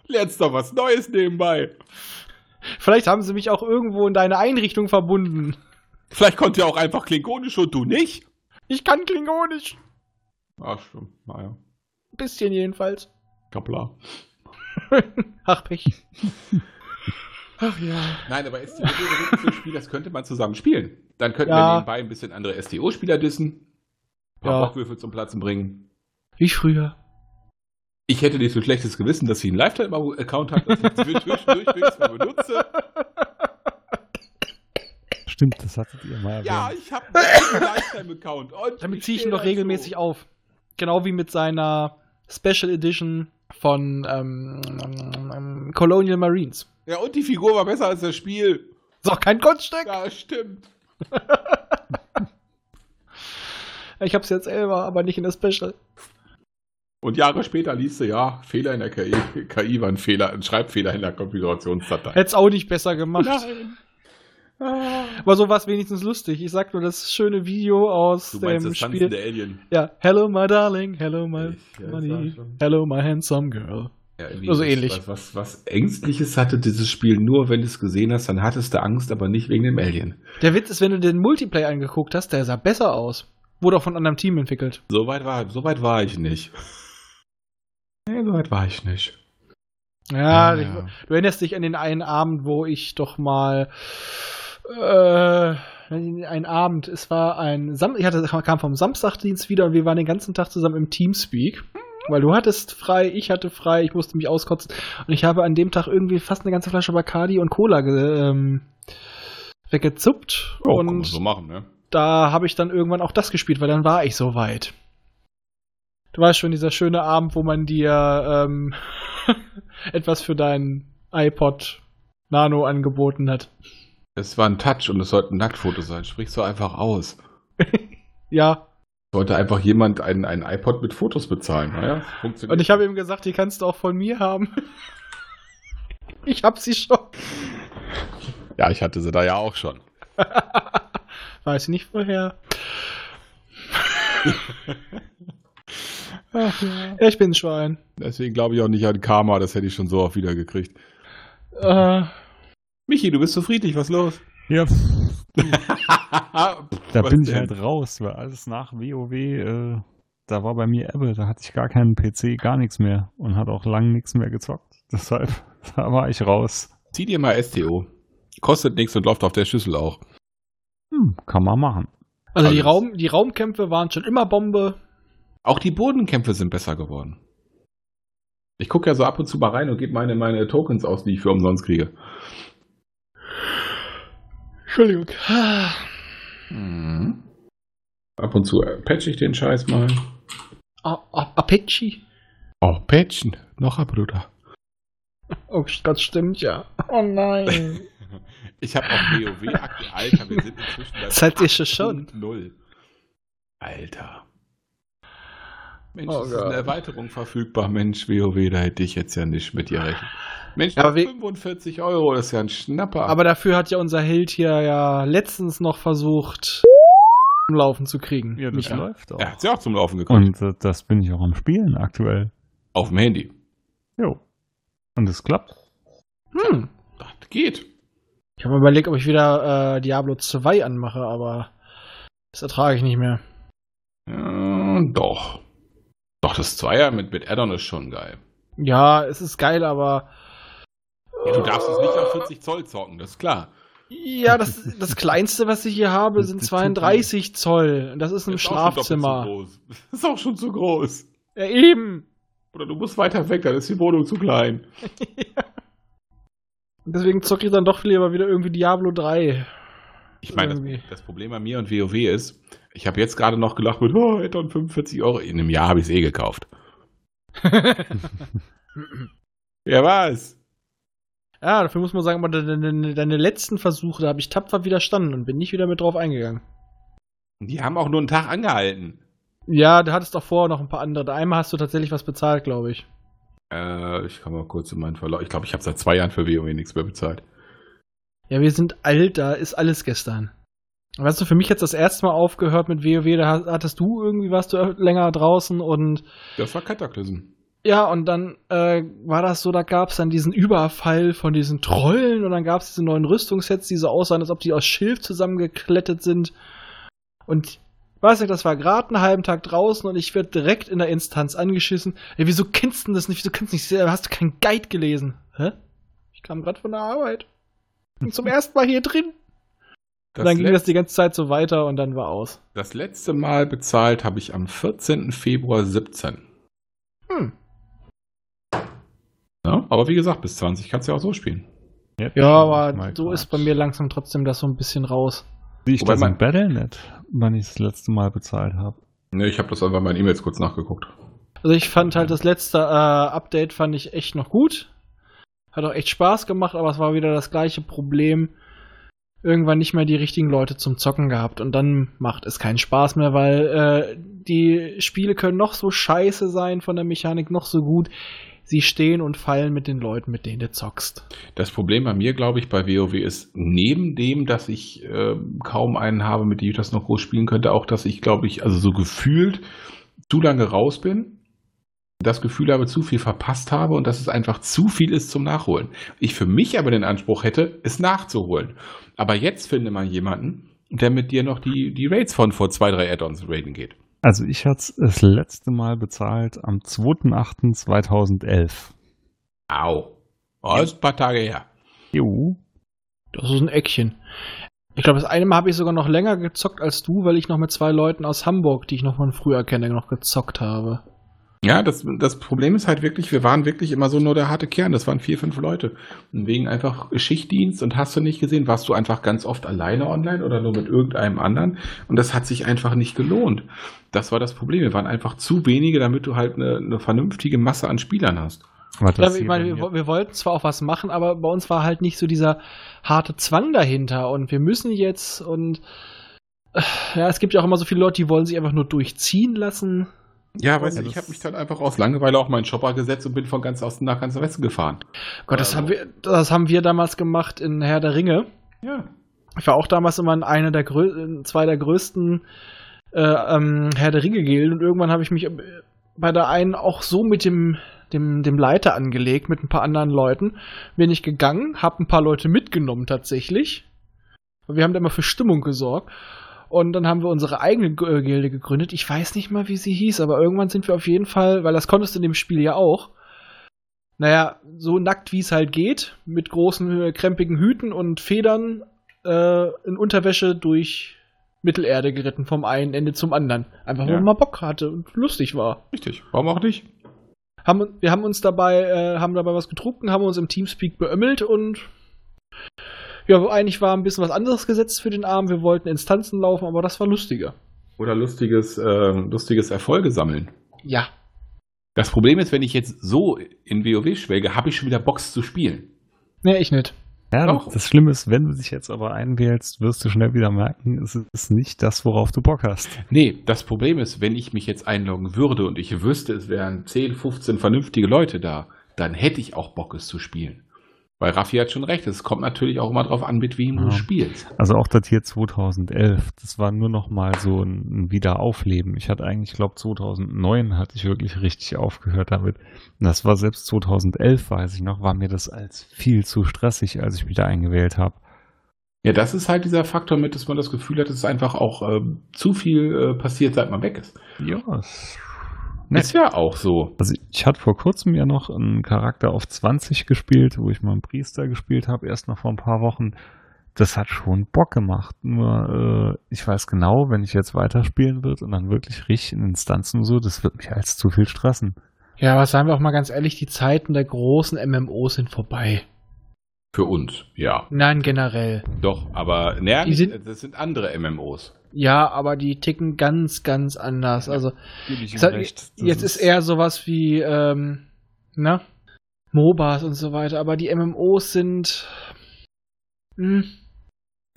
Lernst doch was Neues nebenbei. Vielleicht haben sie mich auch irgendwo in deine Einrichtung verbunden. Vielleicht konnte er auch einfach Klingonisch und du nicht. Ich kann Klingonisch. Ach, stimmt. Naja. Ein bisschen jedenfalls. Kapla. Ach, Pech. Ach ja. Nein, aber STO wäre so ein Spiel, das könnte man zusammen spielen. Dann könnten wir Ja. nebenbei ein bisschen andere STO-Spieler dissen. Ein paar Ja. Bockwürfel zum Platzen bringen. Wie früher. Ich hätte nicht so schlechtes Gewissen, dass sie einen Lifetime-Account hat, dass ich zwischendurch mal benutze. Stimmt, das hattet ihr mal erwähnt. Ja, ich habe einen Lifetime-Account. Damit ziehe ich ihn doch regelmäßig dazu. auf. Genau wie mit seiner Special Edition von ähm, ähm, Colonial Marines. Ja, und die Figur war besser als das Spiel. Ist auch kein Kunststück. Ja, stimmt. Ich hab's jetzt selber, aber nicht in der Special. Und Jahre später liest du, ja, Fehler in der KI, KI war ein Fehler, ein Schreibfehler in der Konfigurationsdatei. Hätt's auch nicht besser gemacht. Nein. Ah. Aber so war's wenigstens lustig. Ich sag nur das schöne Video aus Du dem das Spiel. tanzende Alien. Ja, hello my darling, hello my Ich, money, hello my handsome girl. Ja, irgendwie Also ähnlich. Was, was, was Ängstliches hatte dieses Spiel nur, wenn du es gesehen hast, dann hattest du Angst, aber nicht wegen dem Alien. Der Witz ist, wenn du den Multiplayer angeguckt hast, der sah besser aus. Wurde auch von einem anderen Team entwickelt. So weit war, so weit war ich nicht. Nee, so weit war ich nicht. Ja, Ah, ich, ja. du erinnerst dich an den einen Abend, wo ich doch mal äh, ein Abend, es war ein Sam ich hatte, kam vom Samstagdienst wieder und wir waren den ganzen Tag zusammen im Teamspeak. Weil du hattest frei, ich hatte frei, ich musste mich auskotzen. Und ich habe an dem Tag irgendwie fast eine ganze Flasche Bacardi und Cola ähm, weggezuppt. Oh, und so machen, ne? da habe ich dann irgendwann auch das gespielt, weil dann war ich so weit. Du weißt schon, dieser schöne Abend, wo man dir ähm, etwas für deinen iPod Nano angeboten hat. Es war ein Touch und es sollte ein Nacktfoto sein. Sprich so einfach aus. Ja, Sollte einfach jemand einen, einen iPod mit Fotos bezahlen. Naja, funktioniert. und ich habe ihm gesagt, die kannst du auch von mir haben. ich hab sie schon. ja, ich hatte sie da ja auch schon. Weiß nicht woher. Ach ja. Ja, ich bin ein Schwein. Deswegen glaube ich auch nicht an Karma, das hätte ich schon so oft wieder gekriegt. Äh, Michi, du bist so friedlich, was los? Ja, pff, da bin ich halt raus, weil alles nach WoW, äh, da war bei mir Ebbe, da hatte ich gar keinen PC, gar nichts mehr und hat auch lang nichts mehr gezockt. Deshalb, da war ich raus. Zieh dir mal STO. Kostet nichts und läuft auf der Schüssel auch. Hm, kann man machen. also die, Alles. Raum, die Raumkämpfe waren schon immer Bombe. Auch die Bodenkämpfe sind besser geworden. Ich gucke ja so ab und zu mal rein und gebe meine, meine Tokens aus, die ich für umsonst kriege. Entschuldigung. Mhm. Ab und zu äh, patch ich den Scheiß mal. Apache? Oh, patchen. Noch ein Bruder. Oh, das stimmt ja. Oh nein. Ich habe auch WoW aktuell. Alter, wir sind inzwischen bei Seid ihr schon? 8.0. Alter. Mensch, Oh ist eine Erweiterung verfügbar. Mensch, WoW, da hätte ich jetzt ja nicht mit dir rechnen. Mensch, Ja, aber wie- 45 Euro, das ist ja ein Schnapper. Aber dafür hat ja unser Held hier ja letztens noch versucht, am Laufen zu kriegen. Ja, das Micha. läuft auch. er hat sie auch zum Laufen gekommen. Und äh, das bin ich auch am Spielen aktuell. Auf dem Handy. Jo. Und es klappt. Hm. Das geht. Ich habe überlegt, ob ich wieder äh, Diablo 2 anmache, aber das ertrage ich nicht mehr. Ja, doch. Doch, das Zweier mit, mit Addon ist schon geil. Ja, es ist geil, aber Ja, du darfst es nicht auf 40 Zoll zocken, das ist klar. ja, das, das kleinste, was ich hier habe, sind 32 Zoll. Und Das ist ein Das ist auch Schlafzimmer. zu groß. Das ist auch schon zu groß. Ja, eben. Oder du musst weiter weg, dann ist die Wohnung zu klein. Und Deswegen zocke ich dann doch lieber wieder irgendwie Diablo 3. Ich meine, das, das Problem an mir und WoW ist, ich habe jetzt gerade noch gelacht mit, oh, Addon 45 Euro. In einem Jahr habe ich es eh gekauft. Ja, was? Ja, dafür muss man sagen, aber deine, deine, letzten Versuche, da habe ich tapfer widerstanden und bin nicht wieder mit drauf eingegangen. Die haben auch nur einen Tag angehalten. Ja, du hattest doch vorher noch ein paar andere. Einmal hast du tatsächlich was bezahlt, glaube ich. Äh, ich kann mal kurz in meinen Verlauf. Ich glaube, ich habe seit zwei Jahren für WoW nichts mehr bezahlt. Ja, wir sind alt, da ist alles gestern. Weißt du, für mich jetzt das erste Mal aufgehört mit WoW, da ha- hattest du irgendwie, warst du länger draußen und Das war Cataclysm. Ja, und dann äh, war das so, da gab es dann diesen Überfall von diesen Trollen und dann gab es diese neuen Rüstungssets, die so aussahen, als ob die aus Schilf zusammengeklettet sind. Und weiß nicht, das war gerade einen halben Tag draußen und ich werde direkt in der Instanz angeschissen. Ey, wieso kennst du denn das nicht? Wieso kennst du nicht? Hast du keinen Guide gelesen? Hä? Ich kam gerade von der Arbeit. Bin zum ersten Mal hier drin. Das, Und dann ging das die ganze Zeit so weiter und dann war aus. das letzte Mal bezahlt habe ich am 14. Februar 17. Hm. Ja, aber wie gesagt, bis 20 kannst du ja auch so spielen. Jetzt Ja, aber so ist bei mir langsam trotzdem das so ein bisschen raus. Sehe ich Wobei das man- in Battle.net, wann ich das letzte Mal bezahlt habe. Ne, ich habe das einfach in meinen E-Mails kurz nachgeguckt. Also ich fand halt das letzte äh, Update fand ich echt noch gut. Hat auch echt Spaß gemacht, aber es war wieder das gleiche Problem. Irgendwann nicht mehr die richtigen Leute zum Zocken gehabt und dann macht es keinen Spaß mehr, weil äh, die Spiele können noch so scheiße sein von der Mechanik, noch so gut. Sie stehen und fallen mit den Leuten, mit denen du zockst. Das Problem bei mir, glaube ich, bei WoW ist, neben dem, dass ich äh, kaum einen habe, mit dem ich das noch groß spielen könnte, auch, dass ich, glaube ich, also so gefühlt zu lange raus bin, das Gefühl habe, zu viel verpasst habe und dass es einfach zu viel ist zum Nachholen. Ich für mich aber den Anspruch hätte, es nachzuholen. Aber jetzt finde man jemanden, der mit dir noch die, die Raids von vor zwei, drei Add-ons raiden geht. Also ich hatte es das letzte Mal bezahlt am 2.8.2011. Au. Oh, ist ein paar Tage her. Jo. Das ist ein Eckchen. Ich glaube, das eine Mal habe ich sogar noch länger gezockt als du, weil ich noch mit zwei Leuten aus Hamburg, die ich noch von früher kenne, noch gezockt habe. Ja, das, das Problem ist halt wirklich, wir waren wirklich immer so nur der harte Kern. Das waren vier, fünf Leute. Und wegen einfach Schichtdienst und hast du nicht gesehen, warst du einfach ganz oft alleine online oder nur mit irgendeinem anderen. Und das hat sich einfach nicht gelohnt. Das war das Problem. Wir waren einfach zu wenige, damit du halt eine, eine vernünftige Masse an Spielern hast. Ja, ich meine, wir, wir wollten zwar auch was machen, aber bei uns war halt nicht so dieser harte Zwang dahinter und wir müssen jetzt und äh, ja, es gibt ja auch immer so viele Leute, die wollen sich einfach nur durchziehen lassen. Ja, weißt du, ich das- habe mich dann einfach aus Langeweile auf meinen Shopper gesetzt und bin von ganz Osten nach ganz Westen gefahren. Gott, das Also- haben wir, das haben wir damals gemacht in Herr der Ringe. Ja. Ich war auch damals immer in einer der grö zwei der größten äh, ähm, Herr der Ringe Gilden und irgendwann habe ich mich äh, bei der einen auch so mit dem dem, dem Leiter angelegt mit ein paar anderen Leuten. Bin ich gegangen, habe ein paar Leute mitgenommen tatsächlich. Wir haben da immer für Stimmung gesorgt. Und dann haben wir unsere eigene äh, Gilde gegründet. Ich weiß nicht mal, wie sie hieß, aber irgendwann sind wir auf jeden Fall, weil das konntest du in dem Spiel ja auch. Naja, so nackt wie es halt geht, mit großen, äh, krempigen Hüten und Federn äh, in Unterwäsche durch Mittelerde geritten, vom einen Ende zum anderen. Einfach, weil Ja. man mal Bock hatte und lustig war. Richtig. Warum auch nicht? Haben, wir haben uns dabei, äh, haben dabei was getrunken, haben uns im Teamspeak beömmelt und Ja, eigentlich war ein bisschen was anderes gesetzt für den Abend. Wir wollten Instanzen laufen, aber das war lustiger. Oder lustiges, äh, lustiges Erfolge sammeln. Ja. Das Problem ist, wenn ich jetzt so in WoW schwelge, habe ich schon wieder Box zu spielen. Nee, ich nicht. Ja, Doch. das Schlimme ist, wenn du dich jetzt aber einwählst, wirst du schnell wieder merken, es ist nicht das, worauf du Bock hast. Nee, das Problem ist, wenn ich mich jetzt einloggen würde und ich wüsste, es wären 10, 15 vernünftige Leute da, dann hätte ich auch Bock, es zu spielen. Weil Raffi hat schon recht, es kommt natürlich auch immer drauf an, mit wem Ja. du spielst. Also auch datiert 2011. Das war nur noch mal so ein, Wiederaufleben. Ich hatte eigentlich, ich glaube 2009 hatte ich wirklich richtig aufgehört damit. Und das war selbst 2011, weiß ich noch, war mir das als viel zu stressig, als ich mich da eingewählt habe. Ja, das ist halt dieser Faktor mit, dass man das Gefühl hat, es ist einfach auch äh, zu viel äh, passiert, seit man weg ist. Ja, ist Ist ja auch so. Also ich hatte vor kurzem ja noch einen Charakter auf 20 gespielt, wo ich mal einen Priester gespielt habe, erst noch vor ein paar Wochen. Das hat schon Bock gemacht. Nur äh, ich weiß genau, wenn ich jetzt weiterspielen wird und dann wirklich richtig in Instanzen und so, das wird mich als zu viel stressen. Ja, aber seien wir auch mal ganz ehrlich, die Zeiten der großen MMOs sind vorbei. Für uns, ja. Nein, generell. Doch, aber naja, Die sind- das sind andere MMOs. Ja, aber die ticken ganz, ganz anders. Also, Gebe ich ich sag, jetzt ist eher sowas wie, ähm, ne? MOBAs und so weiter, aber die MMOs sind. Hm,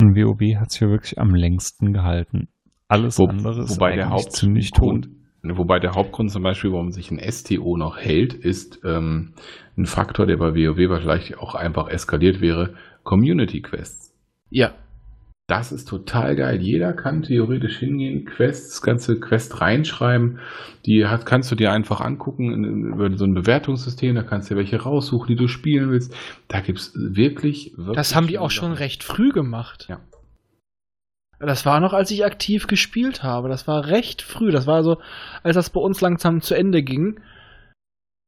In WoW hat sich ja wirklich am längsten gehalten. Alles Wo, andere ist wobei der eigentlich ziemlich tot. Hauptgrund, wobei der Hauptgrund zum Beispiel, warum sich ein STO noch hält, ist ähm, ein Faktor, der bei WoW wahrscheinlich auch einfach eskaliert wäre: Community Quests. ja. Das ist total geil. Jeder kann theoretisch hingehen, Quests, ganze Quest reinschreiben. Die hat, kannst du dir einfach angucken über so ein Bewertungssystem. Da kannst du dir welche raussuchen, die du spielen willst. Da gibt's wirklich, wirklich. Das haben die auch schon recht früh gemacht. Ja. Das war noch, als ich aktiv gespielt habe. Das war recht früh. Das war so, als das bei uns langsam zu Ende ging.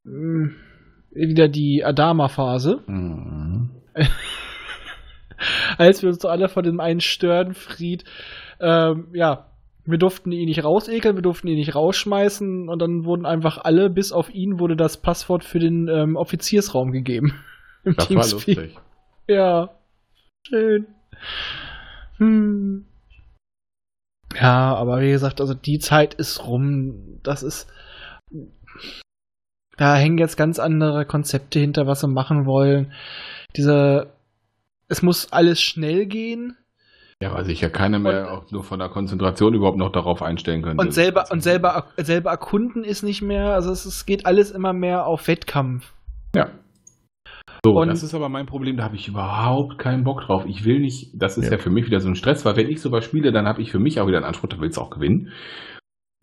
Hm, Wieder die Adama-Phase. Mhm. als wir uns so alle von dem einen Störenfried, ähm, ja, wir durften ihn nicht rausekeln, wir durften ihn nicht rausschmeißen und dann wurden einfach alle, bis auf ihn, wurde das Passwort für den ähm, Offiziersraum gegeben. Im Das war Teamspeak. lustig. Ja, schön. Hm. Ja, aber wie gesagt, also die Zeit ist rum. Das ist. Da hängen jetzt ganz andere Konzepte hinter, was sie machen wollen. Diese. Es muss alles schnell gehen Ja, weil sich ja keiner mehr auch nur von der Konzentration überhaupt noch darauf einstellen könnte. und selber und selber selber erkunden ist nicht mehr. Also es, es geht alles immer mehr auf Wettkampf. Ja. So, Und- das ist aber mein Problem, da habe ich überhaupt keinen Bock drauf. Ich will nicht, das ist ja, Ja. für mich wieder so ein Stress, weil wenn ich sowas spiele, dann habe ich für mich auch wieder einen Anspruch, da willst du auch gewinnen.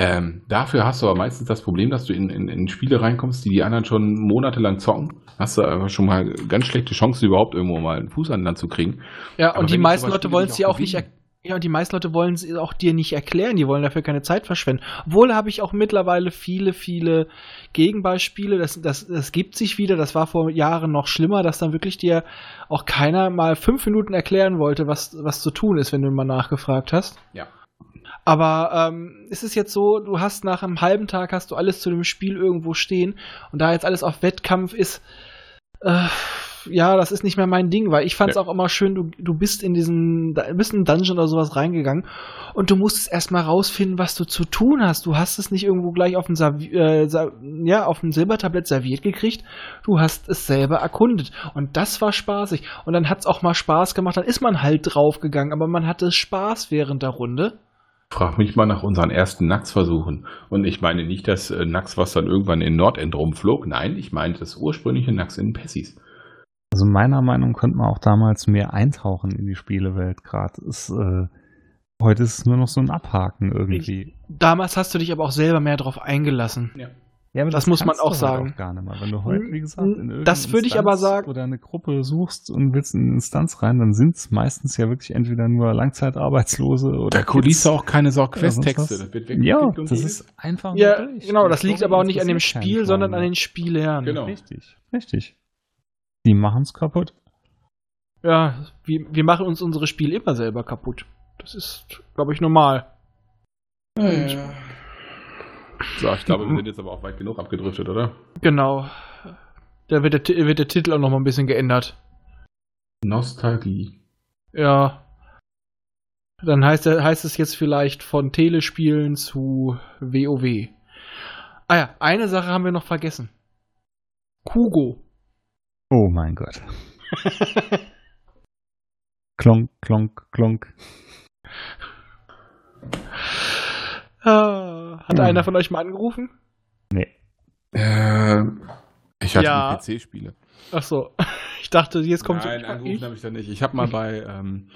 Ähm, dafür hast du aber meistens das Problem, dass du in, in, in Spiele reinkommst, die die anderen schon monatelang zocken. Hast du aber schon mal ganz schlechte Chancen, überhaupt irgendwo mal einen Fuß an Land zu kriegen. Ja, Aber und die meisten Leute wollen es dir auch auch nicht er gewinnen. Ja, und die meisten Leute wollen es auch dir nicht erklären, die wollen dafür keine Zeit verschwenden. Obwohl habe ich auch mittlerweile viele, viele Gegenbeispiele, das, das, das gibt sich wieder, das war vor Jahren noch schlimmer, dass dann wirklich dir auch keiner mal fünf Minuten erklären wollte, was, was zu tun ist, wenn du mal nachgefragt hast. Ja. Aber ähm, ist es jetzt so, du hast nach einem halben Tag hast du alles zu dem Spiel irgendwo stehen und da jetzt alles auf Wettkampf ist, äh, ja, das ist nicht mehr mein Ding, weil ich fand es Ja. auch immer schön, du, du bist in diesen, bist in einen Dungeon oder sowas reingegangen und du musstest erstmal rausfinden, was du zu tun hast. Du hast es nicht irgendwo gleich auf dem, Servi äh, ja, auf dem Silbertablett serviert gekriegt, du hast es selber erkundet und das war spaßig. Und dann hat es auch mal Spaß gemacht, dann ist man halt draufgegangen, aber man hatte Spaß während der Runde. Frag mich mal nach unseren ersten Nax-Versuchen. Und ich meine nicht das äh, Nax, was dann irgendwann in Nordend rumflog. Nein, ich meine das ursprüngliche Nax in Pessis. Also meiner Meinung nach könnte man auch damals mehr eintauchen in die Spielewelt gerade. Ist, äh, heute ist es nur noch so ein Abhaken irgendwie. Damals hast du dich aber auch selber mehr drauf eingelassen. Ja, aber Das muss man auch halt sagen. gar nicht mehr. Wenn du heute, wie gesagt, in Das würde ich aber sagen- Oder eine Gruppe suchst und willst in eine Instanz rein, dann sind es meistens ja wirklich entweder nur Langzeitarbeitslose oder. Da liest du auch keine Ja. Das wird Ja, und das ist einfach Ja, durch. genau, das liegt aber auch nicht an dem Spiel, sondern an den Spielern. Genau. Richtig, richtig. Die machen es kaputt. Ja, wir, wir machen uns unsere Spiele immer selber kaputt. Das ist, glaube ich, normal. So, ich glaube, wir sind jetzt aber auch weit genug abgedriftet, oder? Genau. Da wird der, wird der Titel auch noch mal ein bisschen geändert. Nostalgie. Ja. Dann heißt, heißt es jetzt vielleicht von Telespielen zu WoW. Ah ja, eine Sache haben wir noch vergessen. Kugo. Oh mein Gott. Klonk, klonk, klonk. Ah, Hat Hm. einer von euch mal angerufen? Nee. Äh, ich hatte Ja. PC-Spiele. Ach so. Ich dachte, jetzt kommt Nein, angerufen habe ich da nicht. Ich habe mal bei, ähm,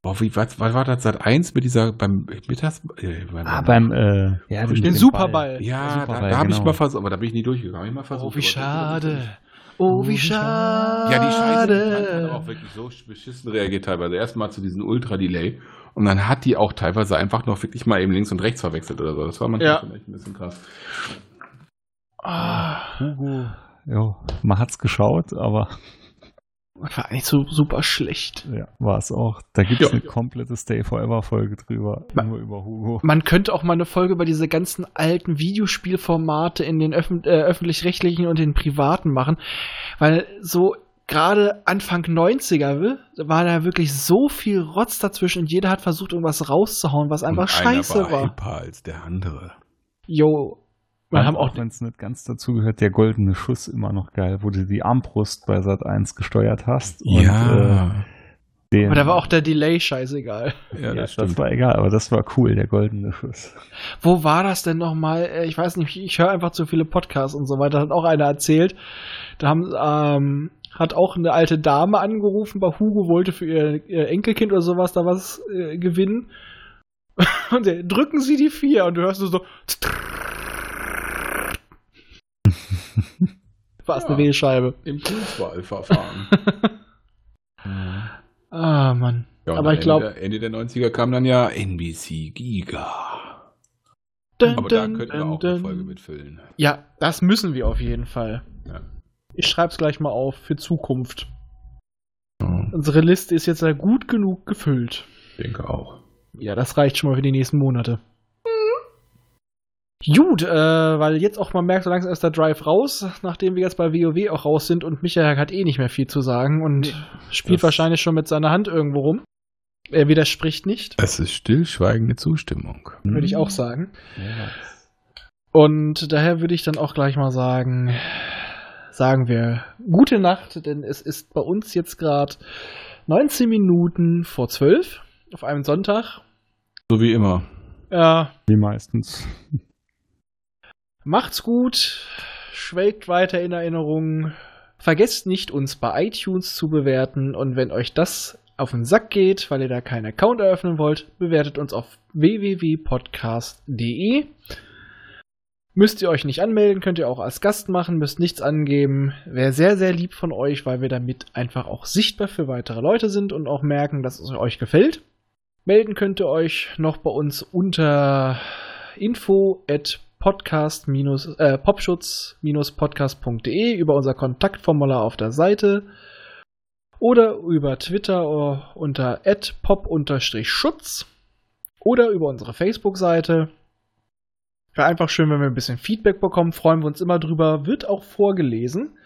boah, wie, was, was war das, Sat 1 mit dieser, beim Mittags... Äh, beim, Ah, beim, äh, ja, Den Den Superball. ja, Superball, da, da habe ich genau. mal versucht, aber da bin ich nie durchgegangen. Hab ich mal versucht, Oh, wie aber das- schade. Oh, wie schade. Ja, die Scheiße die hat auch wirklich so beschissen reagiert teilweise. Erstmal zu diesem Ultra-Delay. Und dann hat die auch teilweise einfach noch wirklich mal eben links und rechts verwechselt oder so. Das war manchmal Ja. schon echt ein bisschen krass. Ah, Hugo, ja, man hat's geschaut, aber war eigentlich so super schlecht. ja, war es auch. Da gibt es Ja. eine komplette Stay Forever Folge drüber, nur über Hugo. Man könnte auch mal eine Folge über diese ganzen alten Videospielformate in den öffn äh, öffentlich-rechtlichen und den privaten machen, weil so gerade Anfang 90er war da wirklich so viel Rotz dazwischen und jeder hat versucht, irgendwas rauszuhauen, was einfach und scheiße einer war. war. hyper als der andere. Jo. Wir haben auch wenn es nicht ganz dazu gehört, der goldene Schuss immer noch geil, wo du die Armbrust bei Sat 1 gesteuert hast. Und, äh, den, aber da war auch der Delay scheißegal. ja, ja, das das, stimmt. war egal, aber das war cool, der goldene Schuss. Wo war das denn nochmal? Äh, Ich weiß nicht, ich höre einfach zu viele Podcasts und so weiter. Hat auch einer erzählt. Da haben, ähm, hat auch eine alte Dame angerufen bei Hugo, wollte für ihr, ihr Enkelkind oder sowas da was äh, gewinnen. Und der, drücken Sie die vier und du hörst nur so. War es Ja. eine Wählscheibe. Impulswahlverfahren. Ah, Mann. Ja, Aber ich glaub- Ende, der- Ende der 90er kam dann ja NBC Giga. Dun, Aber da dun, könnten wir dun, auch eine dun. Folge mitfüllen. Ja, das müssen wir auf jeden Fall. Ja. Ich schreib's gleich mal auf für Zukunft. Ja, Unsere Liste ist jetzt gut genug gefüllt. ich denke auch. Ja, das reicht schon mal für die nächsten Monate. Gut, äh, weil jetzt auch man merkt, so langsam ist der Drive raus, nachdem wir jetzt bei WoW auch raus sind und Michael hat eh nicht mehr viel zu sagen und spielt das- wahrscheinlich schon mit seiner Hand irgendwo rum. Er widerspricht nicht, Es ist stillschweigende Zustimmung. würde Hm. ich auch sagen. Ja. Und daher würde ich dann auch gleich mal sagen, sagen wir gute Nacht, denn es ist bei uns jetzt gerade 19 Minuten vor 12 auf einem Sonntag. So wie immer. Ja, Wie meistens. Macht's gut, schwelgt weiter in Erinnerung. Vergesst nicht, uns bei iTunes zu bewerten und wenn euch das auf den Sack geht, weil ihr da keinen Account eröffnen wollt, bewertet uns auf www.podcast.de. Müsst ihr euch nicht anmelden, könnt ihr auch als Gast machen, müsst nichts angeben. Wäre sehr, sehr lieb von euch, weil wir damit einfach auch sichtbar für weitere Leute sind und auch merken, dass es euch gefällt. Melden könnt ihr euch noch bei uns unter info at podcast äh, popschutz-podcast.de über unser Kontaktformular auf der Seite oder über Twitter unter pop-schutz oder über unsere Facebook-Seite. Wäre einfach schön, wenn wir ein bisschen Feedback bekommen. Freuen wir uns immer drüber. Wird auch vorgelesen.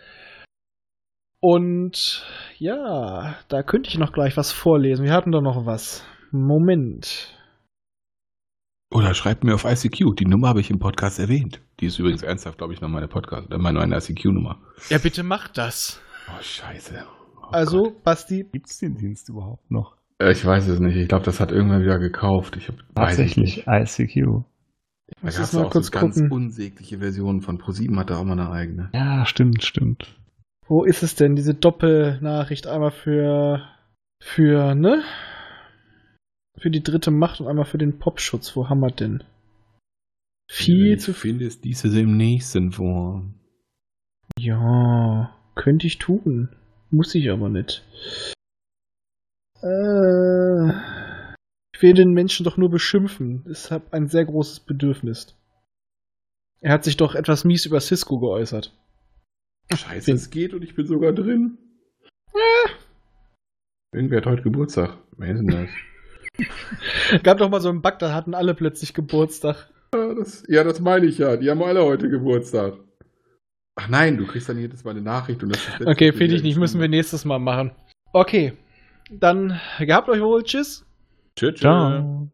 Und ja, da könnte ich noch gleich was vorlesen. Wir hatten da noch was. Moment. Oder schreibt mir auf ICQ. Die Nummer habe ich im Podcast erwähnt. Die ist übrigens ernsthaft, glaube ich, noch meine Podcast, äh, meine, meine ICQ-Nummer. Ja, bitte macht das. Oh, scheiße. Oh Also, Gott. Basti, Gibt's den Dienst überhaupt noch? Äh, Ich weiß es nicht. Ich glaube, das hat irgendwer wieder gekauft. Ich hab, weiß ich nicht. Tatsächlich, ICQ. Da muss gab es mal auch kurz so ganz gucken. unsägliche Versionen von ProSieben hat da auch mal eine eigene. Ja, stimmt, stimmt. Wo ist es denn, diese Doppelnachricht? Einmal für, für, ne? Für die dritte Macht und einmal für den Popschutz. Wo haben wir denn? Viel ich zu viel. finde es dieses im nächsten vor. Ja, könnte ich tun. Muss ich aber nicht. Äh, ich will den Menschen doch nur beschimpfen. Ich habe ein sehr großes Bedürfnis. Er hat sich doch etwas mies über Cisco geäußert. Scheiße, es geht und ich bin sogar drin. Irgendwer hat heute Geburtstag. Wer ist denn das? Gab doch mal so einen Bug, da hatten alle plötzlich Geburtstag. Ja, das, ja, das meine ich ja. Die haben alle heute Geburtstag. Ach nein, du kriegst dann jedes Mal eine Nachricht und das Okay, finde ich nicht, müssen wir nächstes Mal machen. Okay. Dann gehabt euch wohl. Tschüss. Tschüss. Ciao.